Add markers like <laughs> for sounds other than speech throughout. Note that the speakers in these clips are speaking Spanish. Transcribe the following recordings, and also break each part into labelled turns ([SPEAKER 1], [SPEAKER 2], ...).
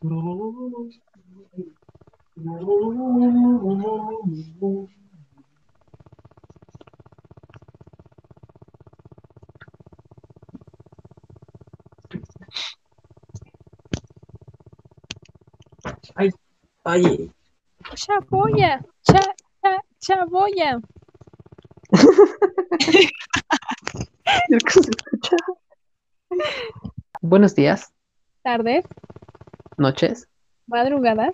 [SPEAKER 1] Ay, ay,
[SPEAKER 2] Chaboya, cha, cha, chaboya.
[SPEAKER 1] Buenos días,
[SPEAKER 2] Tardes,
[SPEAKER 1] noches
[SPEAKER 2] madrugadas.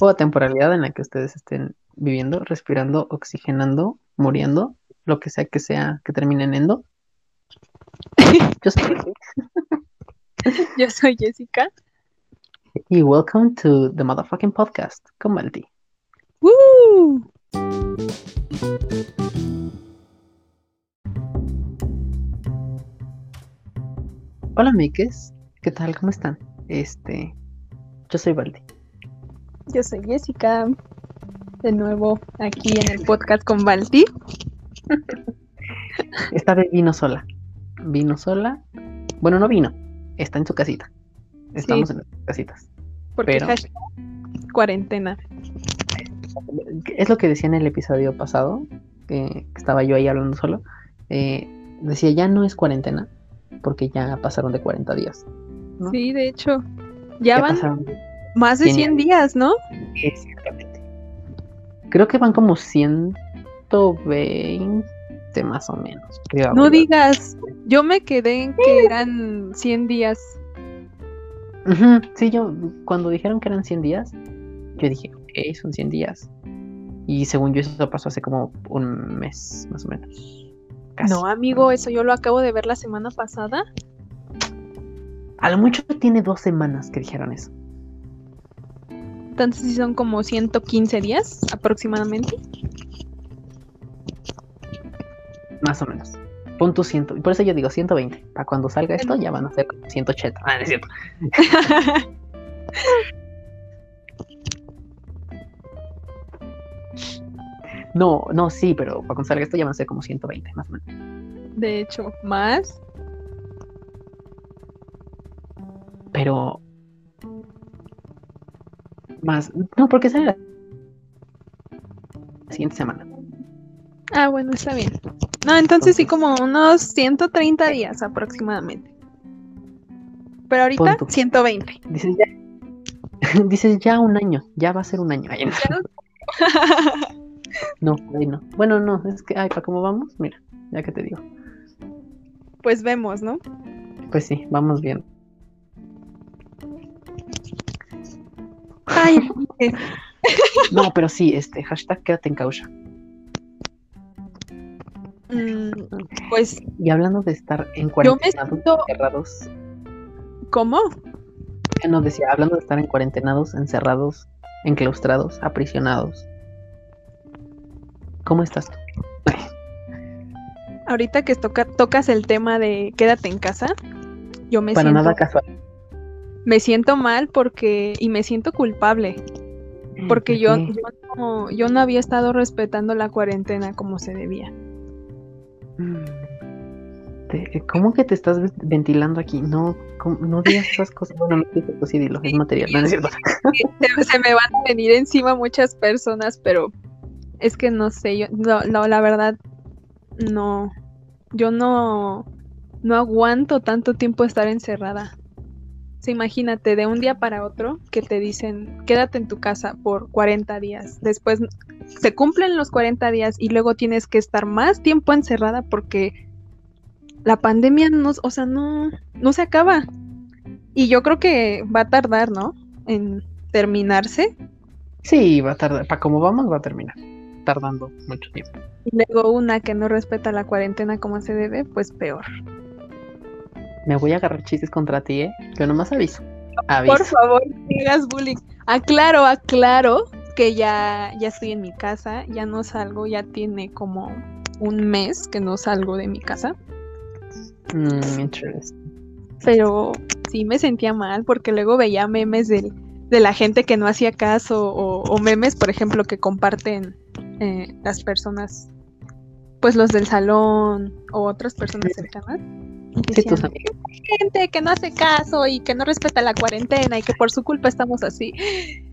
[SPEAKER 1] o temporalidad en la que ustedes estén viviendo, respirando, oxigenando, muriendo, lo que sea que sea que termine en endo. <laughs> Yo soy
[SPEAKER 2] Yo soy Jessica.
[SPEAKER 1] y welcome to the motherfucking podcast con Malti.
[SPEAKER 2] ¡Woo!
[SPEAKER 1] Hola, Mikes, ¿qué tal? ¿Cómo están? Este, yo soy Baldi.
[SPEAKER 2] Yo soy Jessica. De nuevo aquí en el podcast con Balti. <laughs>
[SPEAKER 1] Esta vez vino sola. Vino sola. Bueno, no vino. Está en su casita. Estamos
[SPEAKER 2] Sí.
[SPEAKER 1] en nuestras casitas.
[SPEAKER 2] Porque
[SPEAKER 1] Pero-
[SPEAKER 2] hashtag cuarentena.
[SPEAKER 1] Es lo que decía en el episodio pasado, que que estaba yo ahí hablando solo. eh, decía, ya no es cuarentena, porque ya pasaron de 40 días. ¿No?
[SPEAKER 2] Sí, de hecho. Ya van
[SPEAKER 1] pasaron.
[SPEAKER 2] más de
[SPEAKER 1] 100
[SPEAKER 2] 100 días, ¿no?
[SPEAKER 1] Exactamente. Creo que van como 120 más o menos. creo,
[SPEAKER 2] No digas. Yo me quedé en que eran 100 días.
[SPEAKER 1] Sí, yo, cuando dijeron que eran 100 días, yo dije, ok, son 100 días. Y según yo, eso pasó hace como un mes, más o menos. Casi.
[SPEAKER 2] No, amigo, eso yo lo acabo de ver la semana pasada.
[SPEAKER 1] A lo mucho tiene dos semanas que dijeron eso.
[SPEAKER 2] Entonces sí son como 115 días aproximadamente.
[SPEAKER 1] Más o menos. Punto ciento. Y por eso yo digo 120. Para <laughs> cuando salga esto ya van a ser como 180. Ah, no es cierto. No, no, sí, pero para cuando salga esto ya van a ser como 120, más o menos.
[SPEAKER 2] De hecho, más.
[SPEAKER 1] Pero. Más. No, porque sale la siguiente semana.
[SPEAKER 2] Ah, bueno, está bien. No, entonces sí como unos 130 días aproximadamente. Pero ahorita
[SPEAKER 1] Pon tú.
[SPEAKER 2] 120.
[SPEAKER 1] Dices ya. <laughs> Dices ya un año. Ya va a ser un año. Ay, no. No, <laughs> ahí no. Bueno, no, es que, ay, ¿para cómo vamos? Mira, ya que te digo.
[SPEAKER 2] pues vemos, ¿no?
[SPEAKER 1] Pues sí, vamos bien.
[SPEAKER 2] Ay, <laughs>
[SPEAKER 1] No, pero sí, este, hashtag quédate en causa.
[SPEAKER 2] mm, pues,
[SPEAKER 1] Y hablando de estar en cuarentenados,
[SPEAKER 2] siento-
[SPEAKER 1] encerrados,
[SPEAKER 2] ¿cómo?
[SPEAKER 1] nos decía, hablando de estar en cuarentenados, encerrados, enclaustrados, aprisionados. ¿Cómo estás tú?
[SPEAKER 2] Ahorita que toca, tocas el tema de quédate en casa, yo me
[SPEAKER 1] para
[SPEAKER 2] siento,
[SPEAKER 1] nada casual.
[SPEAKER 2] Me siento mal porque, y me siento culpable, porque
[SPEAKER 1] ¿Por
[SPEAKER 2] yo, yo, no, yo no había estado respetando la cuarentena como se debía.
[SPEAKER 1] Te- ¿Cómo que te estás ve- ventilando aquí? No, ¿cómo- no digas esas cosas. Bueno, no eso, sí, dilo, es material, no, no es cierto. <laughs>
[SPEAKER 2] se, se me van a venir encima muchas personas, pero es que no sé, yo no, no, la verdad no, yo no, no aguanto tanto tiempo estar encerrada. Sea, imagínate, de un día para otro que te dicen, quédate en tu casa por 40 días. Después se cumplen los 40 días y luego tienes que estar más tiempo encerrada porque la pandemia no, o sea, no, no se acaba. Y yo creo que va a tardar, ¿no? En terminarse.
[SPEAKER 1] Sí, va a tardar, para como vamos, va a terminar. Tardando mucho tiempo.
[SPEAKER 2] Y luego una que no respeta la cuarentena como se debe, pues peor.
[SPEAKER 1] Me voy a agarrar chistes contra ti, ¿eh? Yo nomás aviso. Aviso.
[SPEAKER 2] Por favor, no hagas bullying. Aclaro, aclaro que ya, ya estoy en mi casa, ya no salgo, ya tiene como un mes que no salgo de mi casa.
[SPEAKER 1] Mm.
[SPEAKER 2] Pero sí me sentía mal porque luego veía memes del- de la gente que no hacía caso o, o memes, por ejemplo, que comparten eh, las personas, pues los del salón o otras personas cercanas. Decían, gente que no hace caso y que no respeta la cuarentena y que por su culpa estamos así.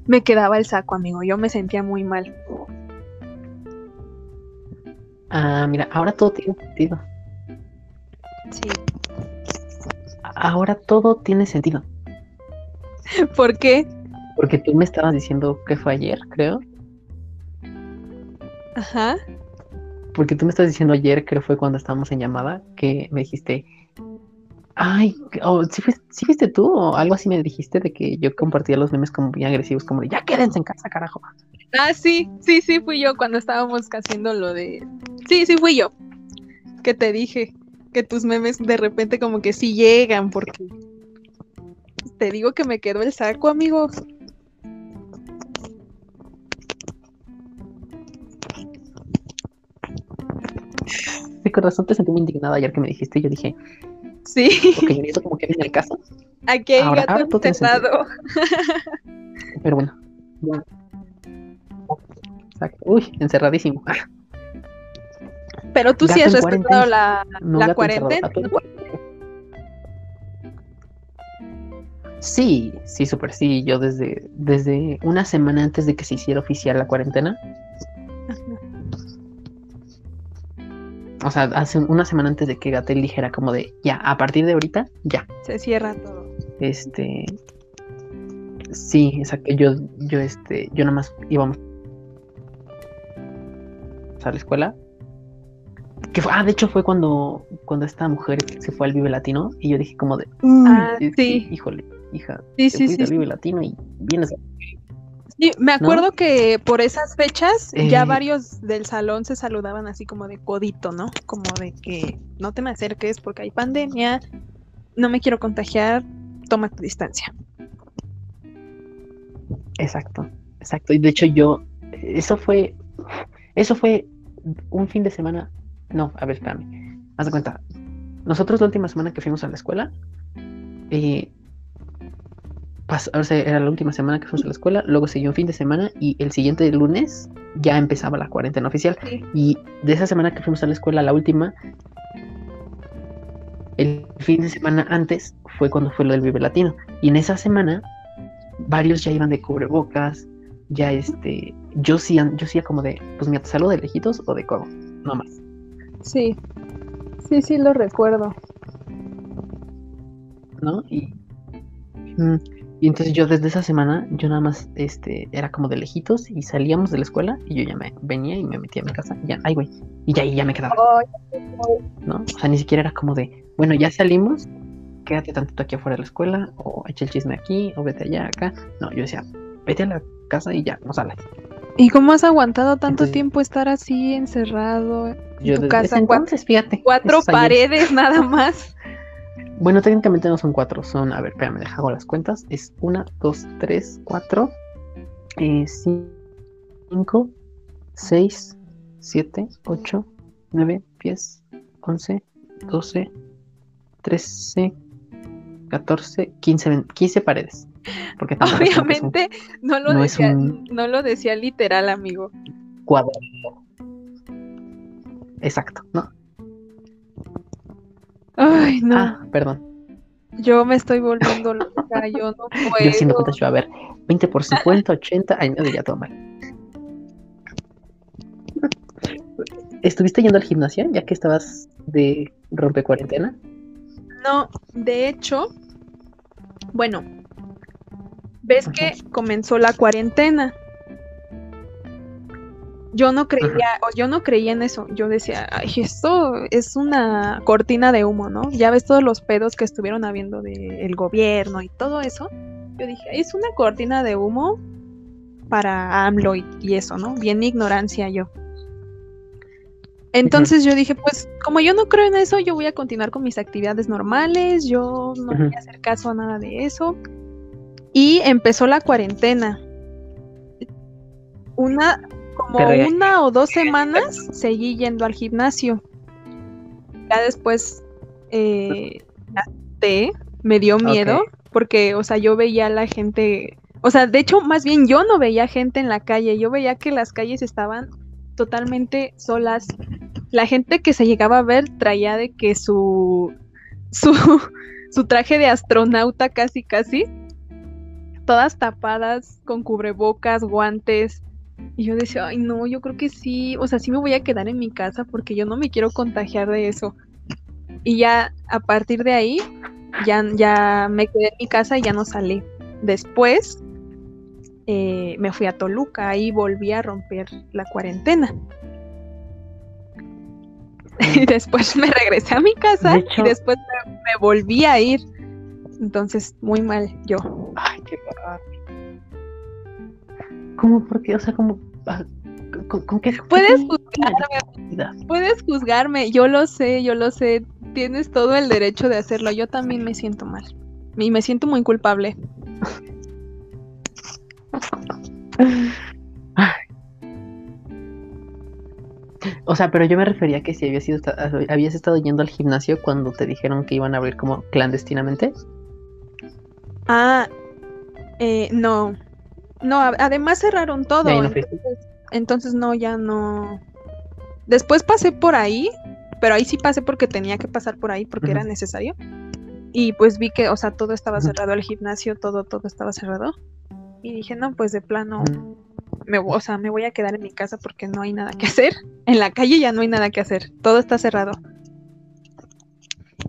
[SPEAKER 2] Me quedaba el saco, amigo. Yo me sentía muy mal.
[SPEAKER 1] Ah, mira, ahora todo tiene sentido.
[SPEAKER 2] Sí.
[SPEAKER 1] Ahora todo tiene sentido. <laughs>
[SPEAKER 2] ¿Por qué?
[SPEAKER 1] Porque tú me estabas diciendo que fue ayer, creo.
[SPEAKER 2] Ajá.
[SPEAKER 1] Porque tú me estás diciendo ayer, creo fue cuando estábamos en llamada, que me dijiste, ay, o ¿sí, fuiste, sí fuiste tú? O algo así me dijiste de que yo compartía los memes como bien agresivos, como de, ya quédense en casa, carajo.
[SPEAKER 2] Ah, sí, sí, sí, fui yo cuando estábamos haciendo lo de... Sí, sí, fui yo. Que te dije que tus memes de repente como que sí llegan porque... Te digo que me quedó el saco, amigo.
[SPEAKER 1] Sí, con razón te sentí muy indignada ayer que me dijiste, yo dije,
[SPEAKER 2] Sí,
[SPEAKER 1] ok, eso como que viene el caso,
[SPEAKER 2] aquí hay
[SPEAKER 1] Ahora-
[SPEAKER 2] gato encerrado.
[SPEAKER 1] pero bueno. Uy, encerradísimo.
[SPEAKER 2] Pero tú sí has respetado la,
[SPEAKER 1] No,
[SPEAKER 2] la cuarentena.
[SPEAKER 1] Sí, sí, súper sí. Yo desde, desde una semana antes de que se hiciera oficial la cuarentena, o sea, hace una semana antes de que Gatel dijera como de, ya, a partir de ahorita, ya.
[SPEAKER 2] Se cierra todo.
[SPEAKER 1] Este, sí, exacto. Yo, yo, este, yo nada más íbamos a la escuela. Que fue, ah, de hecho fue cuando, cuando esta mujer se fue al Vive Latino y yo dije como de, "Uy,
[SPEAKER 2] Ah, sí.
[SPEAKER 1] híjole, hija,
[SPEAKER 2] Sí,
[SPEAKER 1] te
[SPEAKER 2] sí,
[SPEAKER 1] fuiste
[SPEAKER 2] sí.
[SPEAKER 1] al Vive Latino y vienes. a-
[SPEAKER 2] Sí, me acuerdo que por esas fechas ya
[SPEAKER 1] Eh.
[SPEAKER 2] varios del salón se saludaban así como de codito, ¿no? Como de que no te me acerques porque hay pandemia, no me quiero contagiar, toma tu distancia.
[SPEAKER 1] Exacto, exacto. Y de hecho yo, eso fue, eso fue un fin de semana. No, a ver, espérame. Haz de cuenta. Nosotros la última semana que fuimos a la escuela, eh, pas- o sea, era la última semana que fuimos a la escuela, luego siguió un fin de semana y el siguiente lunes ya empezaba la cuarentena oficial.
[SPEAKER 2] Sí.
[SPEAKER 1] Y de esa semana que fuimos a la escuela, la última, el fin de semana antes fue cuando fue lo del Vive Latino. Y en esa semana, varios ya iban de cubrebocas, ya este, yo sí, yo sí como de, pues mira, te saludo de lejitos o de codo, no más,
[SPEAKER 2] Sí, sí, sí lo recuerdo.
[SPEAKER 1] ¿no? Y, mm, y entonces yo desde esa semana, yo nada más, este, era como de lejitos y salíamos de la escuela y yo ya me venía y me metía a mi casa y ya, ay güey, y ya, y ya me quedaba. ¿no? O sea, ni siquiera era como de, bueno, ya salimos, quédate tantito aquí afuera de la escuela, o echa el chisme aquí, o vete allá, acá. No, yo decía, vete a la casa y ya, no sales.
[SPEAKER 2] ¿Y cómo has aguantado tanto
[SPEAKER 1] Entonces-
[SPEAKER 2] tiempo estar así encerrado en
[SPEAKER 1] Yo
[SPEAKER 2] tu
[SPEAKER 1] desde
[SPEAKER 2] casa?
[SPEAKER 1] entonces, fíjate.
[SPEAKER 2] cuatro paredes nada más. <laughs>
[SPEAKER 1] Bueno, técnicamente no son cuatro, son, a ver, espérame, deja hago las cuentas. Es una, dos, tres, cuatro, eh, cinco, seis, siete, ocho, nueve, diez, once, doce, trece, catorce, quince, quince paredes. Porque un
[SPEAKER 2] Obviamente no lo,
[SPEAKER 1] no
[SPEAKER 2] decía,
[SPEAKER 1] un-
[SPEAKER 2] no lo decía literal, amigo.
[SPEAKER 1] cuadrado. Exacto, ¿no?
[SPEAKER 2] Ay, no.
[SPEAKER 1] Ah, perdón.
[SPEAKER 2] Yo me estoy volviendo loca, yo no <laughs>
[SPEAKER 1] Yo haciendo
[SPEAKER 2] puedo.
[SPEAKER 1] cuentas yo, a ver, 20 por 50, 80, ay, no, ya todo mal. ¿Estuviste yendo al gimnasio ya que estabas de rompe cuarentena?
[SPEAKER 2] No, de hecho, bueno, ves que comenzó la cuarentena. Yo no creía, o yo no creía en eso. Yo decía, ay, esto es una cortina de humo, ¿no? Ya ves todos los pedos que estuvieron habiendo del gobierno y todo eso. Yo dije, es una cortina de humo para AMLO y, y eso, ¿no? Bien ignorancia yo. Entonces yo dije, pues como yo no creo en eso, yo voy a continuar con mis actividades normales, yo no voy a hacer caso a nada de eso. Y empezó la cuarentena. Una, como
[SPEAKER 1] Pero ya-
[SPEAKER 2] una o dos semanas seguí yendo al gimnasio. Ya después eh, me dio miedo, porque, o sea, yo veía a la gente, o sea, de hecho, más bien yo no veía gente en la calle, yo veía que las calles estaban totalmente solas. La gente que se llegaba a ver traía de que su su, su traje de astronauta casi casi, todas tapadas, con cubrebocas, guantes. Y yo decía, ay no, yo creo que sí, o sea, sí me voy a quedar en mi casa porque yo no me quiero contagiar de eso. Y ya a partir de ahí, ya, ya me quedé en mi casa y ya no salí. Después eh, me fui a Toluca y volví a romper la cuarentena. y <laughs> después me regresé a mi casa y después me, volví a ir. Entonces, muy mal yo.
[SPEAKER 1] Ay, qué ¿Cómo? ¿Por qué? O sea, como... Ah, ¿Con, qué?
[SPEAKER 2] Puedes juzgarme. Puedes juzgarme. Yo lo sé, yo lo sé. Tienes todo el derecho de hacerlo. Yo también me siento mal. Y me siento muy culpable.
[SPEAKER 1] O sea, pero yo me refería que si habías, habías estado yendo al gimnasio cuando te dijeron que iban a abrir como clandestinamente.
[SPEAKER 2] Ah, eh, no. No, además cerraron todo. entonces, no, ya no. Después pasé por ahí, pero ahí sí pasé porque tenía que pasar por ahí porque era necesario. Y pues vi que, o sea, todo estaba cerrado, el gimnasio, todo, todo estaba cerrado. Y dije, no, pues de plano, me, o sea, me voy a quedar en mi casa porque no hay nada que hacer. <laughs> En la calle ya no hay nada que hacer, todo está cerrado.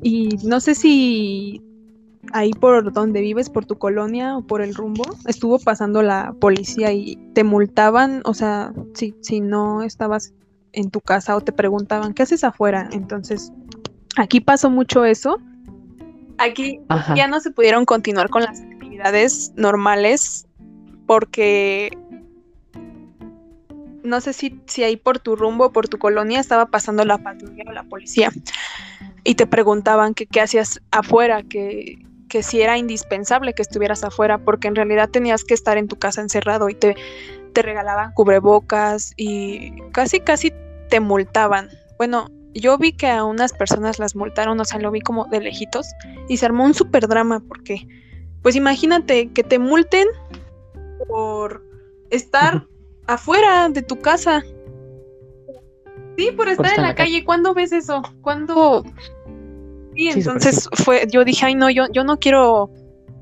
[SPEAKER 2] Y no sé si ahí por donde vives, por tu colonia o por el rumbo, estuvo pasando la policía y te multaban, o sea, si, si no estabas en tu casa o te preguntaban, ¿qué haces afuera? Entonces, aquí pasó mucho eso. Aquí ya no se pudieron continuar con las actividades normales porque no sé si, si ahí por tu rumbo, por tu colonia, estaba pasando la patrulla o la policía y te preguntaban que qué hacías afuera, que, que si era indispensable que estuvieras afuera, porque en realidad tenías que estar en tu casa encerrado y te, te regalaban cubrebocas y casi, casi te multaban. Bueno, yo vi que a unas personas las multaron, o sea, lo vi como de lejitos y se armó un super drama porque, pues imagínate que te multen por estar <laughs> afuera de tu casa. Sí, por estar en la, calle. ¿Cuándo ves eso? ¿Cuándo? Sí, entonces fue, yo dije, ay no, yo, yo no quiero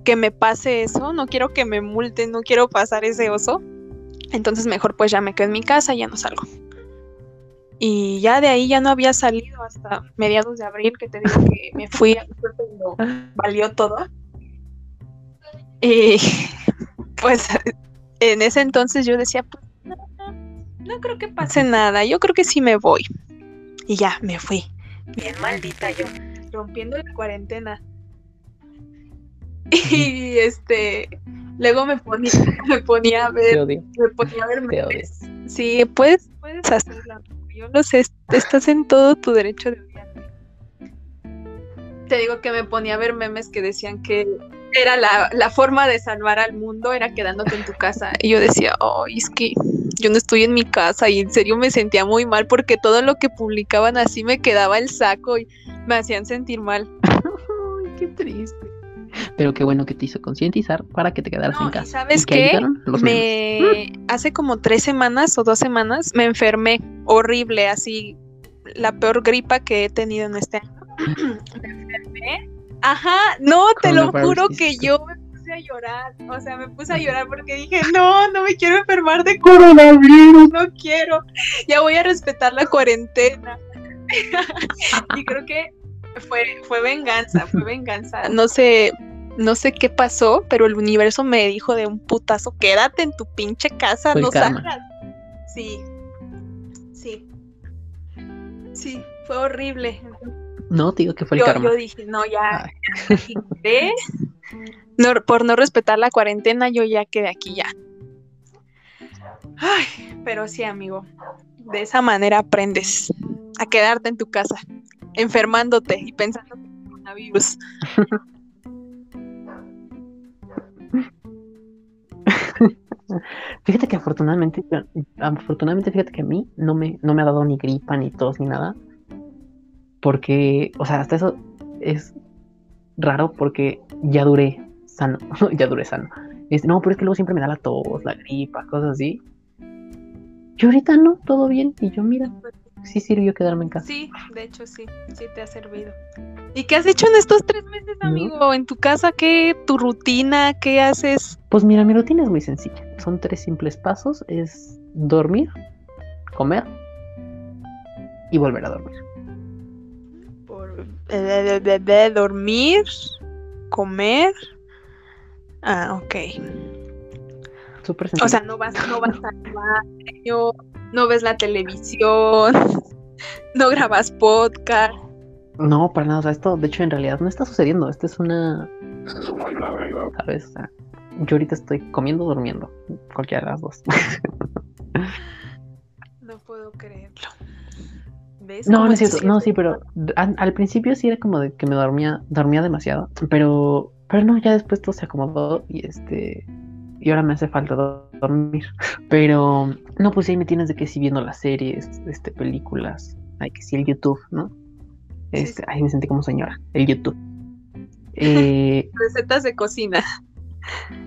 [SPEAKER 2] que me pase eso, no quiero que me multen, no quiero pasar ese oso. Entonces mejor pues ya me quedo en mi casa y ya no salgo. Y ya de ahí ya no había salido hasta mediados de abril, que te digo que <laughs> me fui a cuando valió todo. Y <laughs> pues en ese entonces yo decía, pues no, creo que pase nada, yo creo que sí me voy. Y ya, me fui. Bien maldita yo, rompiendo la cuarentena. Y este, luego me ponía, <laughs> me ponía a ver, me ponía a ver memes. Sí, puedes, puedes hacerlo. Yo lo sé, estás en todo tu derecho de odiarme. Te digo que me ponía a ver memes que decían que era la, forma de salvar al mundo, era quedándote en tu casa. Y yo decía, oh, es que yo no estoy en mi casa y en serio me sentía muy mal porque todo lo que publicaban así me quedaba el saco y me hacían sentir mal. <laughs>
[SPEAKER 1] Ay, qué triste. Pero qué bueno que te hizo concientizar para que te quedaras en casa.
[SPEAKER 2] ¿Sabes qué? Me hace como tres semanas o dos semanas me enfermé horrible, así la peor gripa que he tenido en este año. <clears throat> me enfermé Ajá, no, te lo juro que yo me puse a llorar. O sea, me puse a llorar porque dije, <laughs> no, no me quiero enfermar de coronavirus, no quiero. Ya voy a respetar la cuarentena. <laughs> y creo que fue, fue venganza, fue venganza. <laughs> No sé, no sé qué pasó, pero el universo me dijo de un putazo, quédate en tu pinche casa, no salgas. Sí, sí, sí, fue horrible.
[SPEAKER 1] No, te digo que fue el
[SPEAKER 2] yo,
[SPEAKER 1] karma.
[SPEAKER 2] Yo dije, no, ya. no, por no respetar la cuarentena, yo ya quedé aquí ya. Ay, pero sí, amigo. De esa manera aprendes a quedarte en tu casa, enfermándote y pensando en el coronavirus. <laughs>
[SPEAKER 1] fíjate que afortunadamente, afortunadamente, fíjate que a mí no me, no me ha dado ni gripa, ni tos, ni nada. Porque, o sea, hasta eso es raro porque ya duré sano, <laughs> ya duré sano. no, pero es que luego siempre me da la tos, la gripa, cosas así. Yo ahorita no, todo bien. Y yo, mira, sí sirvió quedarme en casa.
[SPEAKER 2] Sí, de hecho sí, sí te ha servido. ¿Y qué has hecho en estos tres meses, amigo? ¿En tu casa qué? ¿Tu rutina? ¿Qué haces?
[SPEAKER 1] Pues mira, mi rutina es muy sencilla. Son tres simples pasos. Es dormir, comer y volver a dormir.
[SPEAKER 2] Por, de, de, de, dormir, comer. Ah, ok.
[SPEAKER 1] Súper
[SPEAKER 2] O
[SPEAKER 1] sencillo.
[SPEAKER 2] sea, no vas, no vas al baño, no ves la televisión, <laughs> no grabas podcast.
[SPEAKER 1] No, para nada. O sea, esto, de hecho, en realidad no está sucediendo. Esto es una. ¿Sabes? O sea, yo ahorita estoy comiendo, durmiendo. Cualquiera de las dos. <laughs>
[SPEAKER 2] No puedo creerlo. ¿Ves?
[SPEAKER 1] No, no es cierto. No, sí, pero al, al principio sí era como de que me dormía, dormía demasiado. Pero, pero no, ya después todo se acomodó y este. Y ahora me hace falta do- dormir. <laughs> Pero, no, pues ahí me tienes de que sí viendo las series, este, películas. Ay, que sí, el YouTube, ¿no?
[SPEAKER 2] Sí,
[SPEAKER 1] Este, ay, me sentí como señora. El YouTube. <laughs> Eh,
[SPEAKER 2] Recetas de cocina. <laughs>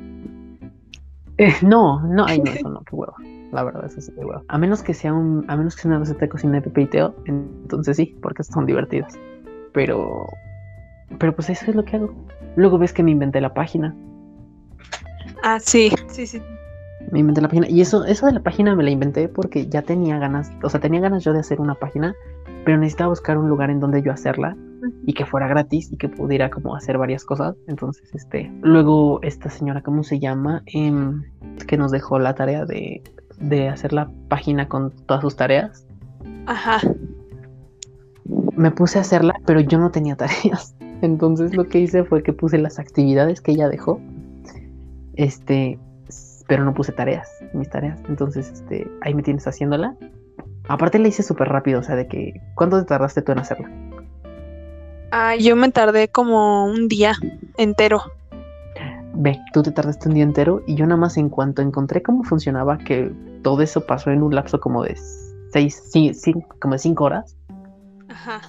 [SPEAKER 1] Eh, no, no, ay, no, eso no, qué huevo. La verdad, eso sí, qué huevo. A menos que sea un, a menos que sea una receta de cocina de Pepe y Teo, entonces sí, porque son divertidas. Pero, pero pues eso es lo que hago. Luego ves que me inventé la página,
[SPEAKER 2] Ah, sí, sí, sí.
[SPEAKER 1] me inventé la página y eso, eso de la página me la inventé porque ya tenía ganas, o sea, tenía ganas yo de hacer una página, pero necesitaba buscar un lugar en donde yo hacerla y que fuera gratis y que pudiera como hacer varias cosas. Entonces, este, luego esta señora, ¿cómo se llama? Em, que nos dejó la tarea de, de hacer la página con todas sus tareas.
[SPEAKER 2] Ajá.
[SPEAKER 1] Me puse a hacerla, pero yo no tenía <laughs> tareas. Entonces lo que hice fue que puse las actividades que ella dejó. Este, pero no puse tareas, mis tareas. Entonces, este, ahí me tienes haciéndola. Aparte la hice súper rápido, o sea, de que, ¿cuánto te tardaste tú en hacerla?
[SPEAKER 2] Ah, yo me tardé como un día entero.
[SPEAKER 1] Ve, tú te tardaste un día entero y yo nada más en cuanto encontré cómo funcionaba, que todo eso pasó en un lapso como de seis, ci- cin- como de cinco horas.
[SPEAKER 2] Ajá.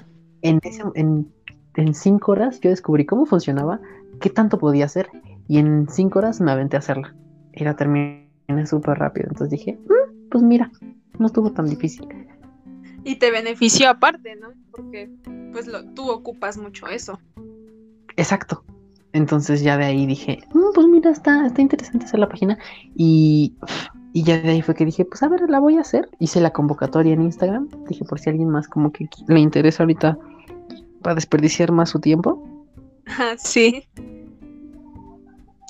[SPEAKER 1] En, ese- en, en cinco horas yo descubrí cómo funcionaba, qué tanto podía hacer y en cinco horas me aventé a hacerla. Y la terminé súper rápido. Entonces dije, "Mm, pues mira, no estuvo tan difícil.
[SPEAKER 2] Y te benefició aparte, ¿no? Porque pues lo, tú ocupas mucho eso.
[SPEAKER 1] Exacto. Entonces ya de ahí dije, "Mm, pues mira, está, está interesante hacer la página. Y, y ya de ahí fue que dije, pues a ver, la voy a hacer. Hice la convocatoria en Instagram. Dije, por si a alguien más como que le interesa ahorita para desperdiciar más su tiempo. <laughs>
[SPEAKER 2] Sí.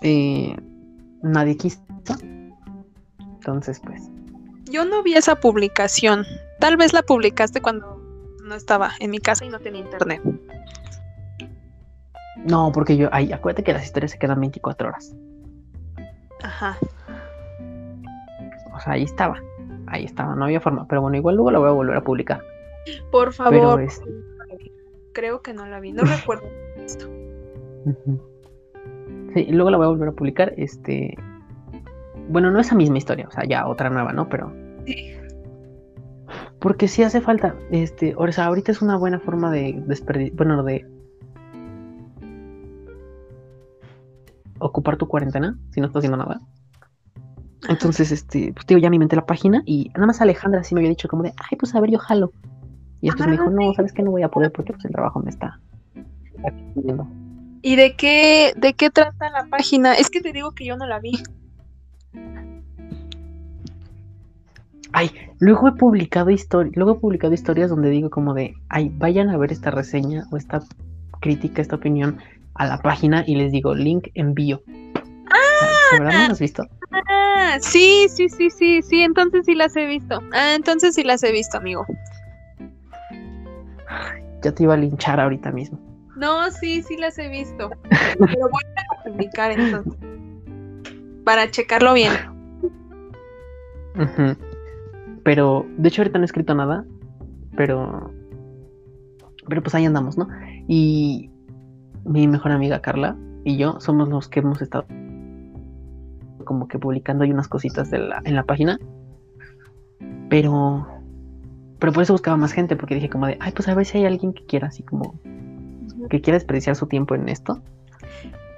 [SPEAKER 1] Eh, nadie quiso. Entonces, pues,
[SPEAKER 2] Yo no vi esa publicación. Tal vez la publicaste cuando no estaba en mi casa y no tenía internet.
[SPEAKER 1] no, porque yo, ay, acuérdate que las historias se quedan 24 horas.
[SPEAKER 2] Ajá.
[SPEAKER 1] O sea, ahí estaba. Ahí estaba, no había forma. Pero bueno, igual luego la voy a volver a publicar.
[SPEAKER 2] Por
[SPEAKER 1] Pero
[SPEAKER 2] favor.
[SPEAKER 1] es.
[SPEAKER 2] Creo que no la vi. No recuerdo esto. <laughs>
[SPEAKER 1] Ujú. Sí, luego la voy a volver a publicar. Este. Bueno, no esa misma historia, o sea, ya otra nueva, ¿no? Pero.
[SPEAKER 2] Sí.
[SPEAKER 1] Porque sí hace falta. Este, o sea, ahorita es una buena forma de desperdiciar. Bueno, de. Ocupar tu cuarentena si no estás haciendo nada. Entonces, este, pues digo, ya me inventé la página y nada más Alejandra sí me había dicho como de, ay, pues a ver, yo jalo. Y después me dijo, no, sabes que no voy a poder porque pues el trabajo me está. está pidiendo".
[SPEAKER 2] ¿Y de qué, de qué trata la página? Es que te digo que yo no la vi.
[SPEAKER 1] Ay, luego he publicado historias, luego he publicado historias donde digo como de, ay, vayan a ver esta reseña o esta crítica, esta opinión a la página y les digo link envío. ¿De verdad no lo has visto?
[SPEAKER 2] Ah, sí, sí, sí, sí, sí, entonces sí las he visto. Ah, entonces sí las he visto, amigo.
[SPEAKER 1] Ya te iba a linchar ahorita mismo.
[SPEAKER 2] No, sí, sí las he visto. Pero voy a publicar entonces. Para checarlo bien.
[SPEAKER 1] Pero, de hecho ahorita no he escrito nada, pero, pero pues ahí andamos, ¿no? Y mi mejor amiga Carla y yo somos los que hemos estado como que publicando ahí unas cositas en la página, pero, pero por eso buscaba más gente, porque dije como de, ay, pues a ver si hay alguien que quiera así como, que quiera desperdiciar su tiempo en esto.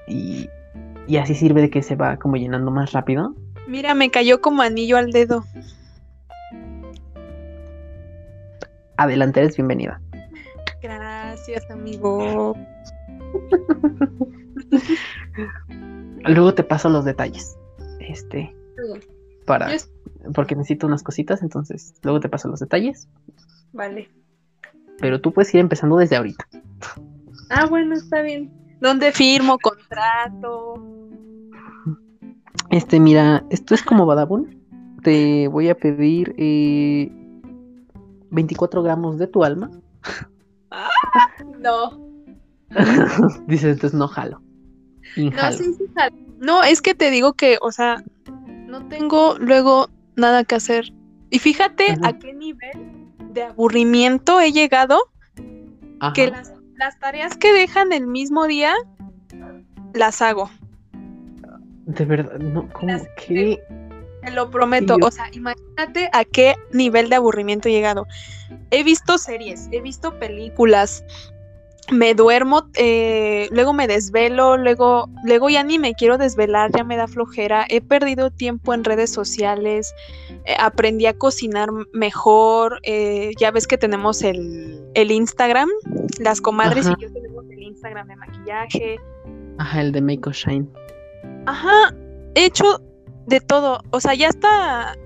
[SPEAKER 1] Y, y así sirve de que se va como llenando más rápido.
[SPEAKER 2] Mira, me cayó como anillo al dedo.
[SPEAKER 1] adelante, eres bienvenida.
[SPEAKER 2] Gracias, amigo. <laughs>
[SPEAKER 1] Luego te paso los detalles. Este. Para. Porque necesito unas cositas, entonces luego te paso los detalles.
[SPEAKER 2] Vale.
[SPEAKER 1] Pero tú puedes ir empezando desde ahorita.
[SPEAKER 2] Ah, bueno, está bien. ¿Dónde firmo contrato?
[SPEAKER 1] Este, mira, esto es como Badabun. Te voy a pedir eh, 24 gramos de tu alma.
[SPEAKER 2] Ah, no. <laughs>
[SPEAKER 1] Dices, entonces no jalo.
[SPEAKER 2] No, sí, sí, jalo. no, es que te digo que, o sea, no tengo luego nada que hacer. Y fíjate a qué nivel de aburrimiento he llegado que las, las, tareas que dejan el mismo día las hago.
[SPEAKER 1] De verdad, no, ¿cómo que?
[SPEAKER 2] Te lo prometo, o sea, imagínate a qué nivel de aburrimiento he llegado. He visto series, he visto películas, me duermo, eh, luego me desvelo, luego, luego ya ni me quiero desvelar, ya me da flojera, he perdido tiempo en redes sociales, eh, aprendí a cocinar mejor, eh, ya ves que tenemos el, el Instagram, las comadres y yo tenemos el Instagram de maquillaje.
[SPEAKER 1] Ajá, el de Make Shine.
[SPEAKER 2] Ajá, he hecho de todo, o sea, ya está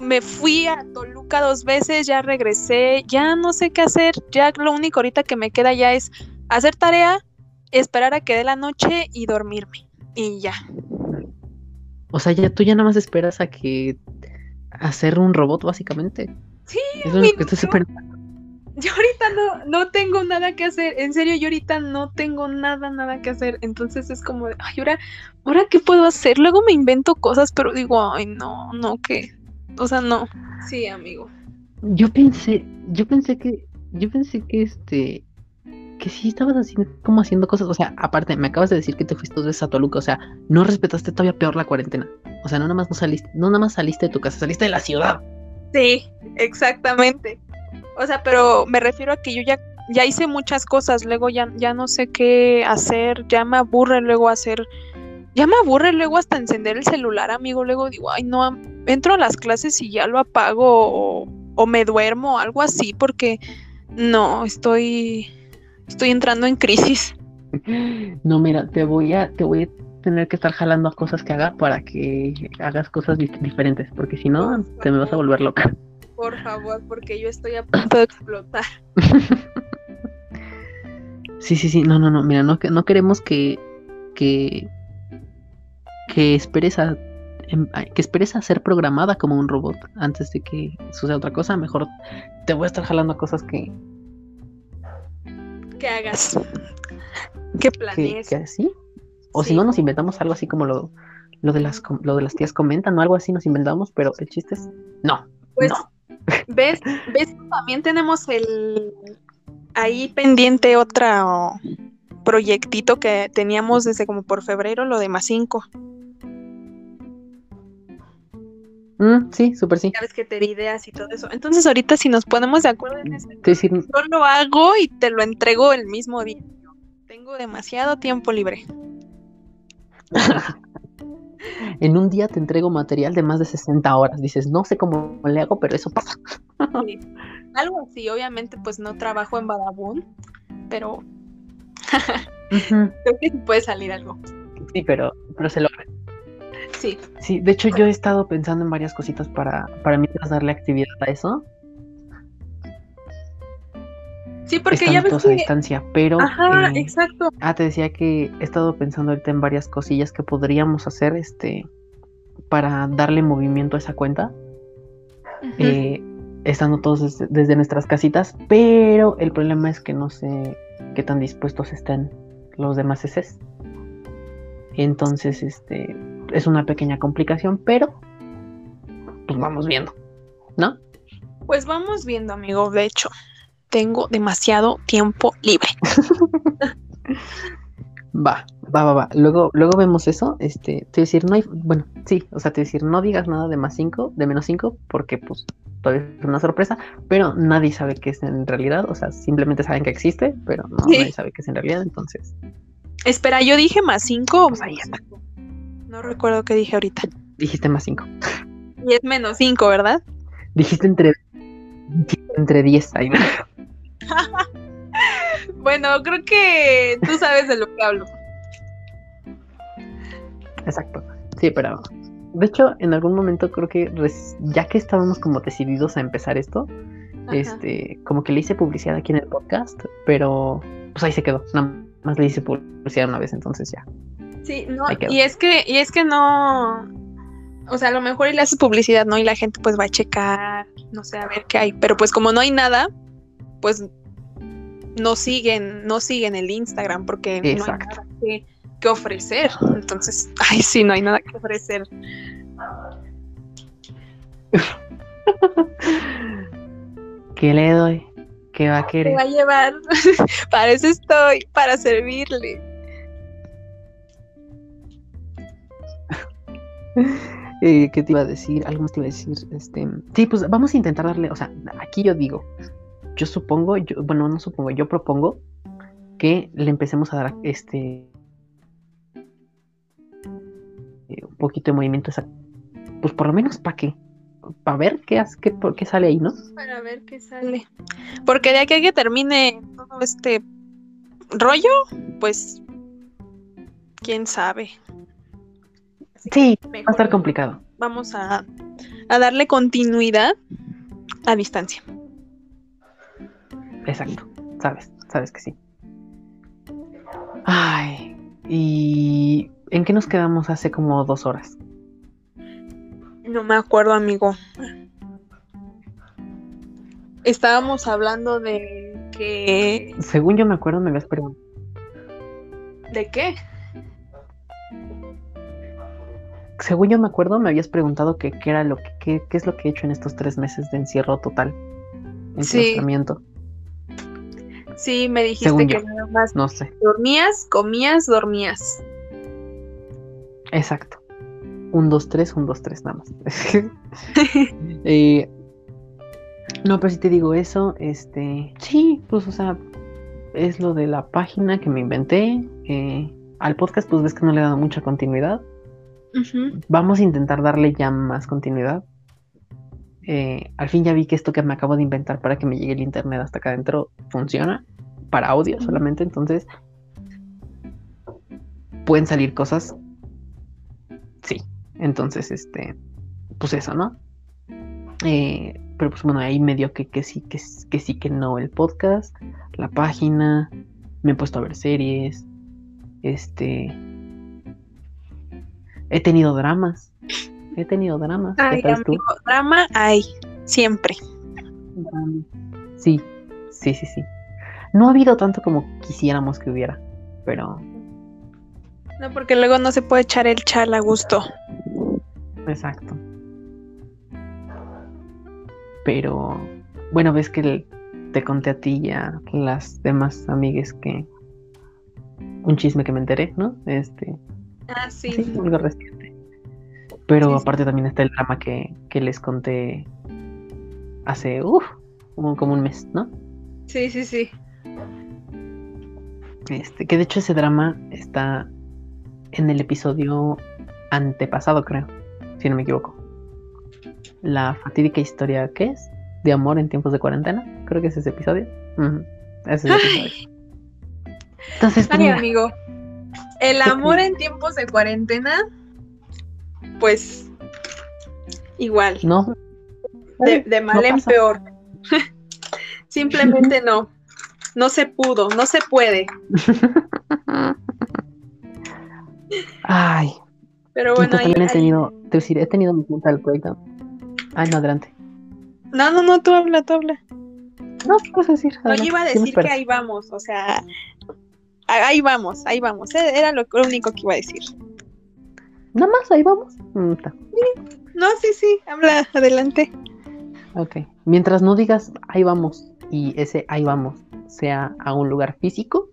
[SPEAKER 2] me fui a Toluca dos veces, ya regresé, ya no sé qué hacer, ya lo único ahorita que me queda ya es hacer tarea, esperar a que dé la noche y dormirme. Y ya.
[SPEAKER 1] O sea, ya tú ya nada más esperas a que hacer un robot básicamente.
[SPEAKER 2] Sí, es lo que <laughs> Yo ahorita no, no tengo nada que hacer, en serio, yo ahorita no tengo nada, nada que hacer, entonces es como, ay, ahora, ahora qué puedo hacer, luego me invento cosas, pero digo, ay, no, no, que o sea, no. Sí, amigo.
[SPEAKER 1] Yo pensé, yo pensé que, yo pensé que este, que sí estabas haciendo, como haciendo cosas, o sea, aparte, me acabas de decir que te fuiste dos veces a Toluca, o sea, no respetaste todavía peor la cuarentena. O sea, no nada más no saliste, no nada más saliste de tu casa, saliste de la ciudad.
[SPEAKER 2] Sí, exactamente. O sea, pero me refiero a que yo ya, ya hice muchas cosas, luego ya, ya no sé qué hacer, ya me aburre luego hacer ya me aburre luego hasta encender el celular, amigo. Luego digo, ay, no, entro a las clases y ya lo apago o, me duermo, algo así, porque no, estoy, estoy entrando en crisis.
[SPEAKER 1] No, mira, te voy a, te voy a tener que estar jalando a cosas que haga para que hagas cosas diferentes, porque si no, te me vas a volver loca.
[SPEAKER 2] Por favor, porque yo estoy a punto de explotar. <laughs>
[SPEAKER 1] sí, sí, sí, no, no, no, mira, no, no queremos que, que que esperes a em, que esperes a ser programada como un robot antes de que suceda otra cosa, mejor te voy a estar jalando a cosas que
[SPEAKER 2] que hagas, que planees.
[SPEAKER 1] Que, así. O si no nos inventamos algo así como lo, lo de las lo de las tías comentan o algo así nos inventamos, pero el chiste es no.
[SPEAKER 2] Pues ves, ves también tenemos el ahí pendiente otro proyectito que teníamos desde como por febrero, lo de más 5.
[SPEAKER 1] Mm, sí, súper sí.
[SPEAKER 2] Sabes que te di ideas y todo eso. Entonces, ahorita, si nos ponemos de acuerdo en eso, yo lo hago y te lo entrego el mismo día. Tengo demasiado tiempo libre. <laughs>
[SPEAKER 1] en un día te entrego material de más de 60 horas. Dices, no sé cómo le hago, pero eso pasa.
[SPEAKER 2] Algo así, obviamente, pues no trabajo en Badabun, pero <laughs> creo que puede salir algo.
[SPEAKER 1] Sí, pero, pero se logra.
[SPEAKER 2] Sí.
[SPEAKER 1] Sí, de hecho yo he estado pensando en varias cositas para, para mientras darle actividad a eso.
[SPEAKER 2] Sí, porque ya ves que...
[SPEAKER 1] a distancia, pero...
[SPEAKER 2] Ajá, eh, exacto.
[SPEAKER 1] Ah, te decía que he estado pensando ahorita en varias cosillas que podríamos hacer, este, para darle movimiento a esa cuenta. Eh, estando todos desde, nuestras casitas, pero el problema es que no sé qué tan dispuestos estén los demás SS. Entonces, este, es una pequeña complicación, pero pues vamos viendo, ¿no?
[SPEAKER 2] Pues vamos viendo, amigo. De hecho, tengo demasiado tiempo libre. <laughs>
[SPEAKER 1] va, va, va, va. Luego, luego vemos eso. Este, te decir, no hay, bueno, sí, o sea, te decir, no digas nada de más 5, de menos 5, porque pues todavía es una sorpresa, pero nadie sabe qué es en realidad. O sea, simplemente saben que existe, pero no, nadie sabe qué es en realidad, entonces.
[SPEAKER 2] Espera, yo dije más 5 pues ahí está. No recuerdo qué dije ahorita.
[SPEAKER 1] Dijiste más 5.
[SPEAKER 2] Y es menos 5, ¿verdad?
[SPEAKER 1] Dijiste entre Entre 10 ahí. <laughs>
[SPEAKER 2] bueno, creo que tú sabes de lo que hablo.
[SPEAKER 1] Exacto. Sí, pero de hecho, en algún momento creo que ya que estábamos como decididos a empezar esto, este, como que le hice publicidad aquí en el podcast, pero pues ahí se quedó. Nada más le hice publicidad una vez, entonces ya.
[SPEAKER 2] Sí, no, y es que, y es que no, o sea, a lo mejor y le haces publicidad, ¿no? Y la gente pues va a checar, no sé, a ver qué hay. Pero pues como no hay nada, pues no siguen, no siguen el Instagram porque no hay nada que, que ofrecer. Entonces, <laughs> ay, sí, no hay nada que ofrecer. <laughs>
[SPEAKER 1] ¿Qué le doy? ¿Qué va a querer?
[SPEAKER 2] ¿Qué va a llevar? <laughs> para eso estoy, para servirle. <laughs>
[SPEAKER 1] Eh, ¿Qué te iba a decir? Algo te iba a decir. Este, sí, pues vamos a intentar darle, o sea, aquí yo digo, yo supongo, bueno, no supongo, yo propongo que le empecemos a dar este eh, un poquito de movimiento, pues por lo menos para qué, para ver qué, qué, qué sale ahí, ¿no?
[SPEAKER 2] Para ver qué sale. Porque de aquí a que termine todo este rollo, pues quién sabe.
[SPEAKER 1] Sí, va a estar complicado.
[SPEAKER 2] Vamos a, a darle continuidad a distancia.
[SPEAKER 1] Exacto, sabes, sabes que sí. Ay, ¿y en qué nos quedamos hace como dos horas?
[SPEAKER 2] No me acuerdo, amigo. Estábamos hablando de que...
[SPEAKER 1] Según yo me acuerdo, me habías preguntado.
[SPEAKER 2] ¿De qué?
[SPEAKER 1] Según yo me acuerdo, me habías preguntado que qué era lo que, qué, es lo que he hecho en estos tres meses de encierro total.
[SPEAKER 2] Sí. Sí, me dijiste que nada más
[SPEAKER 1] no sé.
[SPEAKER 2] dormías, comías, dormías.
[SPEAKER 1] Exacto. Un, dos, tres, un, dos, tres, nada más. <laughs> <laughs> Eh, no, pero si te digo eso, este, sí, pues, o sea, es lo de la página que me inventé. Eh, al podcast, pues ves que no le he dado mucha continuidad. Vamos a intentar darle ya más continuidad. Eh, al fin ya vi que esto que me acabo de inventar para que me llegue el internet hasta acá adentro funciona para audio solamente, entonces pueden salir cosas. Sí, entonces este, pues eso, ¿no? Eh, pero pues bueno, ahí medio que, que sí, que, que sí, que no el podcast, la página, me he puesto a ver series, este, He tenido dramas. He tenido dramas.
[SPEAKER 2] Ay, drama hay, siempre.
[SPEAKER 1] Sí, sí, sí, sí. No ha habido tanto como quisiéramos que hubiera, pero...
[SPEAKER 2] No, porque luego no se puede echar el chal a gusto.
[SPEAKER 1] Exacto. Pero, bueno, ves que te conté a ti y a las demás amigues que... Un chisme que me enteré, ¿no? Este,
[SPEAKER 2] Ah, sí.
[SPEAKER 1] algo reciente. Pero aparte también está el drama que, les conté hace, uff, como, un mes, ¿no?
[SPEAKER 2] Sí, sí, sí.
[SPEAKER 1] Este, que de hecho ese drama está en el episodio antepasado, creo, si no me equivoco. La fatídica historia, ¿qué es? De amor en tiempos de cuarentena, creo que es ese episodio. Ese es el episodio.
[SPEAKER 2] Entonces, amigo. El amor en tiempos de cuarentena, pues igual.
[SPEAKER 1] No.
[SPEAKER 2] De, mal en peor. <laughs> Simplemente no. No se pudo, no se puede.
[SPEAKER 1] Ay.
[SPEAKER 2] Pero bueno,
[SPEAKER 1] también he tenido, te decir, he tenido mi mental breakdown. Ay, no, adelante.
[SPEAKER 2] No, no, no, tú habla, tú habla.
[SPEAKER 1] No, puedes decir.
[SPEAKER 2] No, yo iba a decir que ahí vamos, o sea, ahí vamos, ahí vamos. E, era lo, único que iba a decir.
[SPEAKER 1] Nada más, ahí vamos. Mm,
[SPEAKER 2] no, sí, sí, habla, adelante.
[SPEAKER 1] Ok. Mientras no digas ahí vamos y ese ahí vamos sea a un lugar físico.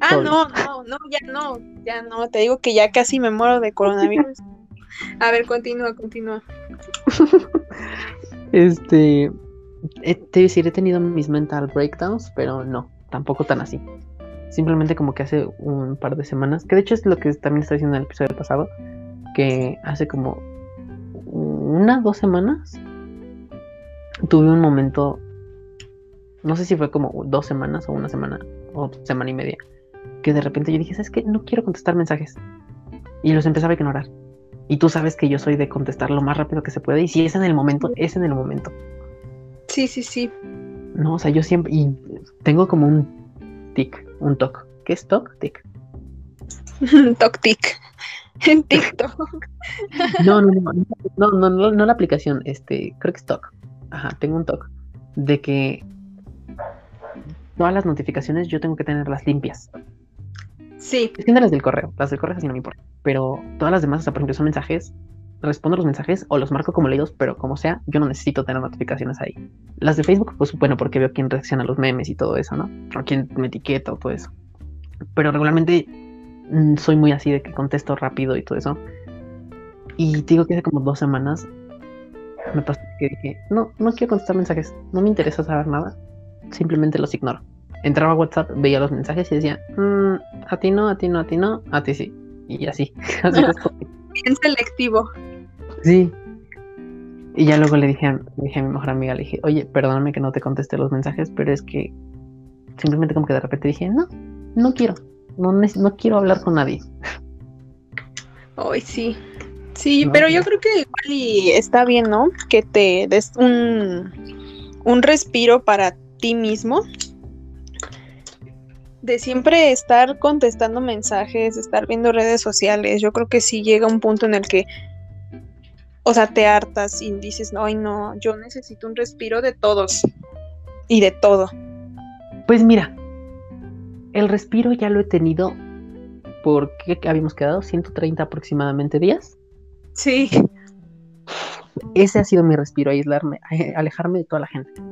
[SPEAKER 2] Ah, no, no, no, ya no, ya no. Te digo que ya casi me muero de coronavirus. a ver, continúa, continúa. <laughs>
[SPEAKER 1] este. te decir, he tenido mis mental breakdowns, pero no, tampoco tan así. Simplemente como que hace un par de semanas, que de hecho es lo que también está diciendo en el episodio pasado, que hace como una, dos semanas tuve un momento no sé si fue como dos semanas o una semana o semana y media, que de repente yo dije, ¿sabes qué? No quiero contestar mensajes. Y los empezaba a ignorar. Y tú sabes que yo soy de contestar lo más rápido que se puede. Y si es en el momento, es en el momento.
[SPEAKER 2] Sí, sí, sí.
[SPEAKER 1] No, o sea, yo siempre. Y tengo como un tic, un toc. ¿Qué es toc? Tic. <laughs>
[SPEAKER 2] toc tic. <laughs> En TikTok.
[SPEAKER 1] no, no, no, no, no, no, no la aplicación. Este, creo que es toc. Ajá, tengo un toc. De que todas las notificaciones yo tengo que tenerlas limpias.
[SPEAKER 2] Sí.
[SPEAKER 1] Es las del correo. Las del correo así no me importa. Pero todas las demás, o sea, por ejemplo, son mensajes. Respondo los mensajes o los marco como leídos, pero como sea, yo no necesito tener notificaciones ahí. Las de Facebook, pues bueno, porque veo quién reacciona a los memes y todo eso, ¿no? O quién me etiqueta o todo eso. Pero regularmente mm, soy muy así de que contesto rápido y todo eso. Y digo que hace como dos semanas me pasó que dije, no, no quiero contestar mensajes, no me interesa saber nada, simplemente los ignoro entraba a WhatsApp, veía los mensajes y decía, mm, a ti no, a ti no, a ti no, a ti sí. Y así. <laughs> <laughs>
[SPEAKER 2] Bien selectivo.
[SPEAKER 1] Sí. Y ya luego le dije, a, dije a mi mejor amiga, le dije, oye, perdóname que no te conteste los mensajes, pero es que simplemente como que de repente dije, no, no quiero, no, no quiero hablar con nadie.
[SPEAKER 2] Ay, sí. Sí, pero yo creo que igual y está bien, ¿no? Que te des un, un respiro para ti mismo de siempre estar contestando mensajes, estar viendo redes sociales, yo creo que sí llega un punto en el que, o sea, te hartas y dices, ay no, yo necesito un respiro de todos y de todo.
[SPEAKER 1] Pues mira, el respiro ya lo he tenido por qué habíamos quedado 130 aproximadamente días.
[SPEAKER 2] Sí.
[SPEAKER 1] Ese ha sido mi respiro, aislarme, alejarme de toda la gente.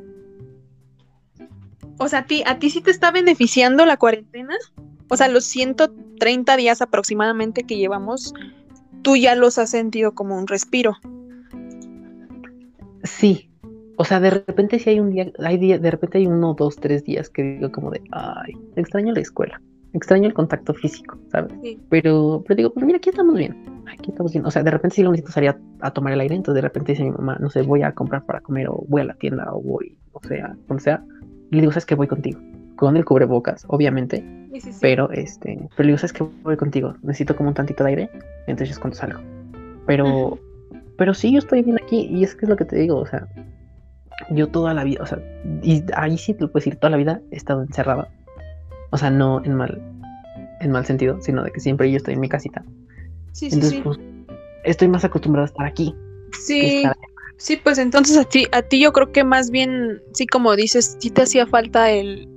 [SPEAKER 2] O sea, ¿a ti, ¿a ti sí te está beneficiando la cuarentena? O sea, los 130 días aproximadamente que llevamos, tú ya los has sentido como un respiro.
[SPEAKER 1] Sí. O sea, de repente si hay un día, hay día, de repente hay uno, dos, tres días que digo como de, ay, extraño la escuela, extraño el contacto físico, ¿sabes? Pero, pero digo, pues mira, aquí estamos bien, aquí estamos bien. O sea, de repente si lo necesito salir a, tomar el aire, entonces de repente dice mi mamá, no sé, voy a comprar para comer o voy a la tienda o voy, o sea, donde sea y le digo, ¿sabes que voy contigo? Con el cubrebocas, obviamente. Pero, este, pero le digo, ¿sabes que voy contigo? Necesito como un tantito de aire. Entonces es cuando salgo. Pero, pero sí, yo estoy bien aquí. Y es que es lo que te digo, o sea, yo toda la vida, o sea, y ahí sí te lo puedo decir, toda la vida he estado encerrada. O sea, no en mal, en mal sentido, sino de que siempre yo estoy en mi casita. Sí, Entonces, sí, pues, estoy más acostumbrada a estar aquí.
[SPEAKER 2] Sí. Sí, pues entonces a ti, a ti yo creo que más bien, sí como dices, sí te hacía falta el,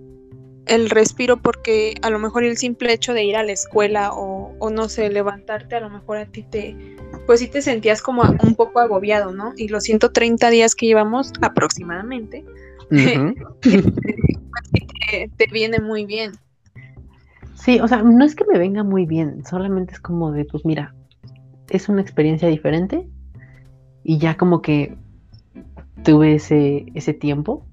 [SPEAKER 2] el respiro porque a lo mejor el simple hecho de ir a la escuela o, o, no sé, levantarte, a lo mejor a ti te, pues sí te sentías como un poco agobiado, ¿no? Y los 130 días que llevamos aproximadamente, <laughs> te, te, viene muy bien.
[SPEAKER 1] Sí, o sea, no es que me venga muy bien, solamente es como de, pues mira, es una experiencia diferente y ya como que tuve ese, ese tiempo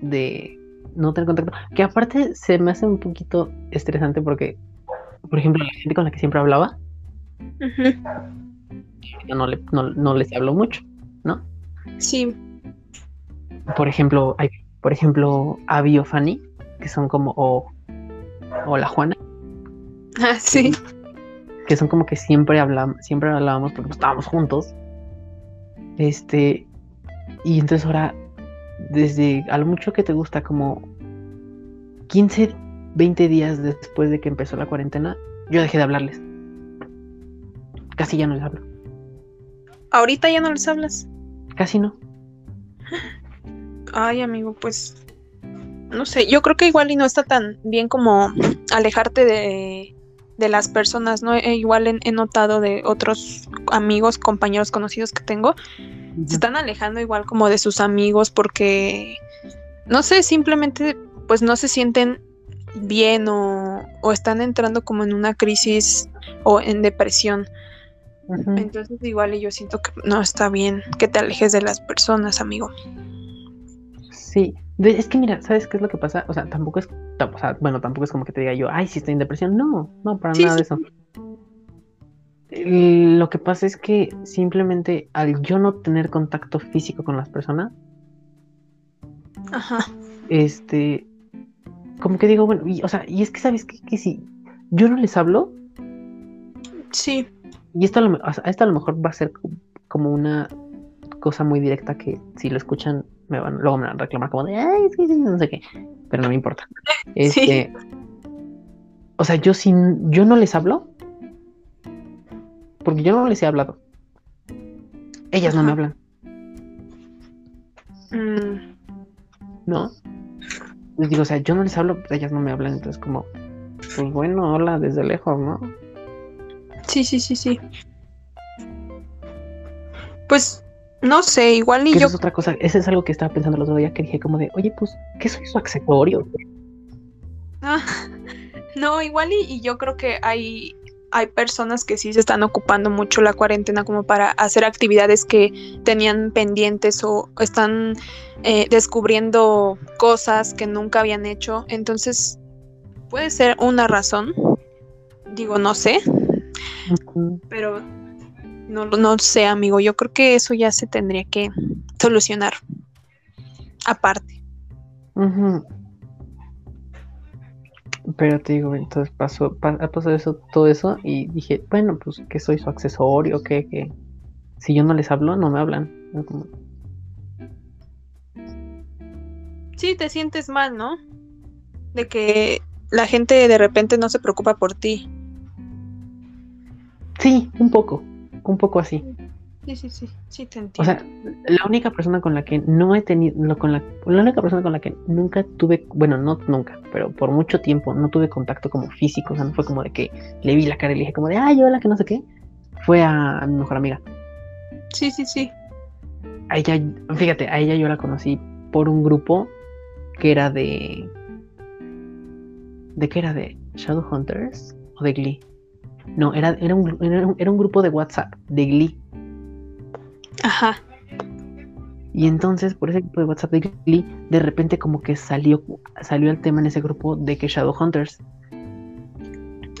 [SPEAKER 1] de no tener contacto. Que aparte se me hace un poquito estresante porque, por ejemplo, la gente con la que siempre hablaba, no, le, no, les hablo mucho, ¿no?
[SPEAKER 2] Sí.
[SPEAKER 1] Por ejemplo, hay, por ejemplo, Abby o Fanny, que son como, o, o la Juana.
[SPEAKER 2] Ah, sí.
[SPEAKER 1] Que son como que siempre hablamos, siempre hablábamos porque estábamos juntos este, y entonces ahora, desde a lo mucho que te gusta, como 15, 20 días después de que empezó la cuarentena, yo dejé de hablarles. Casi ya no les hablo.
[SPEAKER 2] ¿Ahorita ya no les hablas?
[SPEAKER 1] Casi no.
[SPEAKER 2] Ay, amigo, pues no sé, yo creo que igual y no está tan bien como alejarte de, de las personas, ¿no? E igual he, notado de otros amigos, compañeros conocidos que tengo, se están alejando igual como de sus amigos porque, no sé, simplemente pues no se sienten bien o, o están entrando como en una crisis o en depresión. Entonces igual yo siento que no está bien que te alejes de las personas, amigo.
[SPEAKER 1] Sí, es que mira, ¿sabes qué es lo que pasa? O sea, tampoco es, o sea, bueno, tampoco es como que te diga yo, ay, si estoy en depresión. No, no, para nada de eso. Lo que pasa es que simplemente al yo no tener contacto físico con las personas,
[SPEAKER 2] Ajá.
[SPEAKER 1] este, como que digo, bueno, y, o sea, y es que sabes que, que si yo no les hablo,
[SPEAKER 2] Sí,
[SPEAKER 1] y esto a lo, o sea, esto a lo mejor va a ser como una cosa muy directa que si lo escuchan me van, luego me van a reclamar como de, ay, es que no sé qué, pero no me importa. <laughs> Este, o sea, yo sin, yo no les hablo, porque yo no les he hablado. Ellas no me hablan,
[SPEAKER 2] Mm,
[SPEAKER 1] ¿no? Les digo, o sea, yo no les hablo, pues ellas no me hablan, entonces como, pues bueno, hola desde lejos, ¿no?
[SPEAKER 2] sí, sí, sí, sí. Pues no sé, igual y yo.
[SPEAKER 1] eso es otra cosa, ese es algo que estaba pensando el otro día que dije como de, oye, pues, ¿qué soy su accesorio?
[SPEAKER 2] Ah, <laughs> no, igual y, y yo creo que hay, hay personas que sí se están ocupando mucho la cuarentena como para hacer actividades que tenían pendientes o están eh, descubriendo cosas que nunca habían hecho. Entonces, puede ser una razón. Digo, no sé, pero no, no sé, amigo. Yo creo que eso ya se tendría que solucionar aparte.
[SPEAKER 1] Pero te digo, entonces pasó, pa- pasó eso, todo eso y dije, bueno, pues que soy su accesorio, que, que si yo no les hablo, no me hablan. Como,
[SPEAKER 2] Sí, te sientes mal, ¿no? De que la gente de repente no se preocupa por ti.
[SPEAKER 1] Sí, un poco, un poco así.
[SPEAKER 2] Sí, sí, sí, sí te
[SPEAKER 1] O
[SPEAKER 2] entiendo.
[SPEAKER 1] sea, la única persona con la que no he tenido, con la, la única persona con la que nunca tuve, bueno, no nunca, pero por mucho tiempo no tuve contacto como físico, o sea, no fue como de que le vi la cara y le dije como de, ay, hola, que no sé qué, fue a, a mi mejor amiga.
[SPEAKER 2] sí, sí, sí.
[SPEAKER 1] A ella, fíjate, a ella yo la conocí por un grupo que era de, ¿de qué era? ¿De Shadowhunters o de Glee? No, era, era, un, era un- era un grupo de WhatsApp de Glee.
[SPEAKER 2] Ajá.
[SPEAKER 1] Y entonces, por ese grupo de WhatsApp de Glee, de repente como que salió, salió el tema en ese grupo de que Shadowhunters,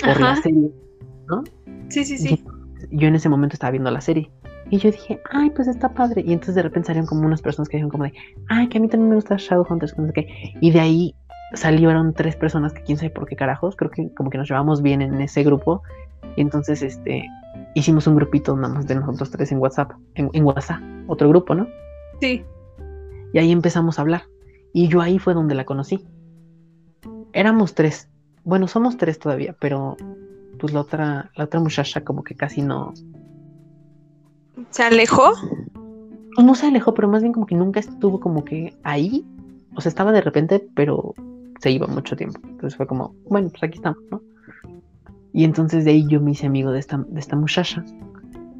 [SPEAKER 1] por la
[SPEAKER 2] Ajá.
[SPEAKER 1] serie, ¿no?
[SPEAKER 2] Sí, sí, sí.
[SPEAKER 1] Yo en ese momento estaba viendo la serie. Y yo dije, ay, pues está padre. Y entonces de repente salieron como unas personas que dijeron como de, ay, que a mí también me gusta Shadowhunters, no sé qué. Y de ahí salieron tres personas que quién sabe por qué carajos, creo que como que nos llevamos bien en ese grupo. Y entonces, este, hicimos un grupito nada más de nosotros tres en WhatsApp, en, en WhatsApp, otro grupo, ¿no?
[SPEAKER 2] Sí.
[SPEAKER 1] Y ahí empezamos a hablar. Y yo ahí fue donde la conocí. Éramos tres. Bueno, somos tres todavía, pero pues la otra, la otra muchacha como que casi no,
[SPEAKER 2] ¿Se alejó?
[SPEAKER 1] no se alejó, pero más bien como que nunca estuvo como que ahí. O sea, estaba de repente, pero se iba mucho tiempo. Entonces fue como, bueno, pues aquí estamos, ¿no? Y entonces de ahí yo me hice amigo de esta, de esta muchacha.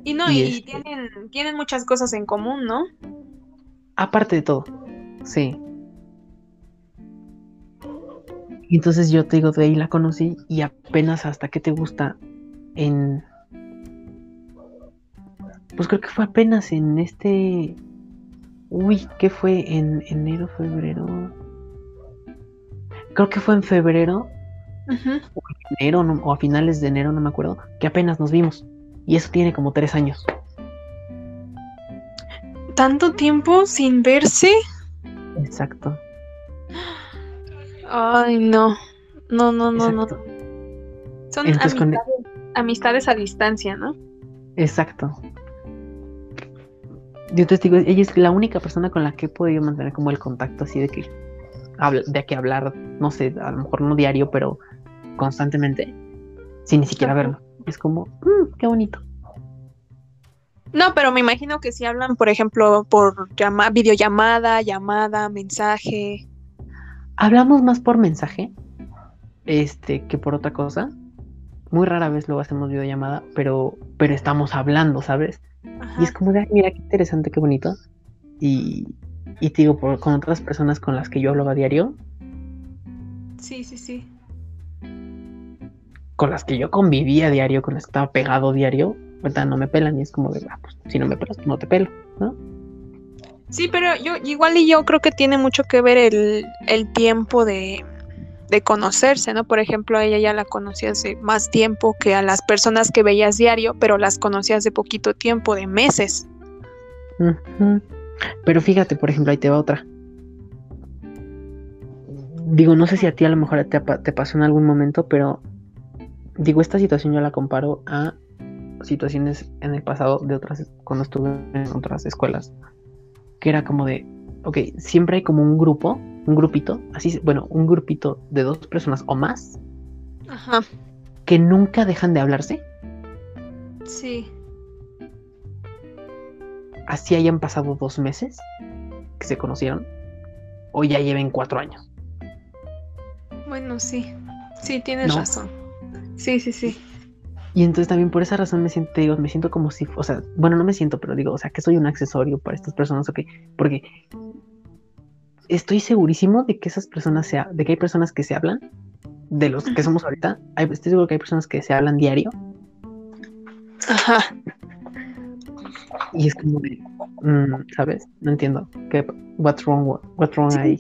[SPEAKER 2] Y no,
[SPEAKER 1] Y
[SPEAKER 2] y,
[SPEAKER 1] este-
[SPEAKER 2] tienen, tienen muchas cosas en común, ¿no?
[SPEAKER 1] Aparte de todo, sí. Y entonces yo te digo, de ahí la conocí y apenas hasta que te gusta en... Pues creo que fue apenas en este... Uy, ¿qué fue? En enero, febrero... Creo que fue en febrero,
[SPEAKER 2] Ujú.
[SPEAKER 1] enero no- o a finales de enero, no me acuerdo, que apenas nos vimos. Y eso tiene como tres años.
[SPEAKER 2] ¿Tanto tiempo sin verse?
[SPEAKER 1] Exacto.
[SPEAKER 2] Ay, no. No, no, no, no. Son
[SPEAKER 1] Entonces, con-
[SPEAKER 2] amistades, amistades a distancia, ¿no?
[SPEAKER 1] Exacto. Yo te digo, ella es la única persona con la que he podido mantener como el contacto así de que de que hablar, no sé, a lo mejor no diario, pero constantemente, sin ni siquiera verlo. Es como, "Mm, qué bonito.
[SPEAKER 2] No, pero me imagino que si hablan, por ejemplo, por llama videollamada, llamada, mensaje.
[SPEAKER 1] Hablamos más por mensaje, este, que por otra cosa. Muy rara vez luego hacemos videollamada, pero, pero estamos hablando, ¿sabes?
[SPEAKER 2] Ajá.
[SPEAKER 1] Y es como de, "Ay, mira qué interesante, qué bonito. Y, y te digo, por, con otras personas con las que yo hablaba diario,
[SPEAKER 2] Sí, sí, sí.
[SPEAKER 1] con las que yo convivía diario, con las que estaba pegado diario, ahorita no me pelan y es como de, ah, pues si no me pelas, no te pelo, ¿no?
[SPEAKER 2] Sí, pero yo igual y yo creo que tiene mucho que ver el, el tiempo de, de conocerse, ¿no? Por ejemplo, a ella ya la conocí hace más tiempo que a las personas que veías diario, pero las conocí hace poquito tiempo, de meses.
[SPEAKER 1] Ujú. Pero fíjate, por ejemplo, ahí te va otra. digo, no sé si a ti a lo mejor te, te pasó en algún momento, pero digo, esta situación yo la comparo a situaciones en el pasado de otras, cuando estuve en otras escuelas, que era como de, ok, siempre hay como un grupo, un grupito, así, bueno, un grupito de dos personas o más,
[SPEAKER 2] Ajá.
[SPEAKER 1] que nunca dejan de hablarse.
[SPEAKER 2] Sí.
[SPEAKER 1] Así hayan pasado dos meses que se conocieron, o ya lleven cuatro años.
[SPEAKER 2] Bueno, sí, sí, tienes razón. Sí, sí, sí.
[SPEAKER 1] Y entonces también por esa razón me siento, digo, me siento como si, o sea, bueno, no me siento, pero digo, o sea, que soy un accesorio para estas personas, ok, porque estoy segurísimo de que esas personas se, de que hay personas que se hablan, de los que somos ahorita, estoy seguro que hay personas que se hablan diario.
[SPEAKER 2] Ajá.
[SPEAKER 1] Y es como de, mm, ¿sabes? No entiendo. ¿Qué, what's wrong, what's wrong ahí?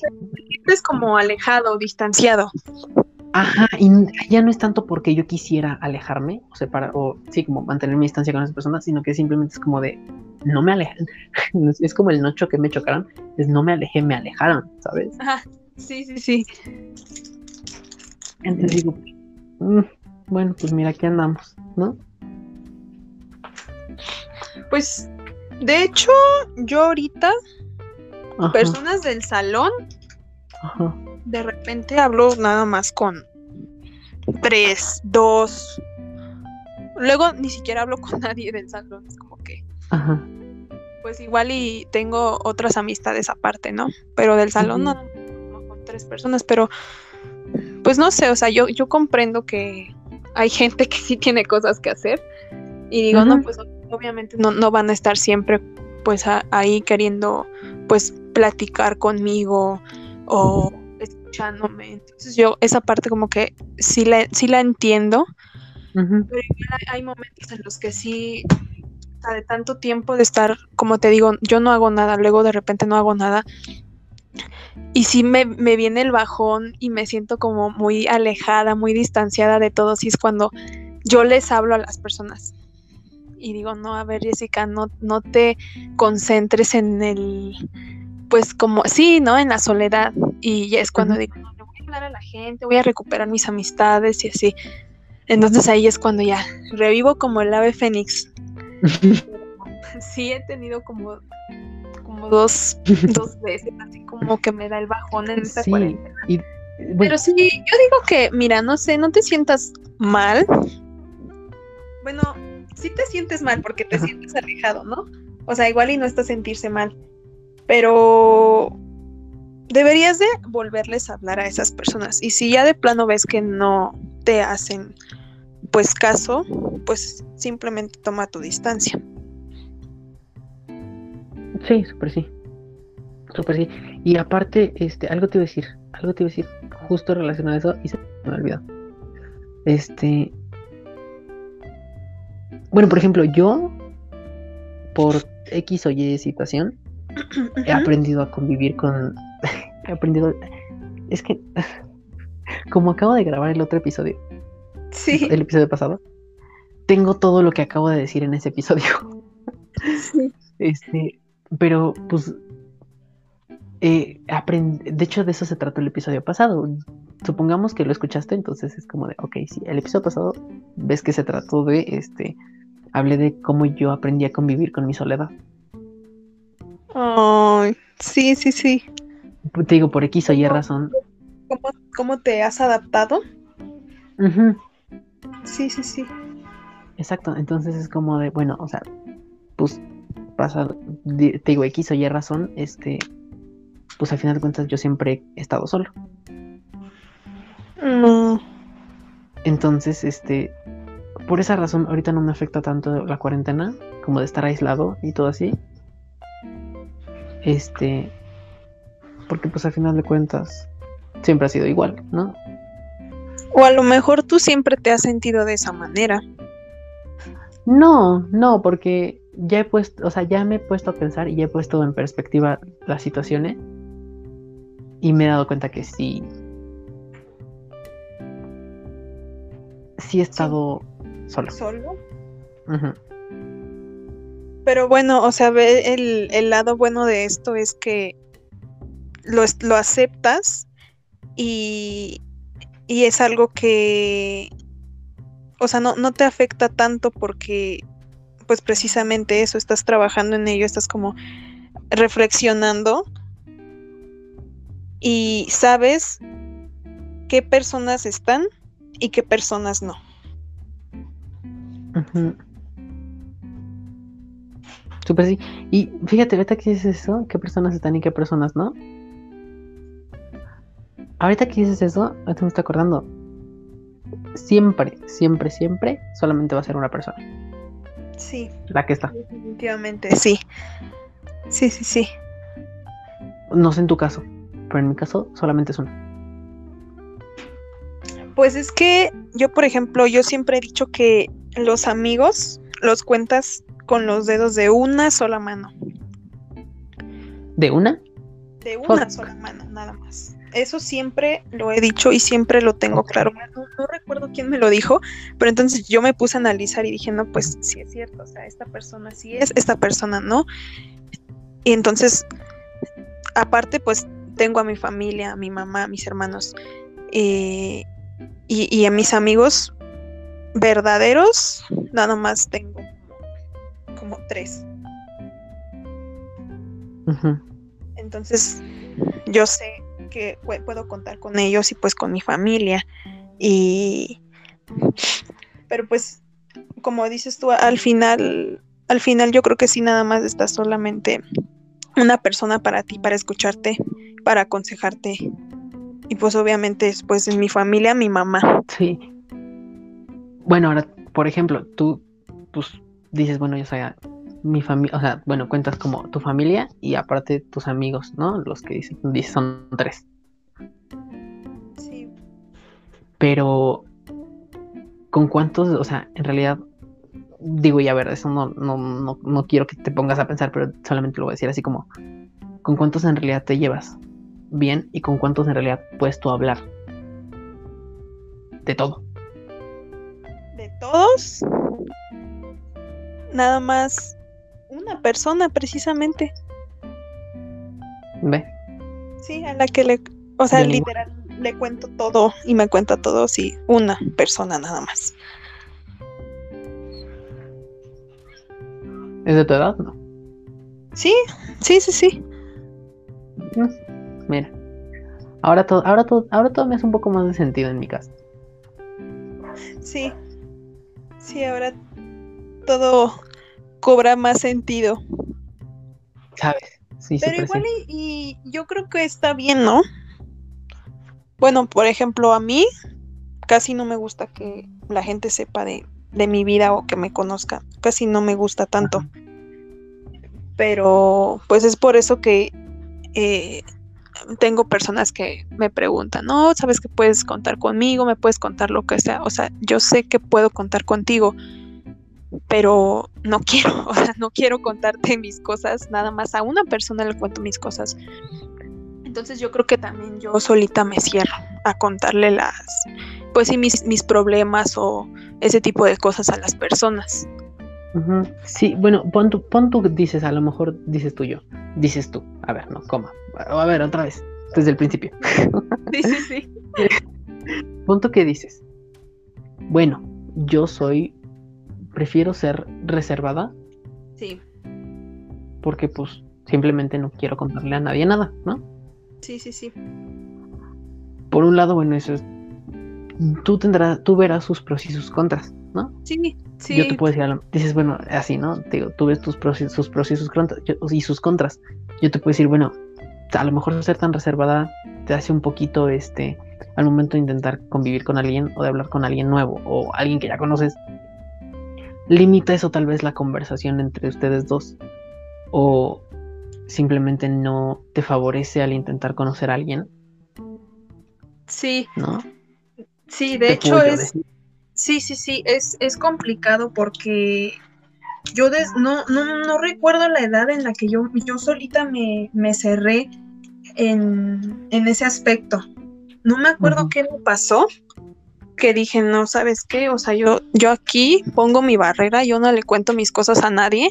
[SPEAKER 2] Es como alejado, distanciado.
[SPEAKER 1] Ajá, y ya no es tanto porque yo quisiera alejarme o separar, o sí, como mantener mi distancia con esas personas, sino que simplemente es como de no me alejen. <laughs> es como el nocho que me chocaron, es no me alejé, me alejaron, ¿sabes?
[SPEAKER 2] Ajá, sí, sí, sí.
[SPEAKER 1] Entonces digo, mm, bueno, pues mira, aquí andamos, ¿no?
[SPEAKER 2] Pues, de hecho, yo ahorita, personas del salón,
[SPEAKER 1] Ajá
[SPEAKER 2] de repente hablo nada más con tres, dos. Luego ni siquiera hablo con <laughs> nadie del salón, es como que.
[SPEAKER 1] Ajá.
[SPEAKER 2] Pues igual y tengo otras amistades aparte, ¿no? Pero del salón no, con tres personas, pero pues no sé, o sea, yo, yo comprendo que hay gente <laughs> que sí tiene cosas que hacer y digo, no, pues obviamente no, no van a estar siempre pues ahí queriendo pues platicar conmigo o escuchándome. Entonces yo esa parte como que sí la, sí la entiendo, pero hay, momentos en los que sí, o sea, de tanto tiempo de estar, como te digo, yo no hago nada, luego de repente no hago nada. Y sí me, me viene el bajón y me siento como muy alejada, muy distanciada de todos. Y es cuando yo les hablo a las personas y digo, no, a ver, Jessica, no, no te concentres en el, pues como, sí, ¿no? En la soledad. Y es cuando digo, no, voy a hablar a la gente, voy a recuperar mis amistades y así. Entonces ahí es cuando ya revivo como el ave fénix. <laughs> sí he tenido como, como dos, dos <laughs> veces, así como que me da el bajón en esta cuarentena. Pero sí, yo digo que, mira, no sé, no te sientas mal. Bueno, sí te sientes mal porque te sientes alejado, ¿no? O sea, igual y no está sentirse mal. Pero deberías de volverles a hablar a esas personas. Y si ya de plano ves que no te hacen pues caso, pues simplemente toma tu distancia.
[SPEAKER 1] Sí, súper sí. Súper sí. Y aparte, este, algo te iba a decir, algo te iba a decir, justo relacionado a eso, y se me olvidó. Este. Bueno, por ejemplo, yo, por X o Y situación, he aprendido a convivir con. <laughs> he aprendido. Es que. <laughs> Como acabo de grabar el otro episodio.
[SPEAKER 2] Sí.
[SPEAKER 1] El episodio pasado. Tengo todo lo que acabo de decir en ese episodio.
[SPEAKER 2] Sí.
[SPEAKER 1] Este. Pero, pues. Eh, de hecho, de eso se trató el episodio pasado. Supongamos que lo escuchaste, entonces es como de, ok, sí, el episodio pasado ves que se trató de, este, hablé de cómo yo aprendí a convivir con mi soledad.
[SPEAKER 2] Ay, sí, sí, sí.
[SPEAKER 1] Te digo, por X o Y razón.
[SPEAKER 2] ¿Cómo, te has adaptado? Sí, sí, sí.
[SPEAKER 1] Exacto, entonces es como de, bueno, o sea, pues pasa, te digo, X o Y razón, este, pues al final de cuentas yo siempre he estado solo.
[SPEAKER 2] No.
[SPEAKER 1] Entonces, este, por esa razón ahorita no me afecta tanto la cuarentena como de estar aislado y todo así. Este, porque pues al final de cuentas siempre ha sido igual, ¿no?
[SPEAKER 2] O a lo mejor tú siempre te has sentido de esa manera.
[SPEAKER 1] No, no, porque ya he puesto, o sea, ya me he puesto a pensar y ya he puesto en perspectiva las situaciones y me he dado cuenta que sí, sí he estado solo.
[SPEAKER 2] ¿Solo? Pero bueno, o sea, ve el, lado bueno de esto es que lo, lo aceptas y, y es algo que, o sea, no, no te afecta tanto porque, pues precisamente eso, estás trabajando en ello, estás como reflexionando y sabes qué personas están y qué personas no.
[SPEAKER 1] Súper sí. Y fíjate, ahorita que dices eso, qué personas están y qué personas no. Ahorita que dices eso, ahorita me estoy acordando. Siempre, siempre, siempre, solamente va a ser una persona.
[SPEAKER 2] Sí.
[SPEAKER 1] La que está.
[SPEAKER 2] Definitivamente, sí. Sí, sí, sí.
[SPEAKER 1] No sé en tu caso, pero en mi caso solamente es una.
[SPEAKER 2] Pues es que yo, por ejemplo, yo siempre he dicho que los amigos los cuentas con los dedos de una sola mano.
[SPEAKER 1] ¿De una?
[SPEAKER 2] De una sola mano, nada más. Eso siempre lo he dicho y siempre lo tengo claro. No, no, recuerdo quién me lo dijo, pero entonces yo me puse a analizar y dije, no, pues sí es cierto, o sea, esta persona sí es, esta persona no. Y entonces, aparte, pues tengo a mi familia, a mi mamá, a mis hermanos eh, y, y, a mis amigos verdaderos, nada más tengo como tres. Entonces, yo sé que puedo contar con ellos y pues con mi familia. Y pero pues como dices tú, al final, al final yo creo que sí nada más está solamente una persona para ti, para escucharte, para aconsejarte. Y pues obviamente después es mi familia, mi mamá.
[SPEAKER 1] Sí. Bueno, ahora, por ejemplo, tú pues dices, bueno, yo soy mi familia, o sea, bueno, cuentas como tu familia y aparte tus amigos, ¿no? Los que dicen, son tres.
[SPEAKER 2] Sí.
[SPEAKER 1] Pero, ¿con cuántos, o sea, en realidad, digo, ya a ver, eso no, no, no, no quiero que te pongas a pensar, pero solamente lo voy a decir así como, ¿con cuántos en realidad te llevas bien y con cuántos en realidad puedes tú hablar? De todo.
[SPEAKER 2] ¿De todos? Nada más una persona precisamente.
[SPEAKER 1] ¿Ve?
[SPEAKER 2] Sí, a la que le, o sea, literal, le cuento todo y me cuenta todo, sí, una persona nada más.
[SPEAKER 1] ¿Es de tu edad? No.
[SPEAKER 2] Sí, sí, sí, sí.
[SPEAKER 1] Mira. Ahora todo, ahora todo, ahora todo me hace un poco más de sentido en mi caso.
[SPEAKER 2] Sí. Sí, ahora todo cobra más sentido.
[SPEAKER 1] ¿Sabes?
[SPEAKER 2] Sí, Pero igual y, yo creo que está bien, ¿no? Bueno, por ejemplo, a mí casi no me gusta que la gente sepa de, mi vida o que me conozca. Casi no me gusta tanto. Pero pues es por eso que eh, tengo personas que me preguntan, no, sabes que puedes contar conmigo, me puedes contar lo que sea. O sea, yo sé que puedo contar contigo pero no <laughs> quiero, o sea, no quiero contarte mis cosas, nada más a una persona le cuento mis cosas. Entonces yo creo que también yo solita me cierro a contarle las, pues sí, mis, mis problemas o ese tipo de cosas a las personas.
[SPEAKER 1] Sí, bueno, pon tú, pon tú dices, a lo mejor dices tú yo, dices tú, a ver, no, coma, a ver, otra vez, desde el principio. <laughs>
[SPEAKER 2] Sí, sí, sí. <laughs>
[SPEAKER 1] pon tú que dices, bueno, yo soy prefiero ser reservada.
[SPEAKER 2] Sí.
[SPEAKER 1] Porque pues simplemente no quiero contarle a nadie nada, ¿no?
[SPEAKER 2] Sí, sí, sí.
[SPEAKER 1] Por un lado, bueno, eso es... Tú tendrás, tú verás sus pros y sus contras, ¿no?
[SPEAKER 2] Sí, sí.
[SPEAKER 1] Yo te puedo decir, dices, bueno, así, ¿no? digo, tú ves tus pros y sus pros y sus contras, y sus contras. Yo te puedo decir, bueno, a lo mejor ser tan reservada te hace un poquito, este, al momento de intentar convivir con alguien o de hablar con alguien nuevo o alguien que ya conoces, limita eso tal vez la conversación entre ustedes dos o simplemente no te favorece al intentar conocer a alguien.
[SPEAKER 2] Sí.
[SPEAKER 1] ¿No?
[SPEAKER 2] Sí, de hecho es... Sí, sí, sí, es, es complicado porque yo no, no, no, recuerdo la edad en la que yo, yo solita me, me cerré en, en, ese aspecto. No me acuerdo qué me pasó, que dije, no, ¿sabes qué? O sea, yo, yo aquí pongo mi barrera, yo no le cuento mis cosas a nadie,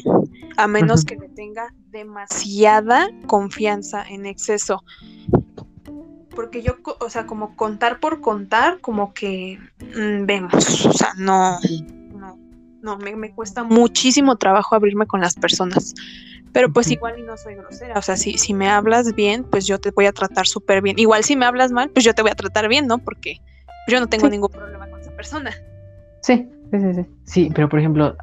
[SPEAKER 2] a menos que me tenga demasiada confianza en exceso. porque yo, o sea, como contar por contar, como que mm, vemos, o sea, no, no, no, me, me, cuesta muchísimo trabajo abrirme con las personas. Pero pues igual y no soy grosera, o sea, si, si me hablas bien, pues yo te voy a tratar súper bien. Igual si me hablas mal, pues yo te voy a tratar bien, ¿no? Porque yo no tengo ningún problema con esa persona.
[SPEAKER 1] Sí, sí, sí, sí. Sí, pero por ejemplo,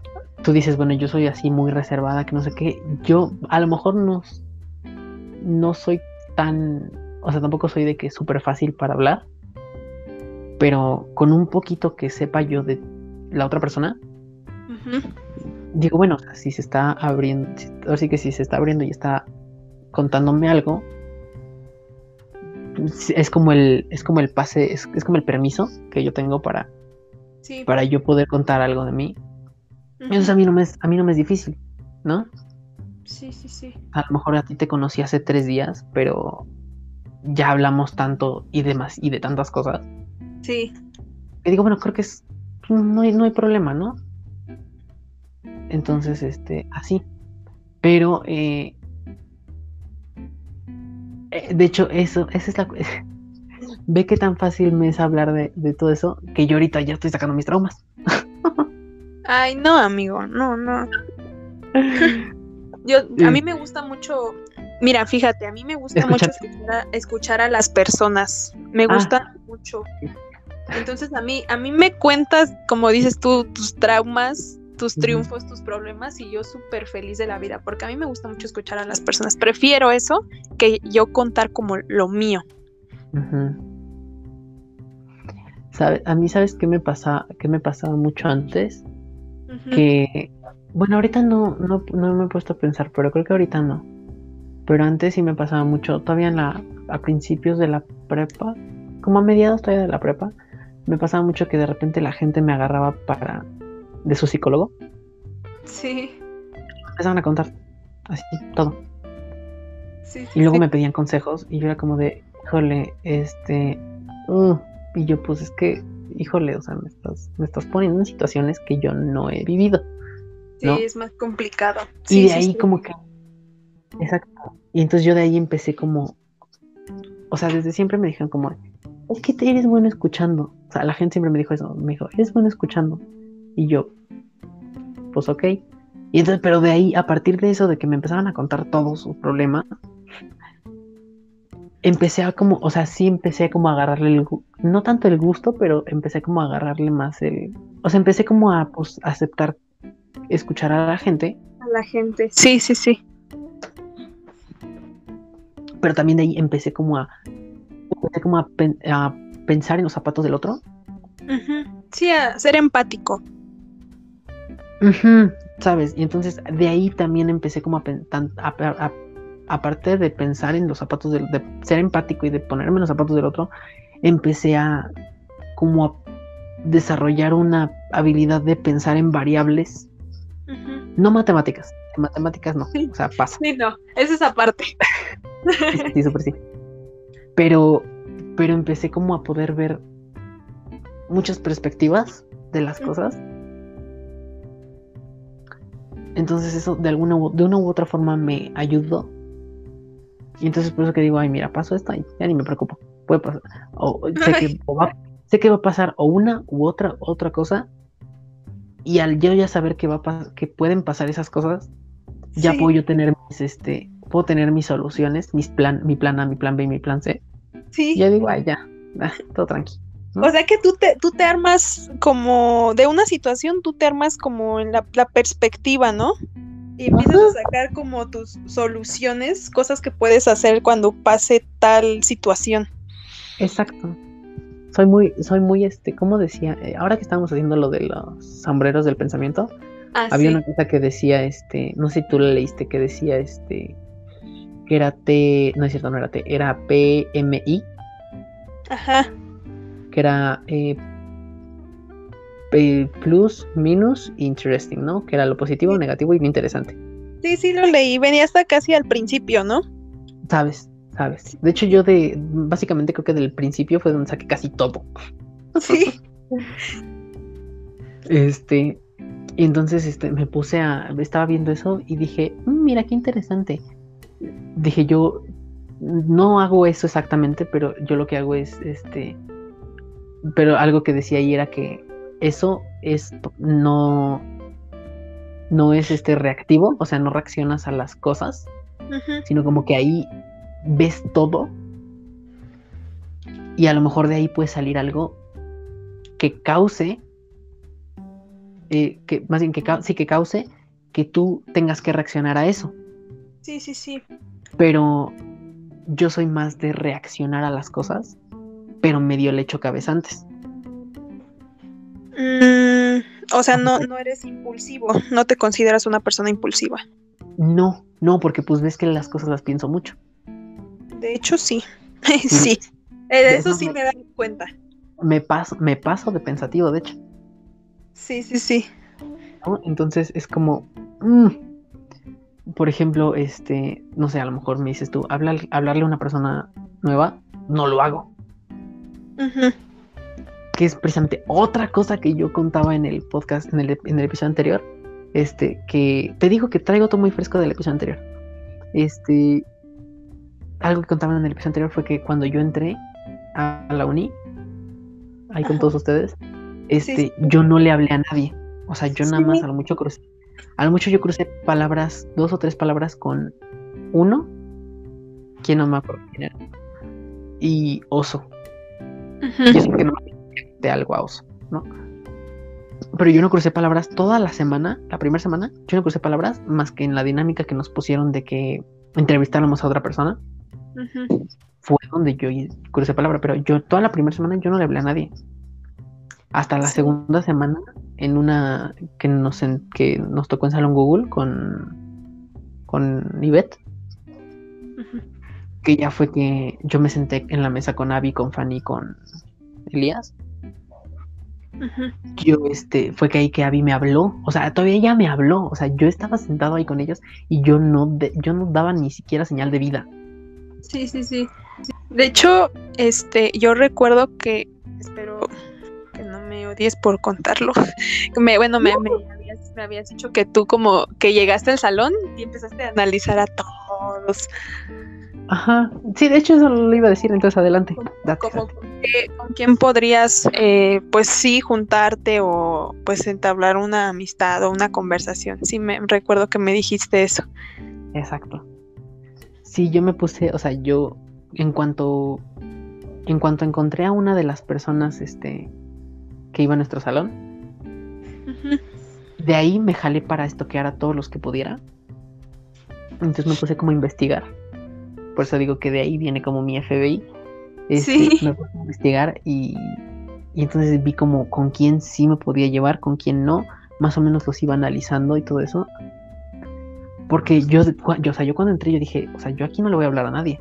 [SPEAKER 1] tú dices, bueno, yo soy así muy reservada, que no sé qué. Yo a lo mejor no, no soy tan, o sea, tampoco soy de que es súper fácil para hablar, pero con un poquito que sepa yo de la otra persona, digo, bueno, si se está abriendo, así que si se está abriendo y está contándome algo, es como el, es como el pase, es, como el permiso que yo tengo para, para yo poder contar algo de mí. Entonces a mí no me es, a mí no me es difícil, ¿no?
[SPEAKER 2] Sí, sí, sí.
[SPEAKER 1] A lo mejor a ti te conocí hace tres días, pero ya hablamos tanto y demás y de tantas cosas.
[SPEAKER 2] Sí.
[SPEAKER 1] Que digo, bueno, creo que es no hay, no hay problema, ¿no? Entonces, este, así. Pero, eh, eh, de hecho, eso, esa es la... <laughs> Ve qué tan fácil me es hablar de, de todo eso, que yo ahorita ya estoy sacando mis traumas. <laughs>
[SPEAKER 2] Ay, no, amigo, no, no. <laughs> Yo, a mí me gusta mucho, mira, fíjate, a mí me gusta mucho escuchar a, las personas, me ah. gusta mucho. Entonces a mí, a mí me cuentas, como dices tú, tus traumas, tus triunfos, tus problemas y yo súper feliz de la vida, porque a mí me gusta mucho escuchar a las personas. Prefiero eso que yo contar como lo mío.
[SPEAKER 1] A mí, ¿sabes qué me pasa, qué me pasaba mucho antes? Que, bueno, ahorita no, no, no me he puesto a pensar, pero creo que ahorita no. Pero antes sí me pasaba mucho, todavía en la, a principios de la prepa, como a mediados todavía de la prepa, me pasaba mucho que de repente la gente me agarraba para de su psicólogo.
[SPEAKER 2] Sí.
[SPEAKER 1] Empezaban a contar así todo. Sí, y luego me pedían consejos y yo era como de, híjole, este, uh", y yo pues es que, híjole, o sea, me estás, me estás poniendo en situaciones que yo no he vivido.
[SPEAKER 2] Sí, es más complicado.
[SPEAKER 1] y de ahí como que, exacto. Y entonces yo de ahí empecé como, o sea, desde siempre me dijeron como, es que eres bueno escuchando. O sea, la gente siempre me dijo eso, me dijo, eres bueno escuchando. Y yo, pues ok. Y entonces, pero de ahí, a partir de eso, de que me empezaban a contar todos sus problemas, empecé a como, o sea, sí empecé como a agarrarle el, no tanto el gusto, pero empecé como a agarrarle más el, o sea, empecé como a pues, aceptar, escuchar a la gente.
[SPEAKER 2] A la gente, sí, sí, sí.
[SPEAKER 1] Pero también de ahí empecé como a, empecé como a, pensar en los zapatos del otro.
[SPEAKER 2] Sí, a ser empático.
[SPEAKER 1] ¿Sabes? Y entonces de ahí también empecé como a, a, aparte de pensar en los zapatos del, de ser empático y de ponerme en los zapatos del otro, empecé a como a desarrollar una habilidad de pensar en variables, no matemáticas, en matemáticas no, o sea, pasa.
[SPEAKER 2] Sí, no, es esa parte.
[SPEAKER 1] sí, súper sí. Pero, pero empecé como a poder ver muchas perspectivas de las cosas entonces eso de alguna de una u otra forma me ayudó. Y entonces por eso que digo, ay, mira, pasó esto y ya ni me preocupo. Puede pasar. O, sé, que, va, sé que va a pasar o una u otra otra cosa. Y al yo ya saber que va que pueden pasar esas cosas, ya puedo yo tener mis este, puedo tener mis soluciones, mis plan, mi plan A, mi plan B y mi plan C.
[SPEAKER 2] Sí.
[SPEAKER 1] ya digo, ay, ya, <laughs> todo tranquilo.
[SPEAKER 2] O sea que tú te, tú te armas como de una situación, tú te armas como en la, perspectiva, ¿no? Y empiezas a sacar como tus soluciones, cosas que puedes hacer cuando pase tal situación.
[SPEAKER 1] Exacto. Soy muy, soy muy, este, como decía, eh, ahora que estamos haciendo lo de los sombreros del pensamiento, ah, había una cosa que decía, este, no sé si tú la leíste, que decía, este, que era T, no es cierto, no era T, era PMI.
[SPEAKER 2] Ajá
[SPEAKER 1] que era eh, plus, minus, interesting, ¿no? Que era lo positivo, negativo y lo interesante.
[SPEAKER 2] Sí, sí, lo leí. Venía hasta casi al principio, ¿no?
[SPEAKER 1] Sabes, sabes. De hecho, yo de, básicamente creo que del principio fue donde saqué casi todo.
[SPEAKER 2] Sí. <laughs>
[SPEAKER 1] este, y entonces este, me puse a, estaba viendo eso y dije, mm, mira qué interesante. Dije yo, no hago eso exactamente, pero yo lo que hago es, este, pero algo que decía ahí era que eso es, no, no es este reactivo, o sea, no reaccionas a las cosas, sino como que ahí ves todo y a lo mejor de ahí puede salir algo que cause, eh, que más bien que, sí, que cause que tú tengas que reaccionar a eso.
[SPEAKER 2] Sí, sí, sí.
[SPEAKER 1] Pero yo soy más de reaccionar a las cosas, pero medio le echo cabeza antes.
[SPEAKER 2] Mm, o sea, no, no eres impulsivo, no te consideras una persona impulsiva.
[SPEAKER 1] No, no, porque pues ves que las cosas las pienso mucho.
[SPEAKER 2] De hecho, sí. <laughs> sí. Eh, eso sí me da cuenta.
[SPEAKER 1] Me paso, me paso de pensativo, de hecho.
[SPEAKER 2] Sí, sí, sí.
[SPEAKER 1] Entonces es como. Mm, por ejemplo, este, no sé, a lo mejor me dices tú, hablarle a una persona nueva, no lo hago. Que es precisamente otra cosa que yo contaba en el podcast, en el, en el episodio anterior. Este, que te digo que traigo todo muy fresco del episodio anterior. Este, algo que contaban en el episodio anterior fue que cuando yo entré a la uni, ahí con todos ustedes, este, yo no le hablé a nadie. O sea, yo nada más a lo mucho crucé. A lo mucho yo crucé palabras, dos o tres palabras con uno, quien no me acuerdo quién era, y oso. Y eso que no de algo a oso, ¿no? Pero yo no crucé palabras toda la semana, la primera semana, yo no crucé palabras más que en la dinámica que nos pusieron de que entrevistáramos a otra persona. Fue donde yo crucé palabra, pero yo toda la primera semana yo no le hablé a nadie. Hasta la segunda semana, en una que nos, que nos tocó en Salón Google con, con Ivette, que ya fue que yo me senté en la mesa con Abby, con Fanny, con Elías. Yo, este, fue que ahí que Abby me habló, o sea, todavía ella me habló, o sea, yo estaba sentado ahí con ellos y yo no, yo no daba ni siquiera señal de vida.
[SPEAKER 2] Sí, sí, sí. De hecho, este, yo recuerdo que, espero que no me odies por contarlo. <laughs> Me, bueno, me, habías, dicho que tú como que llegaste al salón y empezaste a analizar a todos.
[SPEAKER 1] Ajá, sí, de hecho eso lo iba a decir, entonces adelante.
[SPEAKER 2] Como, con quién podrías, eh, pues sí, juntarte o pues entablar una amistad o una conversación. Sí, me recuerdo que me dijiste eso.
[SPEAKER 1] Exacto sí, yo me puse, o sea, yo en cuanto en cuanto encontré a una de las personas este que iba a nuestro salón, de ahí me jalé para estoquear a todos los que pudiera. Entonces me puse como a investigar. Por eso digo que de ahí viene como mi FBI. Este, sí. Me puse a investigar y, y entonces vi como con quién sí me podía llevar, con quién no. Más o menos los iba analizando y todo eso. Porque yo, yo, o sea, yo cuando entré, yo dije, o sea, yo aquí no le voy a hablar a nadie.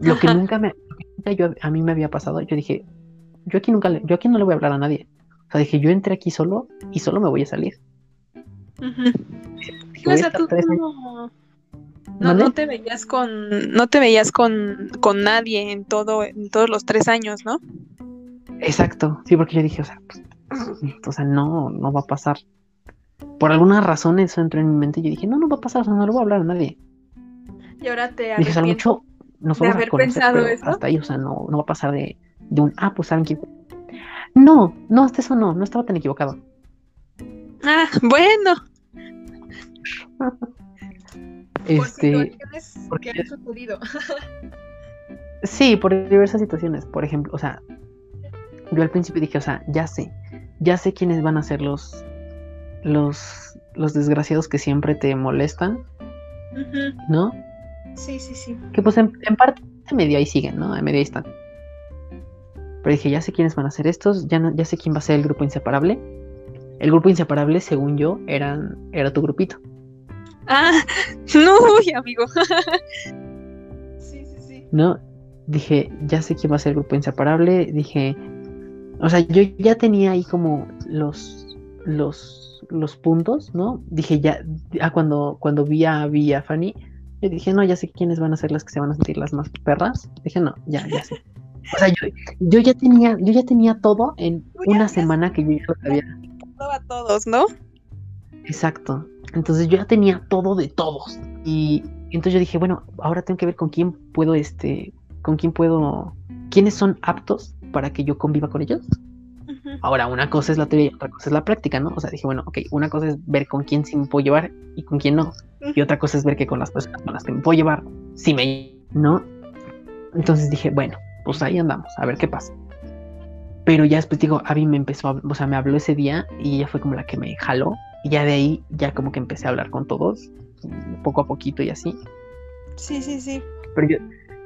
[SPEAKER 1] Lo que nunca me, yo, a mí me había pasado, yo dije, yo aquí nunca, le, yo aquí no le voy a hablar a nadie. O sea, dije, yo entré aquí solo y solo me voy a salir.
[SPEAKER 2] o sea, tú no, no, te veías con, no te veías con, con nadie en todo, en todos los tres años, ¿no?
[SPEAKER 1] Exacto, sí, porque yo dije, o sea, pues, o sea, no, no va a pasar por alguna razón eso entró en mi mente y yo dije, no, no va a pasar, no le voy a hablar a nadie.
[SPEAKER 2] Y ahora te
[SPEAKER 1] dije, o mucho nos vamos a conocer, hasta ahí, o sea, no, no va a pasar de, de un, ah, pues saben que... No, no, hasta eso no, no estaba tan equivocado.
[SPEAKER 2] Ah, bueno. <laughs>
[SPEAKER 1] este...
[SPEAKER 2] Por que han sucedido. <laughs>
[SPEAKER 1] sí, por diversas situaciones. Por ejemplo, o sea, yo al principio dije, o sea, ya sé, ya sé quiénes van a ser los los, los desgraciados que siempre te molestan, ¿no?
[SPEAKER 2] Sí, sí, sí.
[SPEAKER 1] Que pues en, parte medio ahí siguen, ¿no? En medio ahí están. Pero dije, ya sé quiénes van a ser estos, ya, no, ya sé quién va a ser el grupo inseparable. El grupo inseparable, según yo, eran, era tu grupito.
[SPEAKER 2] Ah, <laughs> no, amigo. <laughs> sí, sí, sí.
[SPEAKER 1] No, dije, ya sé quién va a ser el grupo inseparable. Dije, o sea, yo ya tenía ahí como los, los los puntos, ¿no? Dije ya, ah, cuando, cuando vi a, vi a Fanny, yo dije, no, ya sé quiénes van a ser las que se van a sentir las más perras. Dije, no, ya, ya sé. O sea, yo, ya tenía, yo ya tenía todo en una semana que yo ya lo sabía.
[SPEAKER 2] A todos, ¿no?
[SPEAKER 1] Exacto. Entonces yo ya tenía todo de todos. Y, entonces yo dije, bueno, ahora tengo que ver con quién puedo, este, con quién puedo, quiénes son aptos para que yo conviva con ellos. Ahora, una cosa es la teoría y otra cosa es la práctica, ¿no? O sea, dije, bueno, ok, una cosa es ver con quién sí me puedo llevar y con quién no. Y otra cosa es ver que con las personas con las que me puedo llevar, sí me... ¿No? Entonces dije, bueno, pues ahí andamos, a ver qué pasa. Pero ya después digo, Abby me empezó, a, o sea, me habló ese día y ella fue como la que me jaló. Y ya de ahí, ya como que empecé a hablar con todos, poco a poquito y así.
[SPEAKER 2] Sí, sí, sí.
[SPEAKER 1] Pero yo,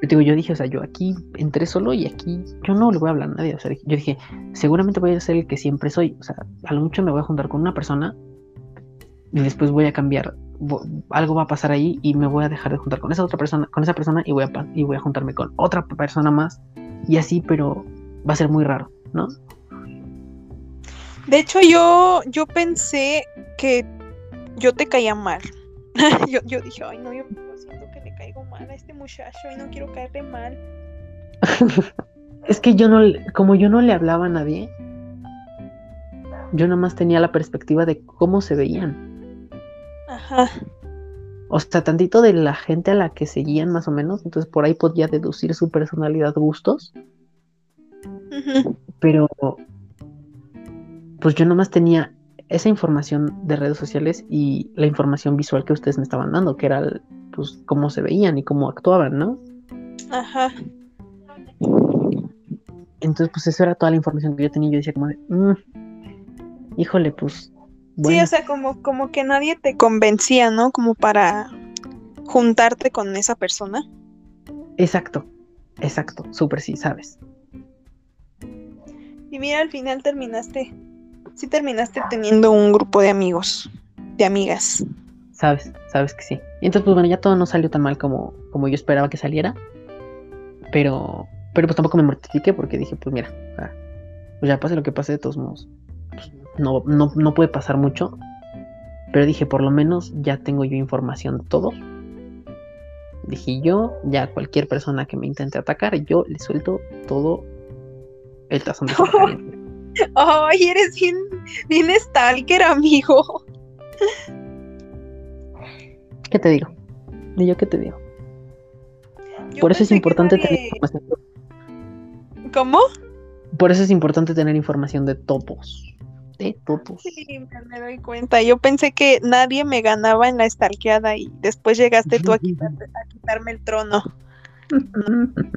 [SPEAKER 1] yo digo, yo dije, o sea, yo aquí entré solo y aquí yo no le voy a hablar a nadie. O sea, yo dije, seguramente voy a ser el que siempre soy. O sea, a lo mucho me voy a juntar con una persona y después voy a cambiar. Algo va a pasar ahí y me voy a dejar de juntar con esa otra persona, con esa persona y voy a, y voy a juntarme con otra persona más. Y así, pero va a ser muy raro. ¿no?
[SPEAKER 2] De hecho, yo, yo pensé que yo te caía mal. <laughs> yo, yo, dije, ay, no, yo siento que le caigo mal a este muchacho y no quiero caerle mal. <laughs>
[SPEAKER 1] es que yo no, como yo no le hablaba a nadie, yo nada más tenía la perspectiva de cómo se veían.
[SPEAKER 2] Ajá.
[SPEAKER 1] O sea, tantito de la gente a la que seguían más o menos, entonces por ahí podía deducir su personalidad, gustos pero pues yo nomás tenía esa información de redes sociales y la información visual que ustedes me estaban dando, que era pues cómo se veían y cómo actuaban, ¿no?
[SPEAKER 2] Ajá.
[SPEAKER 1] Entonces, pues eso era toda la información que yo tenía. Yo decía como de, mm, híjole, pues.
[SPEAKER 2] Sí, o sea, como, como que nadie te convencía, ¿no? Como para juntarte con esa persona.
[SPEAKER 1] Exacto, exacto, súper sí, sabes.
[SPEAKER 2] Y mira, al final terminaste, sí terminaste teniendo un grupo de amigos, de amigas.
[SPEAKER 1] Sabes, sabes que sí. Y entonces, pues bueno, ya todo no salió tan mal como, como yo esperaba que saliera. Pero, pero pues tampoco me mortifiqué porque dije, pues mira, pues ya pase lo que pase de todos modos. Pues, no, no, no puede pasar mucho. Pero dije, por lo menos ya tengo yo información de todo. Dije yo, ya cualquier persona que me intente atacar, yo le suelto todo el tazón de <laughs>
[SPEAKER 2] Ay, eres bien, bien stalker, amigo.
[SPEAKER 1] ¿Qué te digo? ¿Y yo qué te digo? Por eso es importante tener información.
[SPEAKER 2] ¿Cómo?
[SPEAKER 1] Por eso es importante tener información de topos. De topos.
[SPEAKER 2] Sí, me doy cuenta. Yo pensé que nadie me ganaba en la stalkeada y después llegaste tú a, <laughs> a quitarme el trono. <laughs>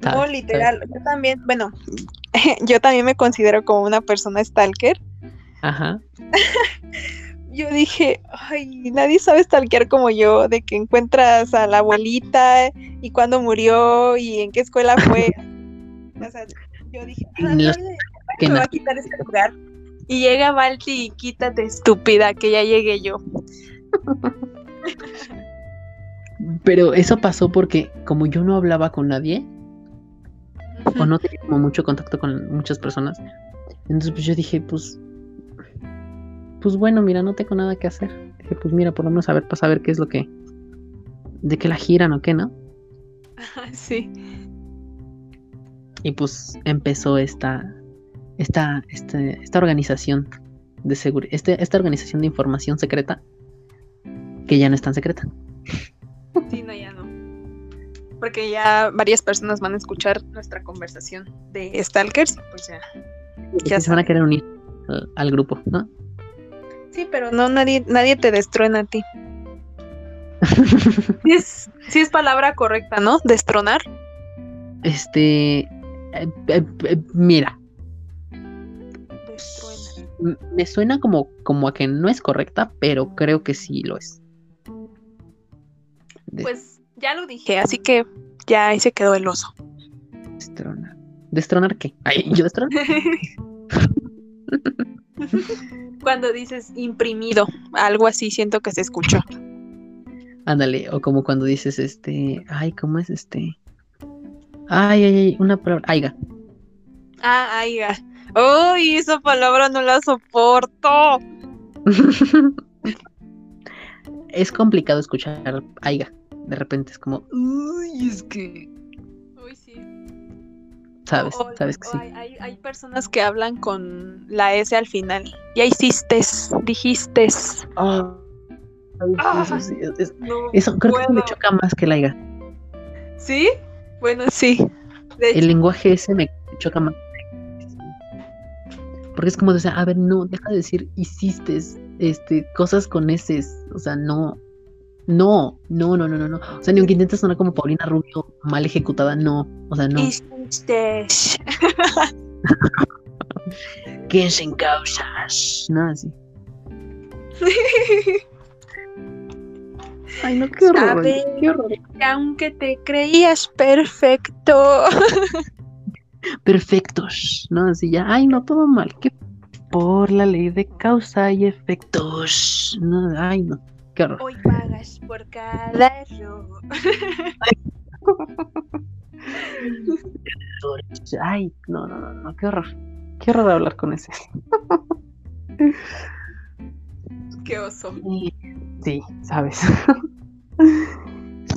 [SPEAKER 2] No, literal. Yo también, bueno, <laughs> yo también me considero como una persona stalker.
[SPEAKER 1] Ajá.
[SPEAKER 2] yo dije, ay, nadie sabe stalkear como yo, de que encuentras a la abuelita y cuándo murió y en qué escuela fue. <laughs> o sea, yo dije, nadie me va a quitar este lugar. Y llega Balti y quítate, estúpida, que ya llegué yo.
[SPEAKER 1] Pero eso pasó porque como yo no hablaba con nadie, o no tenía como mucho contacto con muchas personas. Entonces pues yo dije, pues, pues bueno, mira, no tengo nada que hacer. Dije, pues mira, por lo menos a ver, para saber qué es lo que, de qué la giran o qué, ¿no?
[SPEAKER 2] Sí.
[SPEAKER 1] Y pues empezó esta, esta, este, esta organización de seguridad, este, esta organización de información secreta que ya no es tan secreta.
[SPEAKER 2] Sí, no, ya no porque ya varias personas van a escuchar nuestra conversación de Stalkers, pues ya.
[SPEAKER 1] Ya se van a querer unir al, grupo, ¿no?
[SPEAKER 2] Sí, pero no, nadie, nadie te destruena a ti. <laughs> sí, es, sí es palabra correcta, ¿no? Destronar.
[SPEAKER 1] Este. Eh, eh, eh, mira. Me suena como, como a que no es correcta, pero creo que sí lo es.
[SPEAKER 2] Pues ya lo dije, así que ya ahí se quedó el oso.
[SPEAKER 1] Destronar. ¿Destronar qué? Ay, ¿Yo destronar? <laughs>
[SPEAKER 2] Cuando dices imprimido, algo así siento que se escuchó.
[SPEAKER 1] Ándale, o como cuando dices este, ay, ¿cómo es este? Ay, ay, ay, una palabra, aiga.
[SPEAKER 2] Ah, aiga. Uy, esa palabra no la soporto. <laughs>
[SPEAKER 1] es complicado escuchar aiga de repente es como, uy, es que...
[SPEAKER 2] Uy, sí.
[SPEAKER 1] Sabes, sabes que sí.
[SPEAKER 2] Hay, personas que hablan con la S al final. Ya hiciste, dijiste.
[SPEAKER 1] Ah, Ah, eso, sí, eso creo que me choca más que la IGA.
[SPEAKER 2] ¿Sí? Bueno, sí.
[SPEAKER 1] El lenguaje ese me choca más. Porque es como decir, a ver, no, deja de decir hiciste este, cosas con ese, o sea, no, no, no, no, no, no, no. O sea, ni aunque intentes sonar como Paulina Rubio mal ejecutada, no. O sea, no. Hiciste. <laughs> ¿Quién se causas? Nada así. Ay, no, qué horror. Qué horror.
[SPEAKER 2] aunque te creías perfecto.
[SPEAKER 1] Perfectos, ¿no? Así ya, ay, no, todo mal. Que por la ley de causa y efectos. No, ay, no. Qué horror.
[SPEAKER 2] Hoy pagas por cada error. <laughs>
[SPEAKER 1] ay, no, no, no, no, qué horror. Qué horror hablar con ese.
[SPEAKER 2] Qué oso.
[SPEAKER 1] Sí, sabes.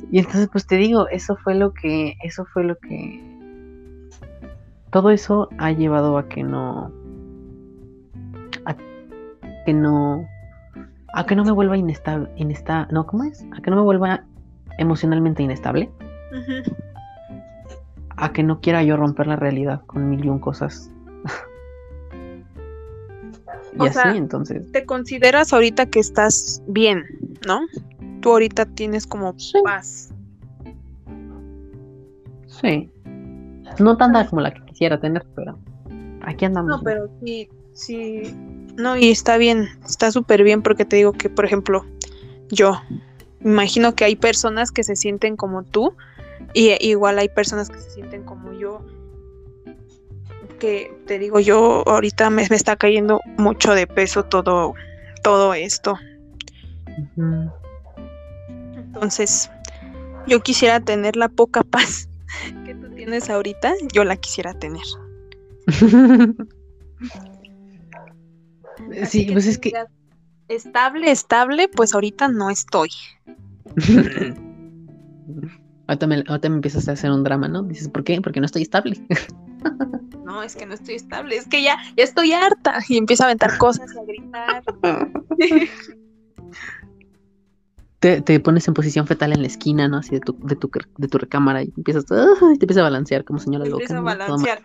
[SPEAKER 1] y entonces, pues te digo, eso fue lo que, eso fue lo que, todo eso ha llevado a que no, a que no, a que no me vuelva inestable, no, ¿cómo es? A que no me vuelva emocionalmente inestable. A que no quiera yo romper la realidad con mil y un cosas
[SPEAKER 2] y así, entonces. Te consideras ahorita que estás bien, ¿no? Tú ahorita tienes como paz.
[SPEAKER 1] Sí. No tanta como la que quisiera tener, pero aquí andamos.
[SPEAKER 2] No, pero sí, sí. No, y está bien, está súper bien porque te digo que, por ejemplo, yo imagino que hay personas que se sienten como tú y igual hay personas que se sienten como yo que te digo yo, ahorita me, está cayendo mucho de peso todo, todo esto. Entonces, yo quisiera tener la poca paz <laughs> que tú tienes ahorita, yo la quisiera tener. <laughs>
[SPEAKER 1] sí, pues es que...
[SPEAKER 2] Estable, estable, pues ahorita no estoy. <laughs>
[SPEAKER 1] ahorita, me, ahorita me empiezas a hacer un drama, ¿no? Dices, ¿por qué? Porque no estoy estable. <laughs>
[SPEAKER 2] no, es que no estoy estable, es que ya, ya estoy harta y empiezo a aventar cosas y a gritar. <laughs>
[SPEAKER 1] Te, pones en posición fetal en la esquina, ¿no? Así de tu, de tu, de tu recámara y empiezas, te empiezas a balancear como señora loca.
[SPEAKER 2] Empieza a balancear.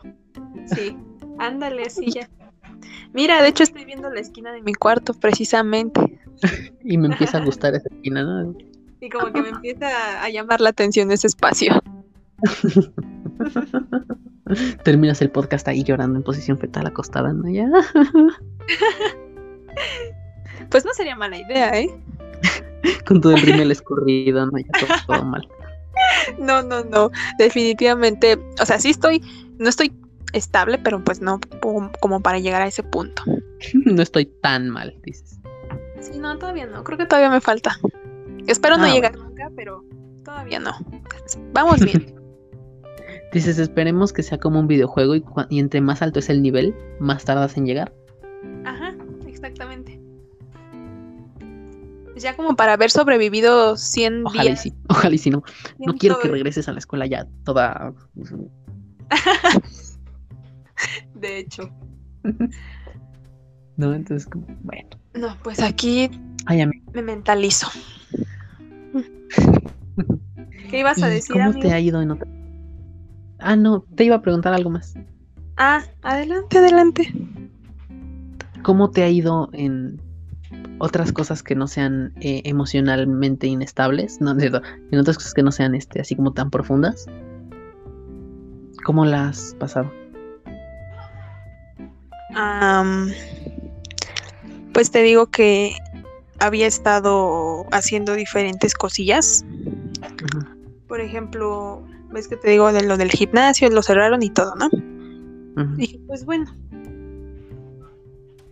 [SPEAKER 2] Sí, ándale, sí, ya. Mira, de hecho estoy viendo la esquina de mi cuarto precisamente. <laughs>
[SPEAKER 1] y me empieza a gustar esa esquina, ¿no?
[SPEAKER 2] Y como que me empieza a llamar la atención ese espacio. <laughs>
[SPEAKER 1] Terminas el podcast ahí llorando en posición fetal acostada, ¿no? Ya. <laughs>
[SPEAKER 2] pues no sería mala idea, ¿eh?
[SPEAKER 1] Con todo el rímel escurrido, ¿no? Ya todo, mal.
[SPEAKER 2] No, no, no. Definitivamente. O sea, sí estoy. No estoy estable, pero pues no como para llegar a ese punto. <laughs>
[SPEAKER 1] No estoy tan mal, dices.
[SPEAKER 2] Sí, no, todavía no. Creo que todavía me falta. Espero no ah, llegar nunca, pero todavía no. Vamos bien. <laughs>
[SPEAKER 1] Dices, esperemos que sea como un videojuego y, entre más alto es el nivel, más tardas en llegar.
[SPEAKER 2] Ajá, exactamente. Ya como para haber sobrevivido 100
[SPEAKER 1] ojalá
[SPEAKER 2] días.
[SPEAKER 1] sí, ojalá y sí, no. No quiero que regreses a la escuela ya toda... <laughs>
[SPEAKER 2] de hecho. <laughs>
[SPEAKER 1] no, entonces, como, bueno.
[SPEAKER 2] No, pues aquí me mentalizo. <laughs> ¿Qué ibas a decir?
[SPEAKER 1] ¿Cómo te ha ido en otra Ah, no, te iba a preguntar algo más.
[SPEAKER 2] Ah, adelante, adelante.
[SPEAKER 1] ¿Cómo te ha ido en otras cosas que no sean eh, emocionalmente inestables? No, cierto, en otras cosas que no sean este, así como tan profundas. ¿Cómo las has pasado?
[SPEAKER 2] Pues te digo que había estado haciendo diferentes cosillas. Por ejemplo, ves que te digo de lo del gimnasio, lo cerraron y todo, ¿no? Dije, pues bueno,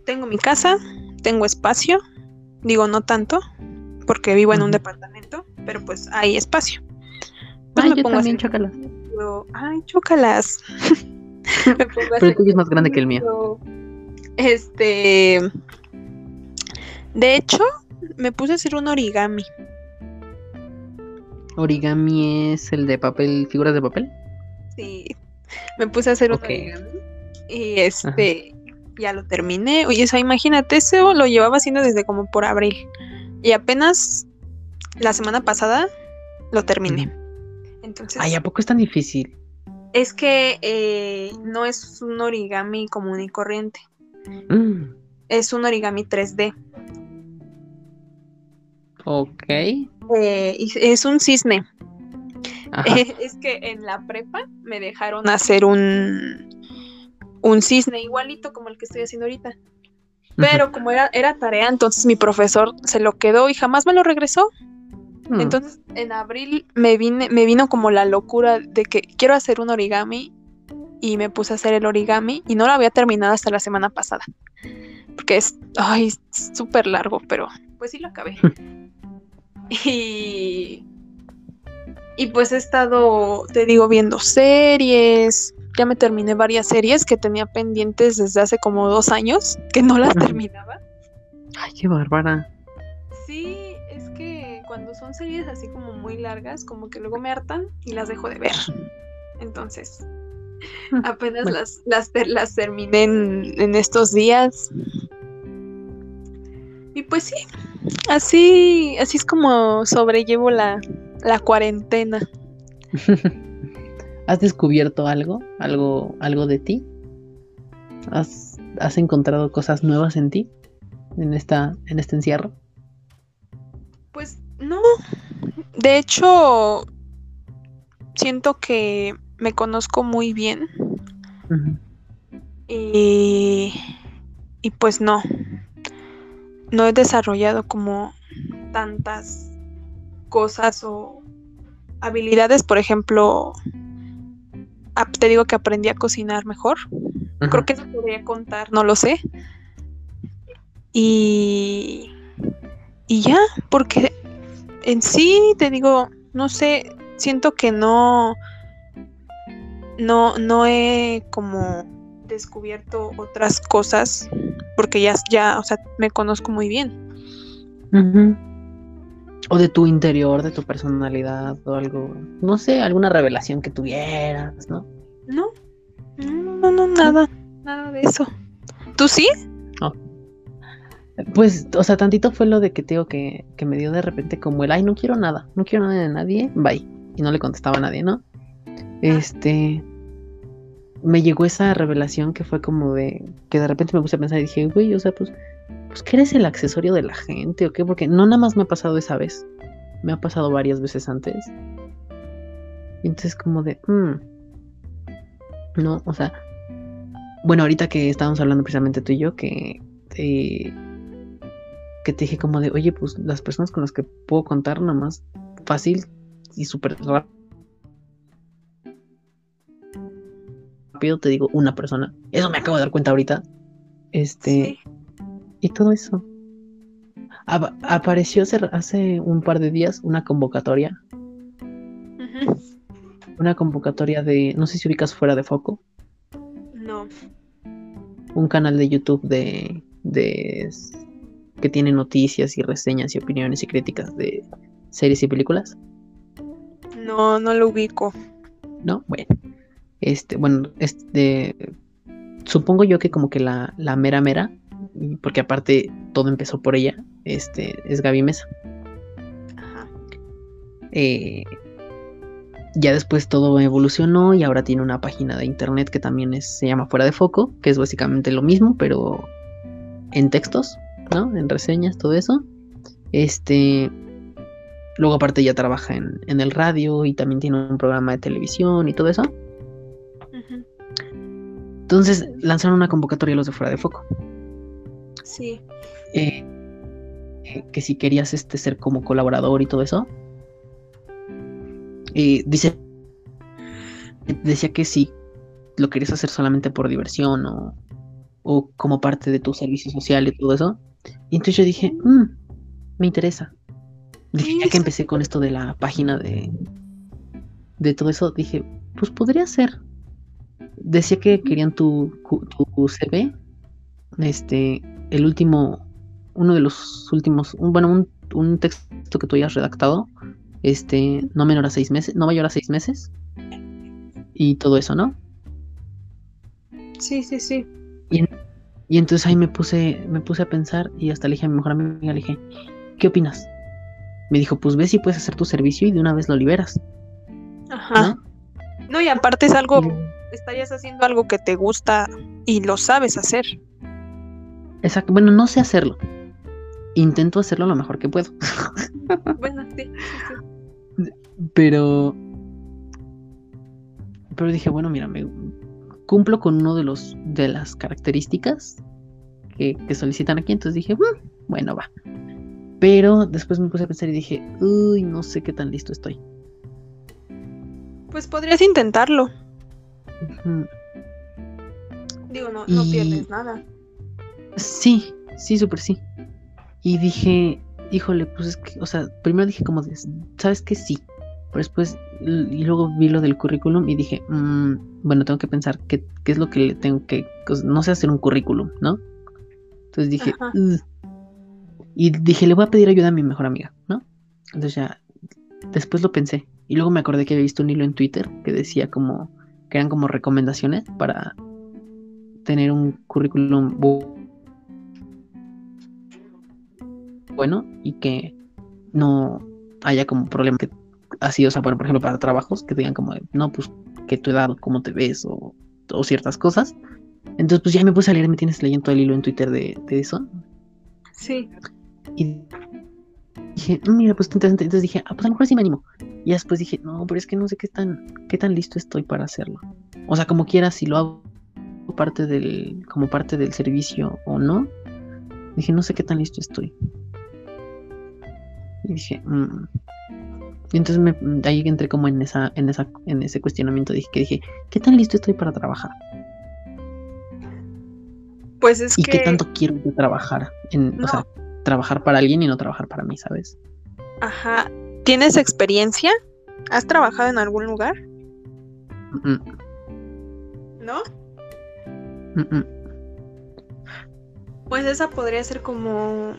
[SPEAKER 2] tengo mi casa, tengo espacio, digo no tanto, porque vivo en un departamento, pero pues hay espacio.
[SPEAKER 1] Pues ay, yo también, chócalas.
[SPEAKER 2] Ay, chócalas. <laughs> <laughs>
[SPEAKER 1] pero el tuyo es más grande que el mío.
[SPEAKER 2] Este, de hecho, me puse a hacer un origami.
[SPEAKER 1] Origami es el de papel, figuras de papel.
[SPEAKER 2] Sí, me puse a hacer un origami y este ya lo terminé. Oye, o sea, imagínate, eso lo llevaba haciendo desde como por abril. Y apenas la semana pasada lo terminé. Entonces.
[SPEAKER 1] Ay, ¿a poco es tan difícil?
[SPEAKER 2] Es que eh, no es un origami común y corriente.
[SPEAKER 1] Mm,
[SPEAKER 2] Es un origami 3D.
[SPEAKER 1] ok.
[SPEAKER 2] Eh, es un cisne. <laughs> Es que en la prepa me dejaron hacer un, un cisne igualito como el que estoy haciendo ahorita. Pero como era, era tarea, entonces mi profesor se lo quedó y jamás me lo regresó.
[SPEAKER 1] Mm,
[SPEAKER 2] Entonces en abril me, vine, me vino como la locura de que quiero hacer un origami y me puse a hacer el origami y no lo había terminado hasta la semana pasada. Porque es súper largo, pero pues sí lo acabé. <laughs> y, y pues he estado, te digo, viendo series. Ya me terminé varias series que tenía pendientes desde hace como dos años, que no las terminaba.
[SPEAKER 1] Ay, qué bárbara.
[SPEAKER 2] Son series así como muy largas, como que luego me hartan y las dejo de ver. Entonces, <laughs> apenas
[SPEAKER 1] bueno.
[SPEAKER 2] las, las, las terminé en, en estos días. Y pues sí, así, así es como sobrellevo la, la cuarentena. <laughs>
[SPEAKER 1] ¿Has descubierto algo? ¿Algo, algo de ti? ¿Has, has encontrado cosas nuevas en ti? En esta, en este encierro.
[SPEAKER 2] Pues no. De hecho, siento que me conozco muy bien. Y, y pues no, no he desarrollado como tantas cosas o habilidades, por ejemplo, te digo que aprendí a cocinar mejor,
[SPEAKER 1] Ajá.
[SPEAKER 2] creo que eso podría contar, no lo sé. Y, y ya, porque en sí, te digo, no sé, siento que no, no, no he como descubierto otras cosas, porque ya, ya, o sea, me conozco muy bien.
[SPEAKER 1] O de tu interior, de tu personalidad, o algo, no sé, alguna revelación que tuvieras, ¿no?
[SPEAKER 2] No, no, no, no, nada, nada de eso. ¿Tú sí?
[SPEAKER 1] Pues, o sea, tantito fue lo de que te digo que, que me dio de repente como el, ay, no quiero nada, no quiero nada de nadie, bye. Y no le contestaba a nadie, ¿no? Este, me llegó esa revelación que fue como de, que de repente me puse a pensar y dije, güey, o sea, pues, pues que eres el accesorio de la gente o qué, porque no nada más me ha pasado esa vez, me ha pasado varias veces antes. Y entonces como de, mm, no, o sea, bueno, ahorita que estábamos hablando precisamente tú y yo, que, eh, que te dije como de, oye, pues las personas con las que puedo contar nada más fácil y súper rápido, te digo una persona. Eso me acabo de dar cuenta ahorita. Este,
[SPEAKER 2] Sí.
[SPEAKER 1] y todo eso. Ap- apareció hace, hace un par de días una convocatoria, una convocatoria de, no sé si ubicas fuera de foco,
[SPEAKER 2] No.
[SPEAKER 1] un canal de YouTube de, de que tiene noticias y reseñas y opiniones y críticas de series y películas.
[SPEAKER 2] No, no lo ubico.
[SPEAKER 1] ¿no? Bueno, este, bueno, este, supongo yo que como que la, la mera mera, porque aparte todo empezó por ella, este, es Gaby Mesa.
[SPEAKER 2] Ajá.
[SPEAKER 1] Eh, ya después todo evolucionó y ahora tiene una página de internet que también es, se llama Fuera de Foco, que es básicamente lo mismo, pero en textos, ¿no? En reseñas, todo eso. Este, luego aparte ya trabaja en, en el radio y también tiene un programa de televisión y todo eso. Entonces lanzaron una convocatoria a los de Fuera de Foco.
[SPEAKER 2] Sí.
[SPEAKER 1] eh, eh, que si querías este, ser como colaborador y todo eso. eh, dice, decía que si lo querías hacer solamente por diversión o, o como parte de tu servicio social y todo eso. Y entonces yo dije, "Mm, me interesa. Dije,
[SPEAKER 2] Sí,
[SPEAKER 1] ya que empecé con esto de la página de, de todo eso, dije, pues podría ser. Decía que querían tu, tu CV, este, el último, uno de los últimos, un- bueno, un, un texto que tú hayas redactado, este, no menor a seis meses, no mayor a seis meses, y todo eso, ¿no?
[SPEAKER 2] Sí, sí, sí.
[SPEAKER 1] Y entonces ahí me puse, me puse a pensar y hasta le dije a mi mejor amiga, le dije, ¿qué opinas? Me dijo, pues ve si puedes hacer tu servicio y de una vez lo liberas.
[SPEAKER 2] Ajá. No, y aparte es algo, estarías haciendo algo que te gusta y lo sabes hacer.
[SPEAKER 1] Exacto, bueno, no sé hacerlo. Intento hacerlo lo mejor que puedo. <laughs>
[SPEAKER 2] bueno, sí,
[SPEAKER 1] Pero. Pero dije, bueno, mira, me cumplo con uno de los de las características que, solicitan aquí. Entonces dije, bueno, va. Pero después me puse a pensar y dije, uy, no sé qué tan listo estoy.
[SPEAKER 2] Pues podrías intentarlo. Digo, no, no pierdes nada.
[SPEAKER 1] Sí, sí, súper sí. Y dije, híjole, pues es que, o sea, primero dije como, ¿sabes qué? Sí. Pero después, y luego vi lo del currículum y dije, mm, bueno, tengo que pensar qué, qué, es lo que le tengo que, pues, no sé hacer un currículum, ¿no? Entonces dije, y dije, le voy a pedir ayuda a mi mejor amiga, ¿no? Entonces ya, después lo pensé. Y luego me acordé que había visto un hilo en Twitter que decía como, que eran como recomendaciones para tener un currículum bueno y que no haya como problema que así, o sea, por ejemplo, para trabajos que digan como, no, pues, que tu edad, cómo te ves o, o ciertas cosas. Entonces, pues ya me puse a leer, me tienes leyendo todo el hilo en Twitter de, de eso.
[SPEAKER 2] Sí.
[SPEAKER 1] Y dije, mm, mira, pues interesante. Entonces dije, ah, pues a lo mejor sí me animo. Y después dije, no, pero es que no sé qué tan, qué tan listo estoy para hacerlo. O sea, como quiera, si lo hago parte del, como parte del servicio o no. Dije, no sé qué tan listo estoy. Y dije, mm". Y entonces me, ahí entré como en esa, en esa, en ese cuestionamiento. Dije que dije, ¿qué tan listo estoy para trabajar?
[SPEAKER 2] Pues es
[SPEAKER 1] ¿Y
[SPEAKER 2] que...
[SPEAKER 1] qué tanto quiero yo trabajar? En, O sea, trabajar para alguien y no trabajar para mí, ¿sabes?
[SPEAKER 2] Ajá. ¿Tienes experiencia? ¿Has trabajado en algún lugar? ¿No? Pues esa podría ser como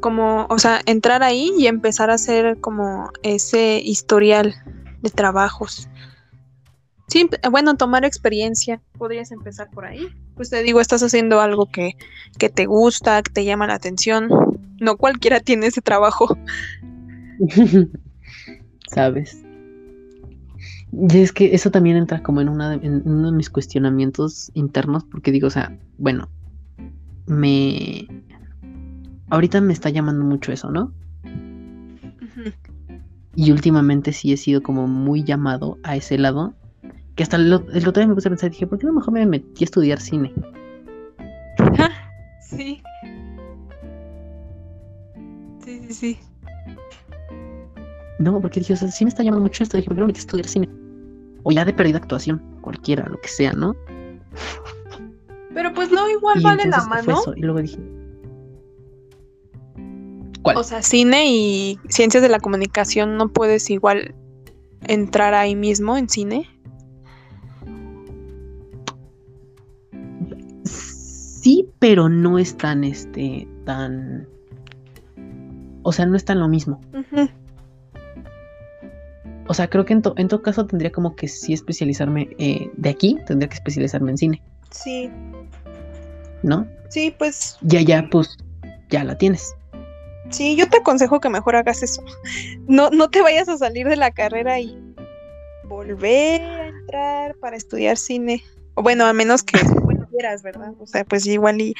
[SPEAKER 2] como, o sea, entrar ahí y empezar a hacer como ese historial de trabajos. Sí, bueno, tomar experiencia, podrías empezar por ahí. Pues te digo, estás haciendo algo que, que te gusta, que te llama la atención. No cualquiera tiene ese trabajo. <laughs>
[SPEAKER 1] ¿Sabes? Y es que eso también entra como en, en uno de mis cuestionamientos internos, porque digo, o sea, bueno, me, ahorita me está llamando mucho eso, ¿no? Y últimamente sí he sido como muy llamado a ese lado. Que hasta el, otro día me puse a pensar, dije, ¿por qué no mejor me metí a estudiar cine? <laughs>
[SPEAKER 2] sí. Sí, sí, sí.
[SPEAKER 1] No, porque dije, o sea, sí me está llamando mucho esto. Dije, ¿por qué no me metí a estudiar cine? O ya de perdida actuación, cualquiera, lo que sea, ¿no?
[SPEAKER 2] Pero pues no, igual vale la mano.
[SPEAKER 1] Y luego dije,
[SPEAKER 2] o sea, cine y ciencias de la comunicación no puedes igual entrar ahí mismo en cine.
[SPEAKER 1] Sí, pero no es tan, este, tan... O sea, no es tan lo mismo. O sea, creo que en, en, todo caso tendría como que sí especializarme eh, de aquí, tendría que especializarme en cine.
[SPEAKER 2] Sí.
[SPEAKER 1] ¿No?
[SPEAKER 2] Sí, pues.
[SPEAKER 1] Ya, ya, pues, ya la tienes.
[SPEAKER 2] Sí, yo te aconsejo que mejor hagas eso. No, no te vayas a salir de la carrera y volver a entrar para estudiar cine. O bueno, a menos que quieras, ¿verdad? O sea, pues igual y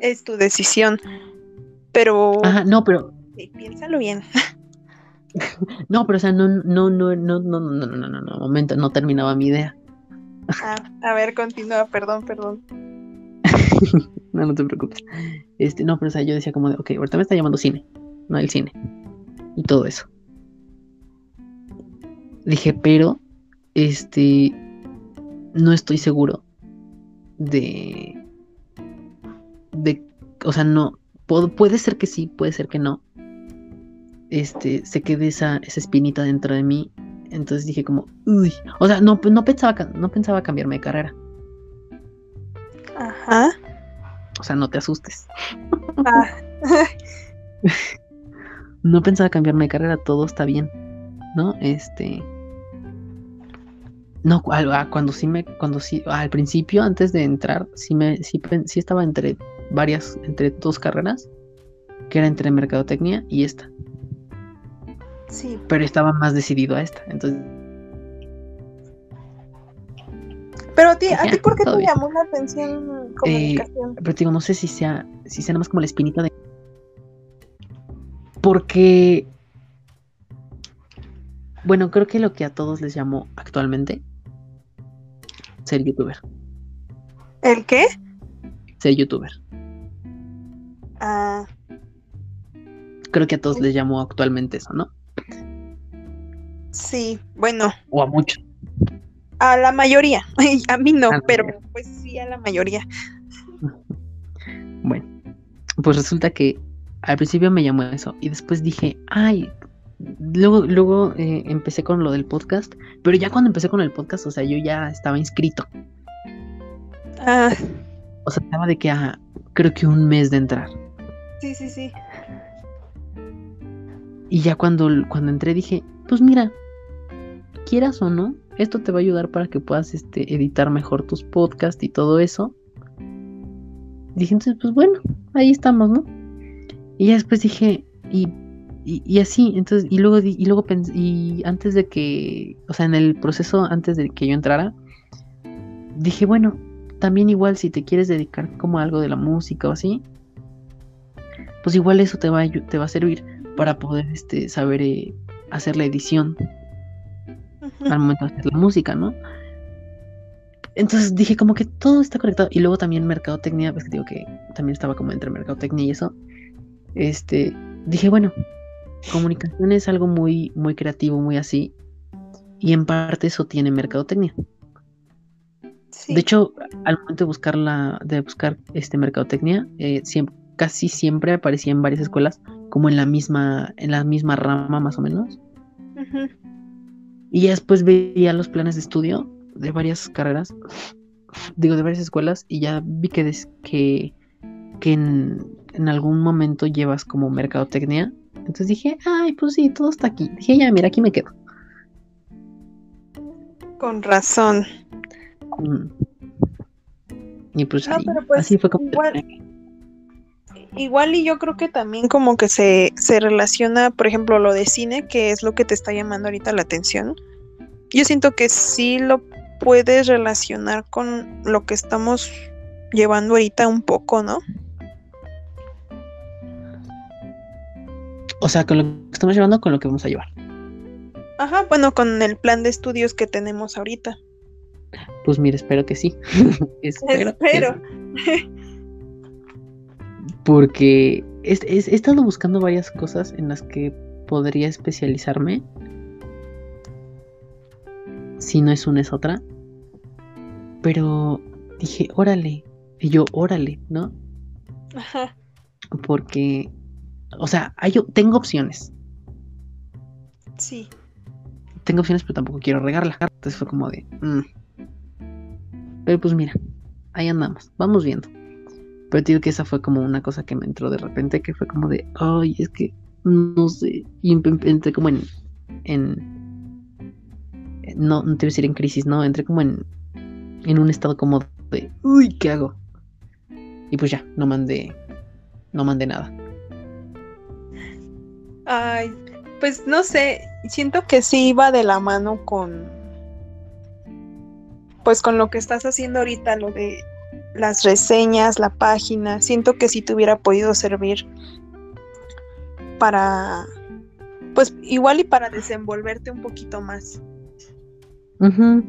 [SPEAKER 2] es tu decisión. Pero.
[SPEAKER 1] Ajá, no, pero.
[SPEAKER 2] Sí, piénsalo bien.
[SPEAKER 1] No, pero o sea, no, no, no, no, no, no, no, no, no, no, momento, no terminaba mi idea.
[SPEAKER 2] Ah, a ver, continúa, perdón, perdón. <laughs>
[SPEAKER 1] no, no te preocupes. Este, no, pero o sea, yo decía como de, ok, ahorita me está llamando cine, no el cine. Y todo eso. Dije, pero, este, no estoy seguro de, de, o sea, no, puede ser que sí, puede ser que no. Este, se quede esa, esa espinita dentro de mí. Entonces dije como, uy, o sea, no, no pensaba, no pensaba cambiarme de carrera.
[SPEAKER 2] Ajá.
[SPEAKER 1] O sea, no te asustes. Ah. <laughs> no pensaba cambiarme de carrera, todo está bien. ¿No? Este. No, ah, cuando sí me, cuando sí, al principio, antes de entrar, sí me, sí, sí estaba entre varias, entre dos carreras. que era entre mercadotecnia y esta.
[SPEAKER 2] Sí.
[SPEAKER 1] Pero estaba más decidido a esta. Entonces.
[SPEAKER 2] Pero a ti, <laughs> ¿a ti por qué te
[SPEAKER 1] bien.
[SPEAKER 2] llamó la atención comunicación?
[SPEAKER 1] Pero te digo, no sé si sea, si sea nada más como la espinita de. Porque. Bueno, creo que lo que a todos les llamó actualmente ser youtuber.
[SPEAKER 2] ¿El qué?
[SPEAKER 1] Ser youtuber.
[SPEAKER 2] Ah,
[SPEAKER 1] Creo que a todos les llamó actualmente eso, ¿no?
[SPEAKER 2] sí, bueno,
[SPEAKER 1] O a muchos.
[SPEAKER 2] A la mayoría. <laughs> A mí no,
[SPEAKER 1] A la
[SPEAKER 2] pero
[SPEAKER 1] mayoría.
[SPEAKER 2] pues sí a la mayoría. <laughs>
[SPEAKER 1] Bueno, pues resulta que al principio me llamó eso y después dije, ay, luego, luego eh, empecé con lo del podcast, pero ya cuando empecé con el podcast, o sea, yo ya estaba inscrito.
[SPEAKER 2] Ah,
[SPEAKER 1] O sea, estaba de que a, creo que un mes de entrar.
[SPEAKER 2] sí, sí, sí.
[SPEAKER 1] Y ya cuando, cuando entré dije, pues mira, quieras o no, esto te va a ayudar para que puedas este, editar mejor tus podcasts y todo eso. Dije, entonces, pues bueno, ahí estamos, ¿no? Y ya después dije, y, así, entonces, y luego, y luego pensé, y antes de que, o sea, en el proceso, antes de que yo entrara, dije, bueno, también igual si te quieres dedicar como a algo de la música o así, pues igual eso te va a, servir para poder este, saber eh, hacer la edición. Al momento de hacer la música, ¿no? Entonces dije como que todo está conectado. Y luego también mercadotecnia, pues digo que también estaba como entre mercadotecnia y eso. Este, dije, bueno, comunicación es algo muy, muy creativo, muy así. Y en parte eso tiene mercadotecnia.
[SPEAKER 2] Sí.
[SPEAKER 1] De hecho, al momento de buscar la, de buscar este mercadotecnia, eh, siem- casi siempre aparecía en varias escuelas como en la misma, en la misma rama más o menos.
[SPEAKER 2] Ujú.
[SPEAKER 1] Y ya después veía los planes de estudio de varias carreras, digo, de varias escuelas, y ya vi que, des- que, que en, en algún momento llevas como mercadotecnia. Entonces dije, ay, pues sí, todo está aquí. Dije, ya, mira, aquí me quedo.
[SPEAKER 2] Con razón.
[SPEAKER 1] Mm. Y pues,
[SPEAKER 2] No,
[SPEAKER 1] ahí-
[SPEAKER 2] pero pues,
[SPEAKER 1] así fue como...
[SPEAKER 2] igual- Igual y yo creo que también como que se, se relaciona, por ejemplo, lo de cine, que es lo que te está llamando ahorita la atención. Yo siento que sí lo puedes relacionar con lo que estamos llevando ahorita un poco, ¿no?
[SPEAKER 1] O sea, con lo que estamos llevando, con lo que vamos a llevar.
[SPEAKER 2] Ajá, bueno, con el plan de estudios que tenemos ahorita.
[SPEAKER 1] Pues mira, espero que sí. <laughs> <laughs> espero. que
[SPEAKER 2] Espero.
[SPEAKER 1] sí. <laughs> Porque he estado buscando varias cosas en las que podría especializarme. Si no es una, es otra. Pero dije, órale. Y yo, órale, ¿no?
[SPEAKER 2] Ajá.
[SPEAKER 1] Porque, o sea, hay, tengo opciones.
[SPEAKER 2] Sí.
[SPEAKER 1] Tengo opciones, pero tampoco quiero regarla. Entonces fue como de. mm. Pero pues mira, ahí andamos, vamos viendo. Pero digo que esa fue como una cosa que me entró de repente, que fue como de, ay, es que no sé. Y entré como en. en no, no te voy a decir en crisis, no, entré como en. en un estado como de, uy, ¿qué hago? Y pues ya, no mandé. No mandé nada.
[SPEAKER 2] Ay, pues no sé, siento que sí va de la mano con, pues con lo que estás haciendo ahorita, lo de las reseñas, la página, siento que sí te hubiera podido servir para, pues igual y para desenvolverte un poquito más.
[SPEAKER 1] Ujú.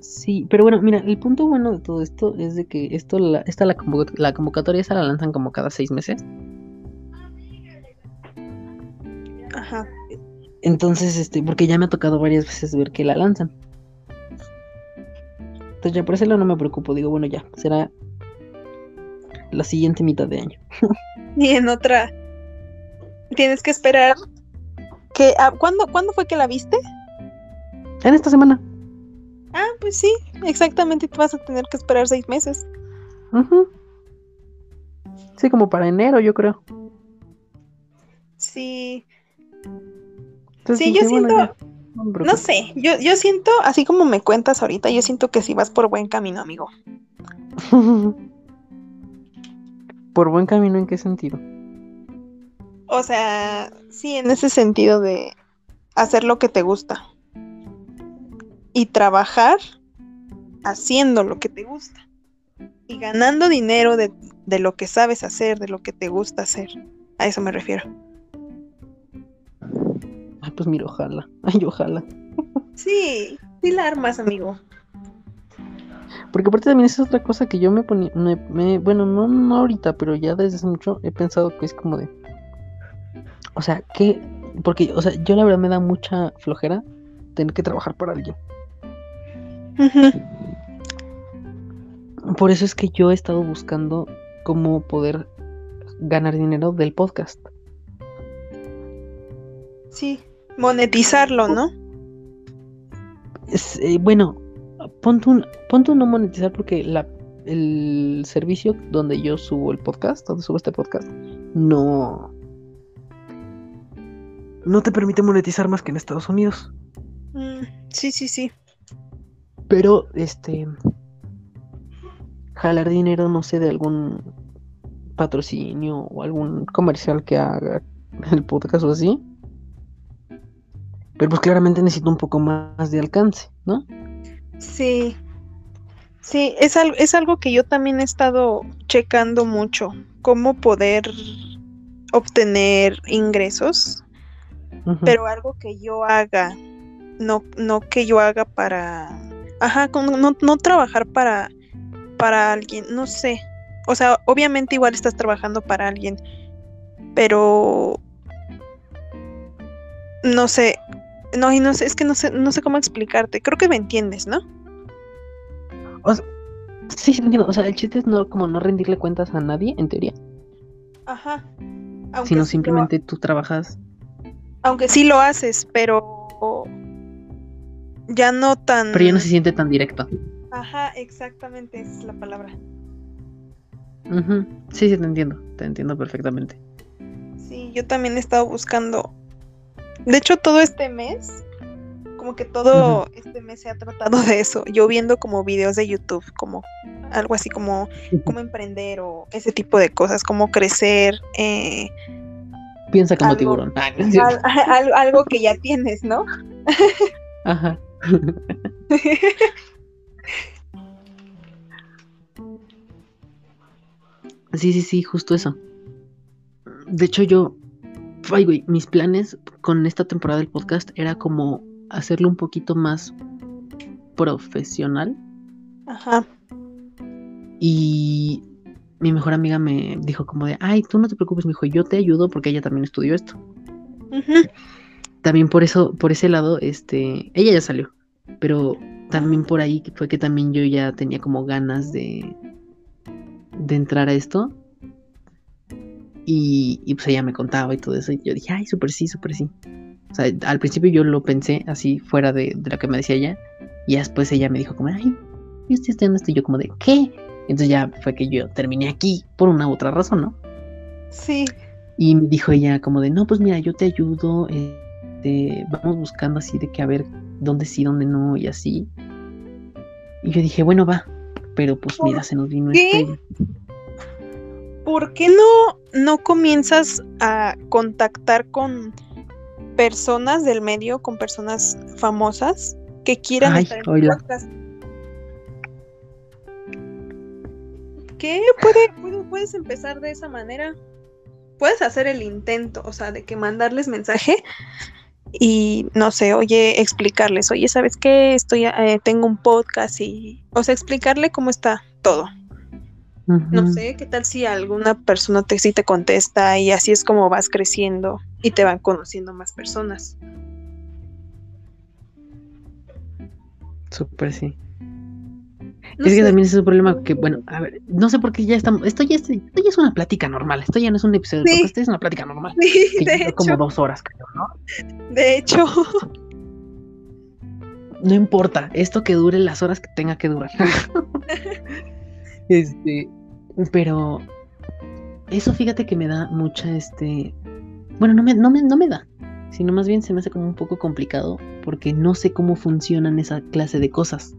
[SPEAKER 1] Sí, pero bueno, mira, el punto bueno de todo esto es de que esto, la, esta la, convoc- la convocatoria esa la lanzan como cada seis meses.
[SPEAKER 2] Ajá.
[SPEAKER 1] Entonces, este, porque ya me ha tocado varias veces ver que la lanzan. Entonces ya por ese lado no me preocupo, digo, bueno, ya, será la siguiente mitad de año.
[SPEAKER 2] Y en otra, tienes que esperar que, ah, ¿cuándo, ¿cuándo fue que la viste?
[SPEAKER 1] En esta semana.
[SPEAKER 2] Ah, pues sí, exactamente, te vas a tener que esperar seis meses.
[SPEAKER 1] Ujú. Sí, como para enero, yo creo.
[SPEAKER 2] Sí,
[SPEAKER 1] Entonces
[SPEAKER 2] Sí, yo
[SPEAKER 1] bueno,
[SPEAKER 2] siento-
[SPEAKER 1] no
[SPEAKER 2] sé, yo, yo siento, así como me cuentas ahorita, yo siento que si vas por buen camino, amigo. <laughs>
[SPEAKER 1] ¿Por buen camino en qué sentido?
[SPEAKER 2] O sea, sí, en ese sentido de hacer lo que te gusta. Y trabajar haciendo lo que te gusta. Y ganando dinero de, de lo que sabes hacer, de lo que te gusta hacer. A eso me refiero.
[SPEAKER 1] Ay, pues mira, ojalá. <laughs> Ay, ojalá.
[SPEAKER 2] Sí, sí la armas, amigo.
[SPEAKER 1] Porque aparte también es otra cosa que yo me ponía, me, me- bueno, no, no ahorita, pero ya desde hace mucho he pensado que es como de, o sea, que, porque, o sea, yo la verdad me da mucha flojera tener que trabajar para alguien. Por eso es que yo he estado buscando cómo poder ganar dinero del podcast.
[SPEAKER 2] Sí, monetizarlo, ¿no?
[SPEAKER 1] Es, eh, bueno, ponte un, ponte un no monetizar porque la, el servicio donde yo subo el podcast, donde subo este podcast, no, no te permite monetizar más que en Estados Unidos.
[SPEAKER 2] Mm, sí, sí, sí.
[SPEAKER 1] Pero, este, jalar dinero, no sé, de algún patrocinio o algún comercial que haga el podcast o así. Pero pues claramente necesito un poco más de alcance, ¿no?
[SPEAKER 2] Sí. Sí, es, al- es algo que yo también he estado checando mucho. Cómo poder obtener ingresos, pero algo que yo haga, no, no que yo haga para, ajá, como no, no trabajar para, para alguien, no sé. O sea, obviamente igual estás trabajando para alguien, pero no sé, no, y no sé, es que no sé, no sé cómo explicarte. Creo que me entiendes, ¿no?
[SPEAKER 1] Sí, sí, entiendo. O sea, el chiste es no, como no rendirle cuentas a nadie, en teoría.
[SPEAKER 2] Ajá. Aunque
[SPEAKER 1] Sino
[SPEAKER 2] sí lo-
[SPEAKER 1] simplemente tú trabajas.
[SPEAKER 2] aunque sí lo haces, pero ya no tan.
[SPEAKER 1] Pero ya no se siente tan directo.
[SPEAKER 2] Ajá, exactamente, esa es la palabra.
[SPEAKER 1] Ujú. Sí, sí, te entiendo. Te entiendo perfectamente.
[SPEAKER 2] Sí, yo también he estado buscando. De hecho, todo este mes, como que todo este mes se ha tratado de eso. Yo viendo como videos de YouTube, como algo así como cómo emprender o ese tipo de cosas, cómo crecer, eh,
[SPEAKER 1] Piensa como
[SPEAKER 2] Algo-
[SPEAKER 1] tiburón. Ah, no es cierto.
[SPEAKER 2] al- <laughs> al- algo que ya tienes, ¿no?
[SPEAKER 1] Ajá. <laughs> Sí, sí, sí, justo eso. De hecho, yo, ay, güey, mis planes con esta temporada del podcast era como hacerlo un poquito más profesional.
[SPEAKER 2] Ajá.
[SPEAKER 1] Y mi mejor amiga me dijo como de, ay, tú no te preocupes, me dijo, yo te ayudo porque ella también estudió esto. También por eso, por ese lado, este, ella ya salió, pero también por ahí fue que también yo ya tenía como ganas de, de entrar a esto. Y, y pues ella me contaba y todo eso, y yo dije, ay, súper sí, súper sí. O sea, al principio yo lo pensé así fuera de, de lo que me decía ella, y después ella me dijo como, ay, yo estoy estudiando esto, y yo como de, ¿qué? Entonces ya fue que yo terminé aquí por una u otra razón, ¿no?
[SPEAKER 2] Sí.
[SPEAKER 1] Y me dijo ella como de, no, pues mira, yo te ayudo, este, vamos buscando así de que a ver dónde sí, dónde no y así. Y yo dije, bueno, va, pero pues
[SPEAKER 2] ¿Por
[SPEAKER 1] mira, se nos vino
[SPEAKER 2] qué?
[SPEAKER 1] este...
[SPEAKER 2] ¿Por qué no, no comienzas a contactar con personas del medio, con personas famosas que quieran
[SPEAKER 1] Ay,
[SPEAKER 2] estar en podcast? ¿Qué? Puede, puede- puedes empezar de esa manera. Puedes hacer el intento, o sea, de que mandarles mensaje y no sé, oye, explicarles, oye, ¿sabes qué? Estoy, eh, tengo un podcast y, o sea, explicarle cómo está todo. No sé, ¿qué tal si alguna persona te, sí te contesta y así es como vas creciendo y te van conociendo más personas?
[SPEAKER 1] Súper sí.
[SPEAKER 2] No
[SPEAKER 1] es que también es un problema que, bueno, a ver, no sé por qué ya estamos, esto ya, es, esto ya es una plática normal, esto ya no es un episodio
[SPEAKER 2] Sí.
[SPEAKER 1] esto es una plática normal.
[SPEAKER 2] Sí,
[SPEAKER 1] Que
[SPEAKER 2] de
[SPEAKER 1] lleva como
[SPEAKER 2] hecho,
[SPEAKER 1] dos horas, creo, ¿no?
[SPEAKER 2] de hecho,
[SPEAKER 1] No importa, esto que dure las horas que tenga que durar. <laughs> este, pero eso fíjate que me da mucha, este, bueno, no me, no me, no me da, sino más bien se me hace como un poco complicado porque no sé cómo funcionan esa clase de cosas,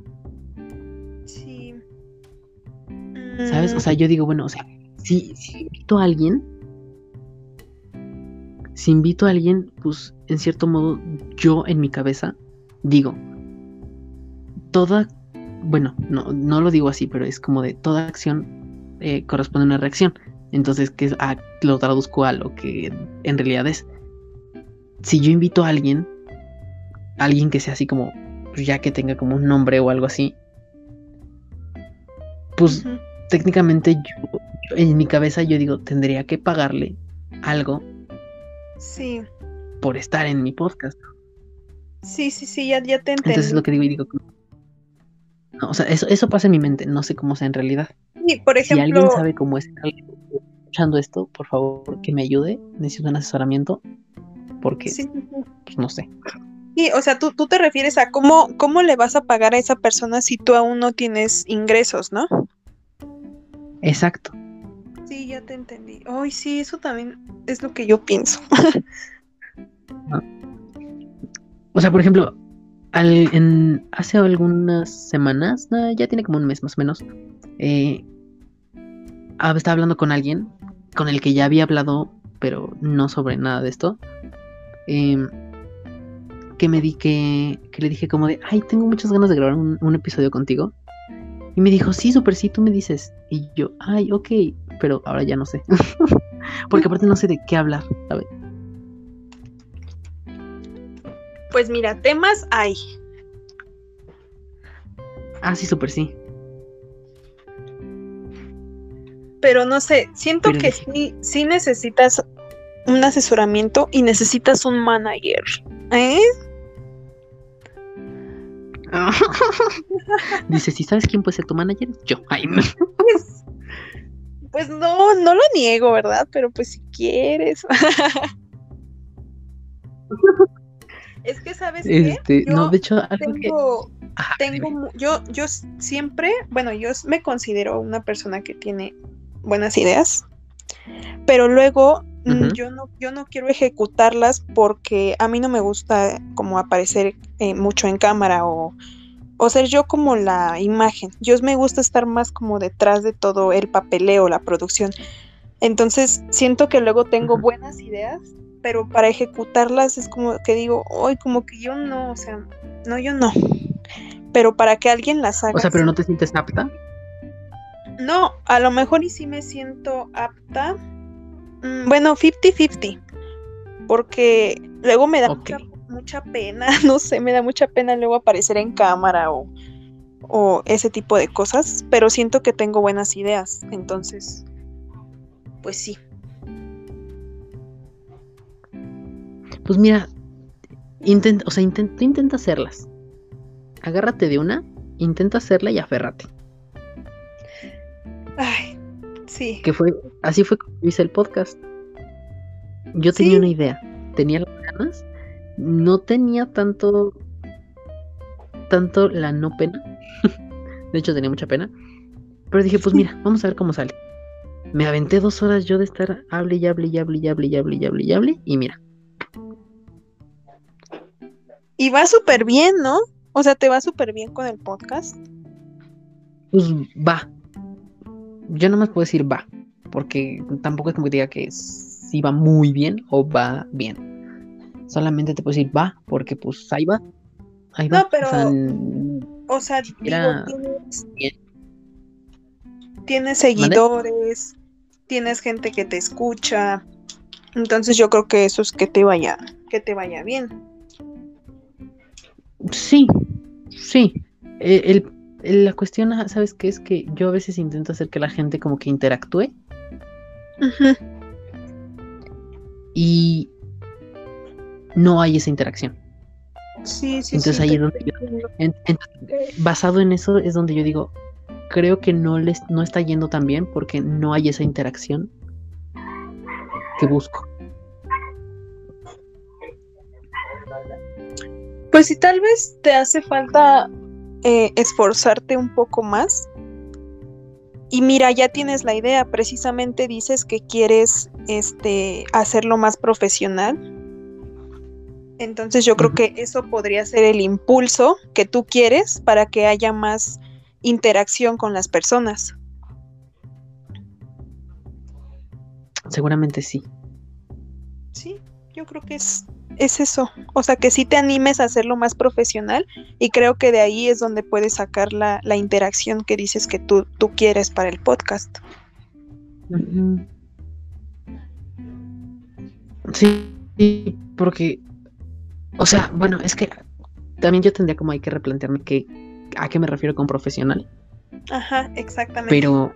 [SPEAKER 2] sí.
[SPEAKER 1] ¿sabes?
[SPEAKER 2] Mm,
[SPEAKER 1] O sea, yo digo, bueno, o sea, si, si invito a alguien, si invito a alguien, pues en cierto modo yo en mi cabeza digo, toda, bueno, no, no lo digo así, pero es como de toda acción eh, corresponde a una reacción. Entonces, que ah, lo traduzco a lo que en realidad es. Si yo invito a alguien, alguien que sea así como, pues ya que tenga como un nombre o algo así, pues técnicamente yo, en mi cabeza yo digo, tendría que pagarle algo.
[SPEAKER 2] Sí.
[SPEAKER 1] Por estar en mi podcast.
[SPEAKER 2] Sí, sí, sí, ya, ya te entiendo.
[SPEAKER 1] Entonces es lo que digo y digo. o sea, eso, eso pasa en mi mente, no sé cómo sea en realidad.
[SPEAKER 2] Sí, por ejemplo.
[SPEAKER 1] Si alguien sabe cómo es escuchando esto, por favor que me ayude. Necesito un asesoramiento. Porque, pues no sé.
[SPEAKER 2] Sí, o sea, tú, tú te refieres a cómo, cómo le vas a pagar a esa persona si tú aún no tienes ingresos, ¿no?
[SPEAKER 1] Exacto.
[SPEAKER 2] Sí, ya te entendí. Ay, sí, eso también es lo que yo pienso.
[SPEAKER 1] O sea, por ejemplo, en, hace algunas semanas, ya tiene como un mes más o menos, eh, estaba hablando con alguien con el que ya había hablado, pero no sobre nada de esto. Em, que me di que, que le dije como de, ay, tengo muchas ganas de grabar un, episodio contigo. Y me dijo, sí, súper sí, tú me dices. Y yo, ay, ok, pero ahora ya no sé. <laughs> Porque aparte no sé de qué hablar, ¿sabes?
[SPEAKER 2] Pues mira, temas hay.
[SPEAKER 1] Ah, sí, súper sí.
[SPEAKER 2] Pero no sé, siento que sí, sí necesitas un asesoramiento y necesitas un manager. ¿Eh? <laughs>
[SPEAKER 1] Dice, si sabes quién puede ser tu manager, yo.
[SPEAKER 2] Pues, pues, no, no lo niego, ¿verdad? Pero pues si quieres. <laughs> es que, ¿sabes qué?
[SPEAKER 1] Este, no, de hecho,
[SPEAKER 2] tengo, tengo yo, yo siempre, bueno, yo me considero una persona que tiene buenas ideas, pero luego mm, yo, no, yo no quiero ejecutarlas porque a mí no me gusta como aparecer eh, mucho en cámara o, o ser yo como la imagen. Yo me gusta estar más como detrás de todo el papeleo, la producción. Entonces siento que luego tengo buenas ideas, pero para ejecutarlas es como que digo, hoy como que yo no, o sea, no, yo no. Pero para que alguien las haga.
[SPEAKER 1] O sea, pero no te sientes apta.
[SPEAKER 2] No, a lo mejor y sí me siento apta. Mm, bueno, 50-50. Porque luego me da mucha, pena, <laughs> no sé, me da mucha pena luego aparecer en cámara o, o ese tipo de cosas. Pero siento que tengo buenas ideas. Entonces, pues sí.
[SPEAKER 1] Pues mira, intenta, o sea, intenta, intenta hacerlas. Agárrate de una, intenta hacerla y aférrate.
[SPEAKER 2] Ay, sí.
[SPEAKER 1] Que fue, así fue como hice el podcast. Yo tenía una idea, tenía las ganas, no tenía tanto, tanto la no pena. <laughs> de hecho, tenía mucha pena. Pero dije, pues mira, vamos a ver cómo sale. Me aventé dos horas yo de estar hable y hable y hable y hable y hable y hable y hable y mira.
[SPEAKER 2] Y va súper bien, ¿no? O sea, ¿te va súper bien con el podcast?
[SPEAKER 1] Pues va, yo no más puedo decir va, porque tampoco es como que diga que si va muy bien o va bien. Solamente te puedo decir va, porque pues ahí va. Ahí va.
[SPEAKER 2] No, pero. O sea, tienes, seguidores, tienes gente que te escucha. Entonces yo creo que eso es que te vaya, que te vaya bien.
[SPEAKER 1] Sí, sí. E, el, la cuestión, ¿sabes qué? Es que yo a veces intento hacer que la gente como que interactúe. Y no hay esa interacción.
[SPEAKER 2] Sí, sí,
[SPEAKER 1] Entonces ahí es donde yo, basado en eso es donde yo digo, creo que no les no está yendo tan bien porque no hay esa interacción que busco.
[SPEAKER 2] Pues si tal vez te hace falta eh, esforzarte un poco más. Y mira, ya tienes la idea, precisamente dices que quieres este, hacerlo más profesional. Entonces yo creo que eso podría ser el impulso que tú quieres para que haya más interacción con las personas.
[SPEAKER 1] seguramente sí.
[SPEAKER 2] Sí, yo creo que es, es eso. O sea, que sí te animes a hacerlo más profesional y creo que de ahí es donde puedes sacar la, la interacción que dices que tú, tú quieres para el podcast.
[SPEAKER 1] Sí, porque, o sea, bueno, es que también yo tendría como hay que replantearme que, a qué me refiero con profesional.
[SPEAKER 2] Ajá, exactamente.
[SPEAKER 1] Pero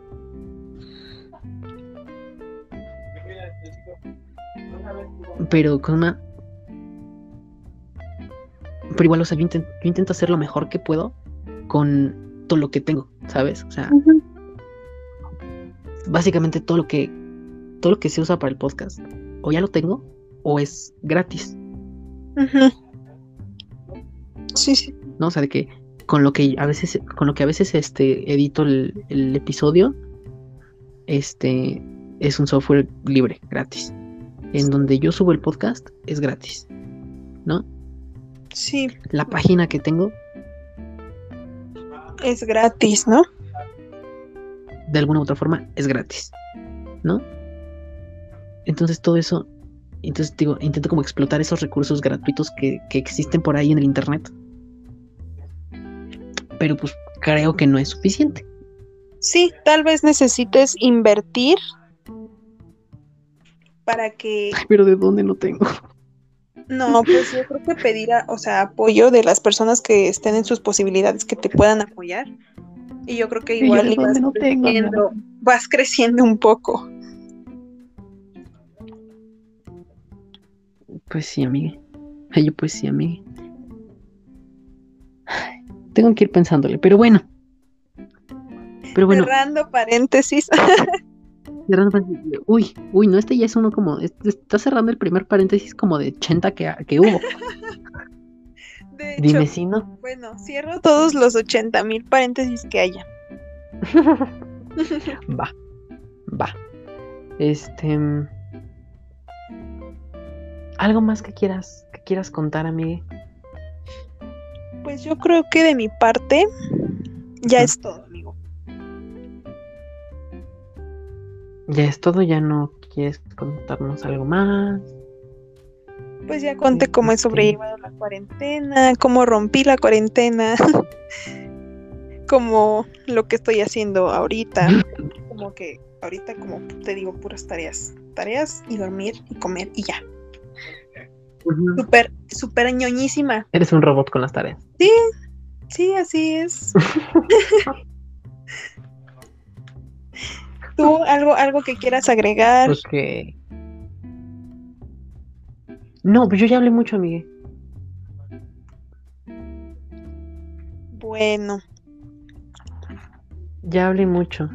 [SPEAKER 1] pero con una pero igual, o sea, yo intento, yo intento hacer lo mejor que puedo con todo lo que tengo, ¿sabes? O sea, básicamente todo lo que todo lo que se usa para el podcast o ya lo tengo o es gratis.
[SPEAKER 2] Sí, sí.
[SPEAKER 1] ¿No? O sea, de que con lo que a veces con lo que a veces este edito el, el episodio este es un software libre, gratis. En donde yo subo el podcast es gratis. ¿No?
[SPEAKER 2] Sí.
[SPEAKER 1] La página que tengo
[SPEAKER 2] es gratis, ¿no?
[SPEAKER 1] De alguna u otra forma es gratis, ¿no? Entonces todo eso, entonces digo, intento como explotar esos recursos gratuitos que, que existen por ahí en el internet. Pero pues creo que no es suficiente.
[SPEAKER 2] Sí, tal vez necesites invertir para que...
[SPEAKER 1] Pero ¿de dónde no tengo?
[SPEAKER 2] No, pues yo creo que pedir, o sea, apoyo de las personas que estén en sus posibilidades que te puedan apoyar. Y yo creo que igual vas, creciendo, vas creciendo un poco.
[SPEAKER 1] Pues sí, amiga. Yo pues sí, amiga. Tengo que ir pensándole, pero bueno.
[SPEAKER 2] Pero bueno. Cerrando paréntesis. <laughs>
[SPEAKER 1] Uy, uy, no, este ya es uno como. Este, está cerrando el primer paréntesis como de 80 que, que hubo. <laughs>
[SPEAKER 2] De Dime si no. Bueno, cierro todos los 80 mil paréntesis que haya. <laughs>
[SPEAKER 1] va, va. Este. ¿Algo más que quieras, que quieras contar, amiga?
[SPEAKER 2] Pues yo creo que de mi parte ya es todo.
[SPEAKER 1] Ya es todo, ya no quieres contarnos algo más.
[SPEAKER 2] Pues ya conté cómo he sobrellevado la cuarentena, cómo rompí la cuarentena, <laughs> como lo que estoy haciendo ahorita. <laughs> Como que ahorita, como te digo, puras tareas. Tareas y dormir y comer y ya. Súper, súper ñoñísima.
[SPEAKER 1] Eres un robot con las tareas.
[SPEAKER 2] Sí, sí, así es. <laughs> ¿Tú algo, algo que quieras agregar?
[SPEAKER 1] Pues que. No, pues yo ya hablé mucho, Miguel.
[SPEAKER 2] Bueno.
[SPEAKER 1] Ya hablé mucho.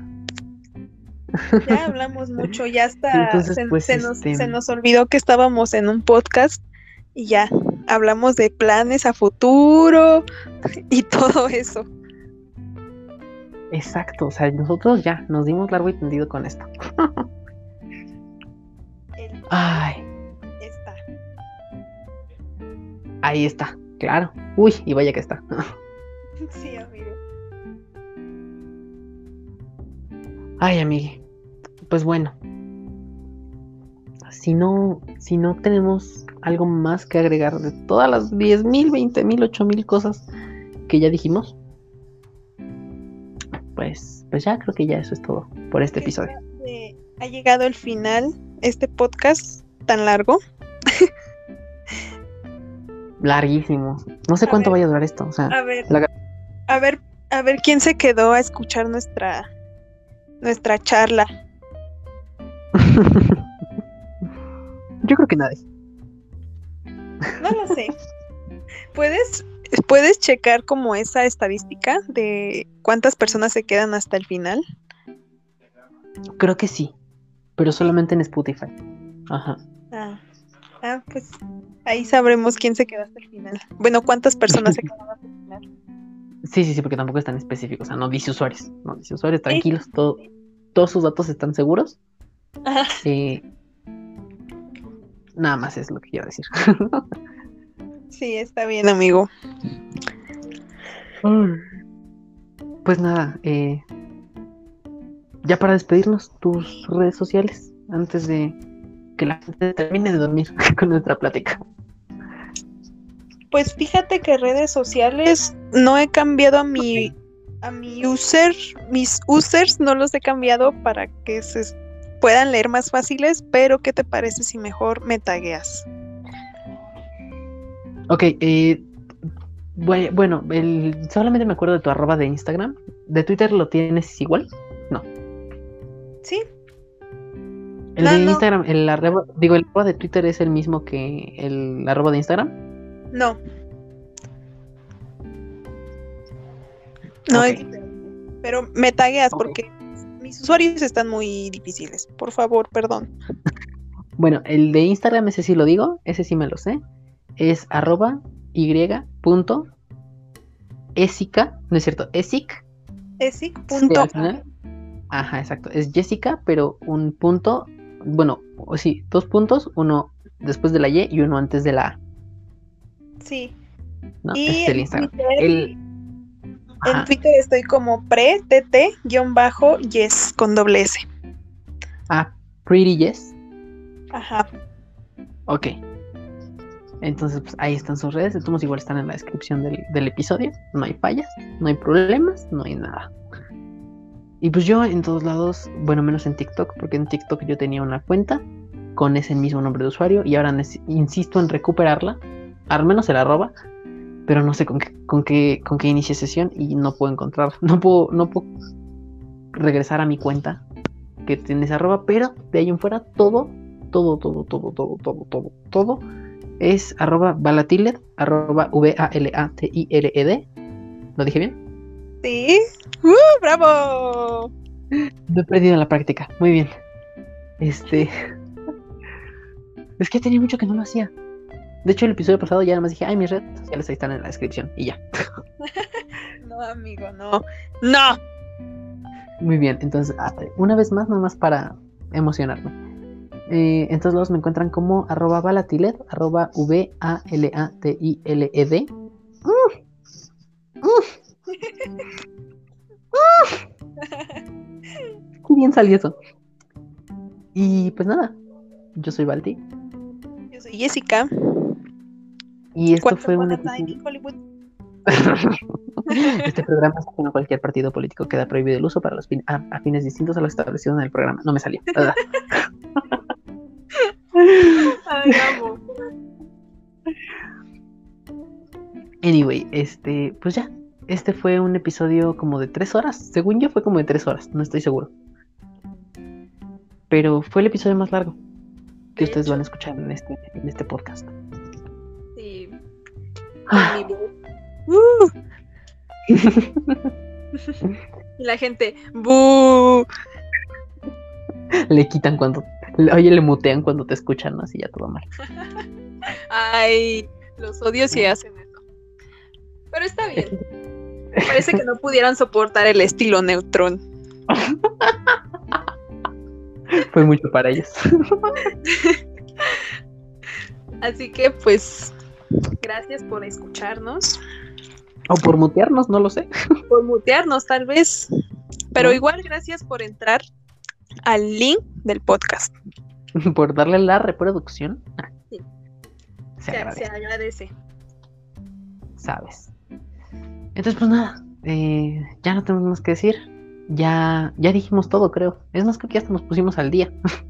[SPEAKER 2] Ya hablamos <laughs> mucho, ya está. Pues, este se, nos, olvidó que estábamos en un podcast y ya hablamos de planes a futuro y todo eso.
[SPEAKER 1] Exacto, o sea, nosotros ya nos dimos largo y tendido con esto. Ay. Está. Ahí está, claro. Uy, y vaya que está. <laughs>
[SPEAKER 2] sí, amigo.
[SPEAKER 1] Ay, amigo. Pues bueno. Si no, si no tenemos algo más que agregar de todas las 10.000, mil, mil, mil cosas que ya dijimos, pues, pues ya creo que ya eso es todo por este episodio.
[SPEAKER 2] ha llegado el final este podcast tan largo.
[SPEAKER 1] Larguísimo. No sé cuánto vaya a durar esto.
[SPEAKER 2] a ver, a ver, a ver quién se quedó a escuchar nuestra nuestra charla. <laughs>
[SPEAKER 1] Yo creo que nadie.
[SPEAKER 2] No lo sé. <laughs> ¿Puedes ¿Puedes checar como esa estadística de cuántas personas se quedan hasta el final?
[SPEAKER 1] Creo que sí, pero solamente en Spotify. Ajá.
[SPEAKER 2] Ah, ah pues ahí sabremos quién se queda hasta el final. Bueno, cuántas personas se <laughs> quedan hasta el final.
[SPEAKER 1] Sí, sí, sí, porque tampoco es tan específico. O sea, no dice usuarios. No dice usuarios, tranquilos, todo, todos sus datos están seguros. Ajá. Eh, nada más es lo que quiero decir. <laughs>
[SPEAKER 2] Sí, está bien, amigo.
[SPEAKER 1] Pues nada, eh, ya para despedirnos, tus redes sociales, antes de que la gente termine de dormir <laughs> con nuestra plática?
[SPEAKER 2] Pues fíjate que redes sociales no he cambiado a mi a mi user, mis users no los he cambiado para que se puedan leer más fáciles, pero ¿qué te parece si mejor me tagueas?
[SPEAKER 1] Ok, eh, bueno, el, solamente me acuerdo de tu arroba de Instagram. ¿De Twitter lo tienes igual? No.
[SPEAKER 2] Sí.
[SPEAKER 1] El de Instagram, el arroba, digo, el arroba de Twitter es el mismo que el arroba de Instagram.
[SPEAKER 2] No. No Pero me tagueas porque mis usuarios están muy difíciles. Por favor, perdón. <laughs>
[SPEAKER 1] Bueno, el de Instagram, ese sí lo digo, ese sí me lo sé. Es arroba y punto esica, no es cierto, esic.
[SPEAKER 2] Esic punto.
[SPEAKER 1] Ajá, exacto. Es Jessica, pero un punto, bueno, sí, dos puntos, uno después de la Y y uno antes de la A.
[SPEAKER 2] Sí.
[SPEAKER 1] ¿No? Y es el Instagram. el,
[SPEAKER 2] en Twitter estoy como pre-tt-yes con doble S.
[SPEAKER 1] Ah, pretty yes.
[SPEAKER 2] Ajá.
[SPEAKER 1] Ok. Entonces, pues ahí están sus redes. Entonces, igual están en la descripción del, episodio. No hay fallas, no hay problemas, no hay nada. Y pues yo en todos lados, bueno, menos en TikTok, porque en TikTok yo tenía una cuenta con ese mismo nombre de usuario y ahora insisto en recuperarla, al menos el arroba, pero no sé con qué, con qué, con qué inicie sesión y no puedo encontrar, <laughs> no puedo, no puedo regresar a mi cuenta que tiene ese arroba, pero de ahí en fuera todo, todo, todo, todo, todo, todo, todo, todo es arroba valatiled, arroba V-A-L-A-T-I-L-E-D. ¿Lo dije bien?
[SPEAKER 2] Sí. ¡Uh, ¡Bravo!
[SPEAKER 1] Lo he perdido en la práctica. Muy bien. Este. es que tenía mucho que no lo hacía. De hecho, el episodio pasado ya nada más dije, ay, mis redes sociales ahí están en la descripción y ya. <laughs>
[SPEAKER 2] no, amigo, no. ¡No!
[SPEAKER 1] Muy bien, entonces, ah, una vez más, nada más para emocionarme. Eh, en todos lados me encuentran como arroba valatiled, arroba V-A-L-A-T-I-L-E-D. Qué bien salió eso. Y pues nada, yo soy Balti.
[SPEAKER 2] Yo soy Jessica.
[SPEAKER 1] Y esto fue un <laughs> este programa es como cualquier partido político queda prohibido el uso para los a, fines distintos a los establecidos en el programa. No me salió. <laughs> anyway, este, pues ya. Este fue un episodio como de tres horas. Según yo fue como de tres horas, no estoy seguro. Pero fue el episodio más largo que ustedes van a escuchar en este, en este podcast.
[SPEAKER 2] Ah. Uh. <laughs> y la gente, ¡bu!
[SPEAKER 1] Le quitan cuando. <laughs> Oye, le mutean cuando te escuchan, ¿no? Así ya todo mal. <laughs>
[SPEAKER 2] Ay, los odios si hacen eso. Pero está bien. Parece que no pudieran soportar el estilo neutrón. <laughs>
[SPEAKER 1] Fue mucho para ellos.
[SPEAKER 2] Así que, pues, Gracias por escucharnos.
[SPEAKER 1] O por mutearnos, no lo sé.
[SPEAKER 2] Por mutearnos, tal vez. Pero igual, gracias por entrar al link del podcast. <laughs>
[SPEAKER 1] Por darle la reproducción.
[SPEAKER 2] Sí. Se, agradece.
[SPEAKER 1] Sabes. Entonces, pues nada. Eh, ya no tenemos más que decir. Ya, ya dijimos todo, creo. Es más, creo que hasta nos pusimos al día. <laughs>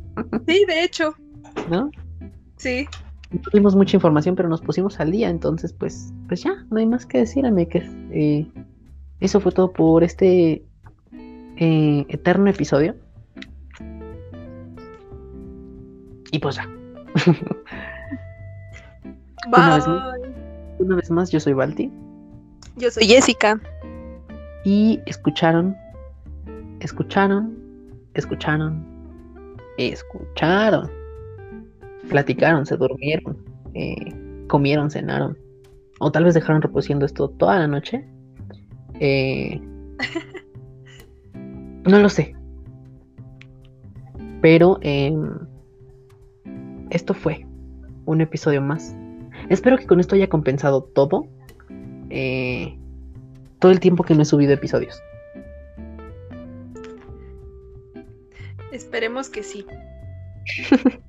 [SPEAKER 2] Sí, de hecho.
[SPEAKER 1] ¿No?
[SPEAKER 2] Sí
[SPEAKER 1] no tuvimos mucha información, pero nos pusimos al día, entonces pues, pues ya, no hay más que decir, que eh, eso fue todo por este eh, eterno episodio. Y pues ya. <laughs> Una, vez más, una vez más, yo soy Balti.
[SPEAKER 2] Yo soy Jessica.
[SPEAKER 1] Y escucharon, escucharon, escucharon, escucharon platicaron, se durmieron, eh, comieron, cenaron, o tal vez dejaron reproduciendo esto toda la noche. Eh, <laughs> no lo sé. Pero em, esto fue un episodio más. Espero que con esto haya compensado todo. Eh, todo el tiempo que no he subido episodios.
[SPEAKER 2] Esperemos que sí. <laughs>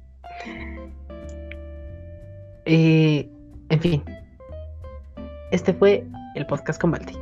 [SPEAKER 1] Eh, en fin. Este fue el podcast con Balti.